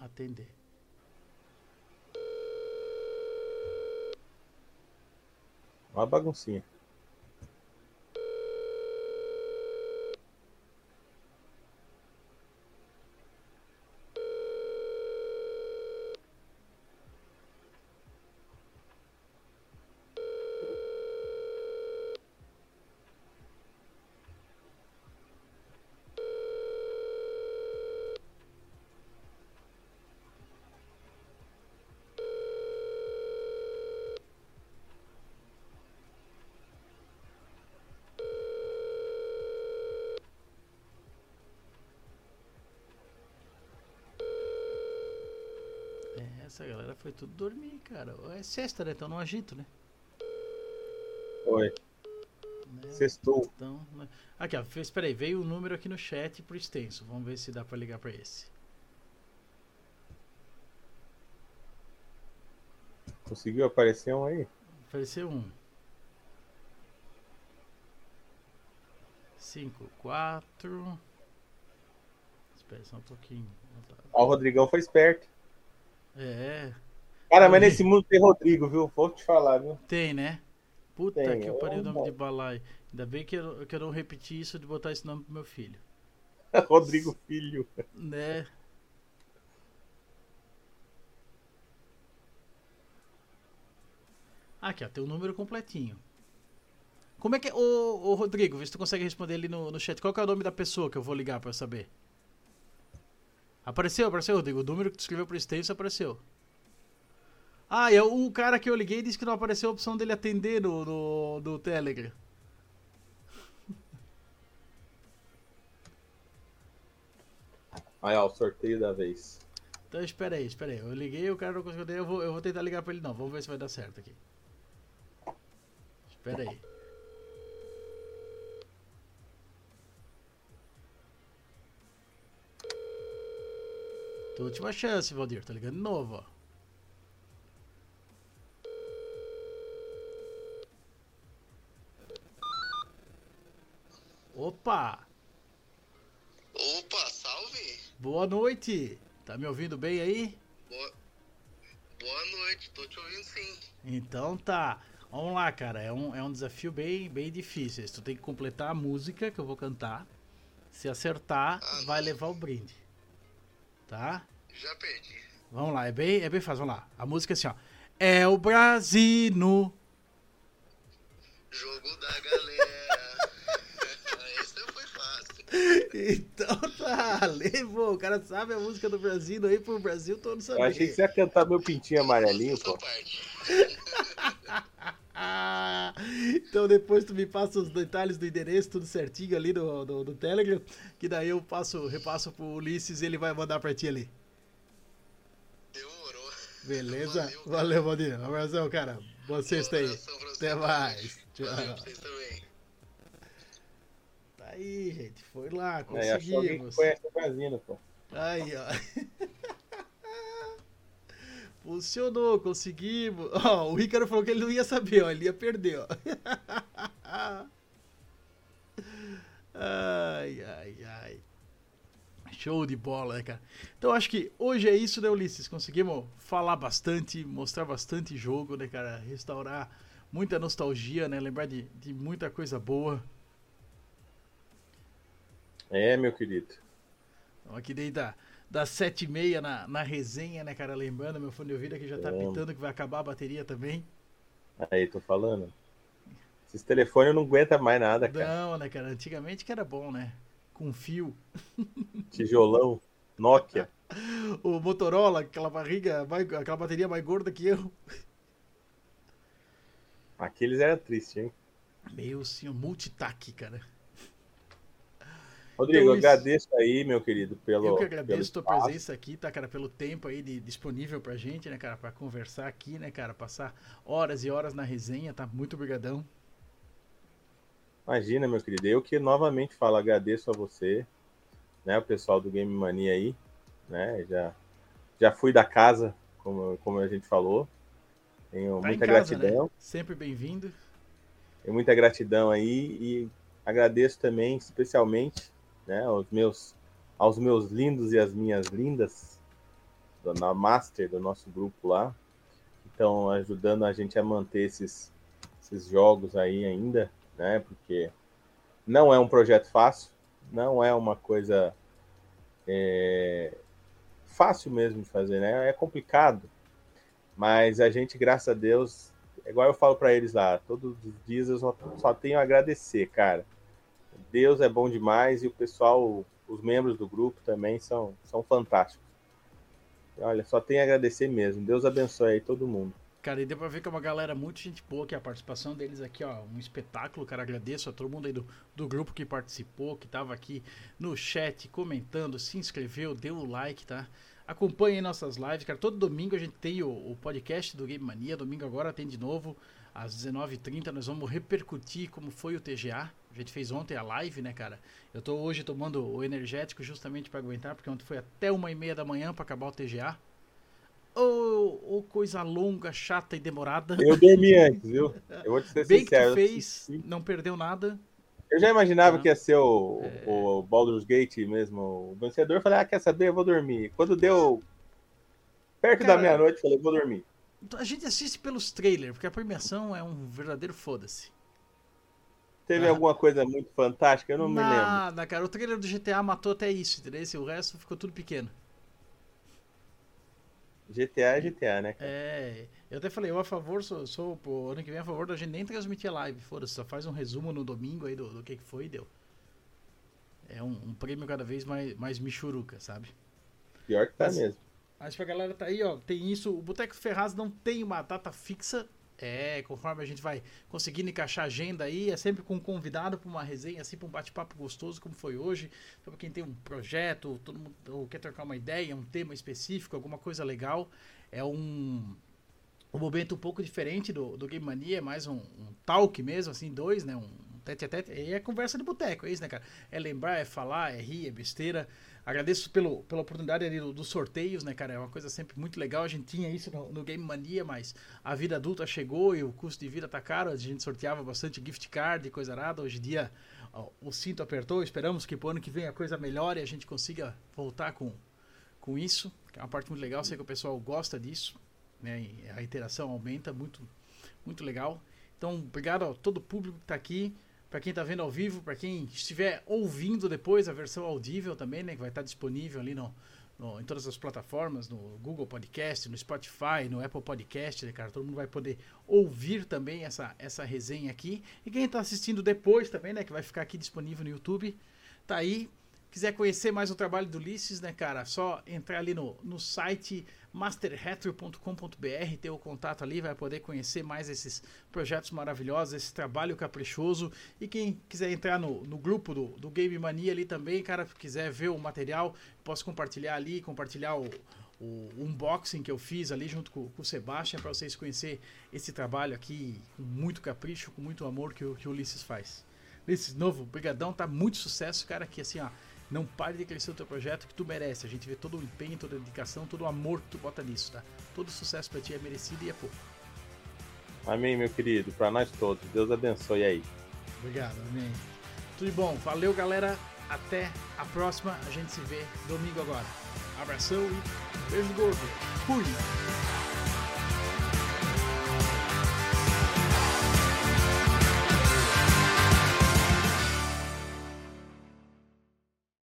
atender.
Uma baguncinha.
É, essa galera foi tudo dormir, cara. É sexta, né? Então não agito, né?
Oi.
Né?
Sextou.
Então, né? Aqui, ó. Espera aí, veio o número aqui no chat pro extenso. Vamos ver se dá pra ligar pra esse.
Conseguiu aparecer um aí?
Apareceu um. 5, 4. Espera só um pouquinho.
Ó, o Rodrigão foi esperto.
É,
Cara, mas nesse mundo tem Rodrigo, viu? Vou te falar, viu?
tem, né? Puta
Tem,
que eu parei o nome
é.
de balai. Ainda bem que eu, que eu não repeti isso de botar esse nome pro meu filho. <laughs>
Rodrigo Filho.
Né? Aqui, ó, tem o número completinho. Como é que. Ô, ô Rodrigo, vê se tu consegue responder ali no, no chat. Qual que é o nome da pessoa que eu vou ligar pra eu saber? Apareceu, apareceu, Rodrigo. O número que tu escreveu pro extenso apareceu. Ah, e o cara que eu liguei disse que não apareceu a opção dele atender no, no, no Telegram.
Aí, ó, o sorteio da vez.
Então espera aí, espera aí. Eu liguei, o cara não conseguiu atender, eu vou, eu vou tentar ligar pra ele não. Vamos ver se vai dar certo aqui. Espera aí. Tua última chance, Valdir. Tá ligando de novo, ó. Opa!
Opa, salve!
Boa noite! Tá me ouvindo bem aí?
Boa, boa noite, tô te ouvindo sim.
Então tá. Vamos lá, cara. É um, é um desafio bem, bem difícil. Tu tem que completar a música que eu vou cantar. Se acertar,
Ah,
vai
não.
levar o brinde. Tá?
Já perdi.
Vamos lá, é bem, é bem fácil. Vamos lá. A música é assim, ó. É o Brasino.
Jogo da galera.
Então <laughs> tá, levou. O cara sabe a música do Brasil aí pro Brasil todo
Eu
saber.
achei que você ia cantar meu pintinho amarelinho, pô. <laughs>
então depois tu me passa os detalhes do endereço, tudo certinho ali no, no, no Telegram, que daí eu passo, repasso pro Ulisses e ele vai mandar pra ti ali.
Demorou.
Beleza?
Valeu.
Valeu, Valdir. Um abração, cara. Boa sexta aí. Até mais. Tchau.
Valeu vocês também.
Aí, gente. Foi lá,
É, achou
conseguimos.
conhece o Brasino, pô.
Aí, ó. <laughs> Funcionou, conseguimos. Ó, o Ricardo falou que ele não ia saber, ó, ele ia perder, ó. <laughs> Ai, ai, ai. Show de bola, né, cara? Então acho que hoje é isso, né, Ulisses? Conseguimos falar bastante, mostrar bastante jogo, né, cara? Restaurar muita nostalgia, né? Lembrar de, de muita coisa boa.
É, meu querido.
Então, aqui desde da, das sete e meia na, na resenha, né, cara? Lembrando, meu fone de ouvido aqui já tá
É.
pitando que vai acabar a bateria também.
Aí, tô falando. Esses telefones não aguentam mais nada, cara.
Não, né, cara? Antigamente que era bom, né? Com fio. <laughs>
Tijolão, Nokia.
O Motorola, aquela barriga, mais- aquela bateria mais gorda que eu.
Aqueles eram tristes, hein?
Meu senhor, multitac, cara.
Rodrigo,
Então,
eu agradeço aí, meu querido, pelo.
eu que
pelo
agradeço a tua
espaço.
presença aqui, tá, cara, pelo tempo aí de- disponível pra gente, né, cara, pra conversar aqui, né, cara, passar horas e horas na resenha, tá? Muito obrigadão.
Imagina, meu querido. Eu que novamente falo, agradeço a você, né? O pessoal do Game Mania aí, né? Já, já fui da casa, como, como a gente falou. Tenho
Tá
muita
casa,
gratidão.
né? Sempre bem-vindo.
Tenho muita gratidão aí e agradeço também, especialmente, né, aos meus, aos meus lindos e as minhas lindas do, na Master do nosso grupo lá, que estão ajudando a gente a manter esses, esses jogos aí ainda, né? Porque não é um projeto fácil, não é uma coisa é, fácil mesmo de fazer, né? É complicado, mas a gente, graças a Deus, é igual eu falo para eles lá, todos os dias eu só, só tenho a agradecer, cara. Deus é bom demais e o pessoal, os membros do grupo também são, são fantásticos. Olha, só tenho a agradecer mesmo. Deus abençoe aí todo mundo.
Cara, e deu pra ver que é uma galera muito gente boa, que a participação deles aqui, ó, um espetáculo, cara, agradeço a todo mundo aí do, do grupo que participou, que tava aqui no chat, comentando, se inscreveu, deu o like, tá? Acompanhem nossas lives, cara, todo domingo a gente tem o, o podcast do Game Mania, domingo agora tem de novo, às 19h30, nós vamos repercutir como foi o TGA, a gente fez ontem a live, né, cara? Eu tô hoje tomando o energético justamente pra aguentar, porque ontem foi até uma e meia da manhã pra acabar o TGA. Ô, ô, coisa longa, chata e demorada.
Eu dormi antes, viu? Eu vou te ser
Bem que
sincero.
tu
eu
fez, não perdeu nada.
Eu já imaginava
Tá.
que ia ser o,
É.
o Baldur's Gate mesmo, o vencedor. Eu falei, ah, quer saber? Eu vou dormir. Quando deu perto
Cara,
da meia-noite, falei, vou dormir.
A gente assiste pelos trailers, porque a premiação é um verdadeiro foda-se.
Teve
Ah.
alguma coisa muito fantástica? Eu não me lembro.
Nada, cara. O trailer do GTA matou até isso, entendeu? O resto ficou tudo pequeno.
GTA é GTA, né?
É, eu até falei, eu a favor, sou, sou pro ano que vem a favor da gente nem transmitir live. Foda-se, só faz um resumo no domingo aí do, do que, que foi e deu. É um, um prêmio cada vez mais, mais michuruca, sabe?
Pior que tá
Mas-
mesmo.
Mas pra galera tá aí, ó, tem isso. O Boteco Ferraz não tem uma data fixa. É, conforme a gente vai conseguindo encaixar a agenda aí, é sempre com um convidado pra uma resenha, assim, pra um bate-papo gostoso, como foi hoje. Pra quem tem um projeto, todo mundo ou quer trocar uma ideia, um tema específico, alguma coisa legal, é um, um momento um pouco diferente do, do Game Mania, é mais um, um talk mesmo, assim, dois, né? Um tete a tete. E é conversa de boteco, é isso, né, cara? É lembrar, é falar, é rir, é besteira. Agradeço pelo, pela oportunidade ali do- dos sorteios, né, cara? É uma coisa sempre muito legal. A gente tinha isso no, no Game Mania, mas a vida adulta chegou e o custo de vida tá caro. A gente sorteava bastante gift card e coisa nada. Hoje em dia ó, o cinto apertou. Esperamos que pro ano que vem a coisa melhore e a gente consiga voltar com, com isso. É uma parte muito legal. Sei que o pessoal gosta disso. Né? E a interação aumenta. Muito, muito legal. Então, obrigado a todo o público que tá aqui. Para quem tá vendo ao vivo, para quem estiver ouvindo depois a versão audível também, né, que vai estar disponível ali no, no- em todas as plataformas, no Google Podcast, no Spotify, no Apple Podcast, né, cara, todo mundo vai poder ouvir também essa, essa resenha aqui. E quem tá assistindo depois também, né, que vai ficar aqui disponível no YouTube, tá aí. Quiser conhecer mais o trabalho do Ulisses, né, cara, só entrar ali no, no site masterretro.com.br, ter o contato ali, vai poder conhecer mais esses projetos maravilhosos, esse trabalho caprichoso. E quem quiser entrar no, no grupo do, do Game Mania ali também, cara, quiser ver o material, posso compartilhar ali, compartilhar o, o unboxing que eu fiz ali junto com, com o Sebastian para vocês conhecer esse trabalho aqui com muito capricho, com muito amor que, o- que o Ulisses faz. Ulisses, novo, brigadão, tá muito sucesso, cara, que assim, ó, Não pare de crescer o teu projeto que tu merece. A gente vê todo o empenho, toda a dedicação, todo o amor que tu bota nisso, tá? Todo sucesso pra ti é merecido e é pouco.
Amém, meu querido. Pra nós todos. Deus abençoe aí.
Obrigado, amém. Tudo bom. Valeu, galera. Até a próxima. A gente se vê domingo agora. Abração e beijo gordo. Fui!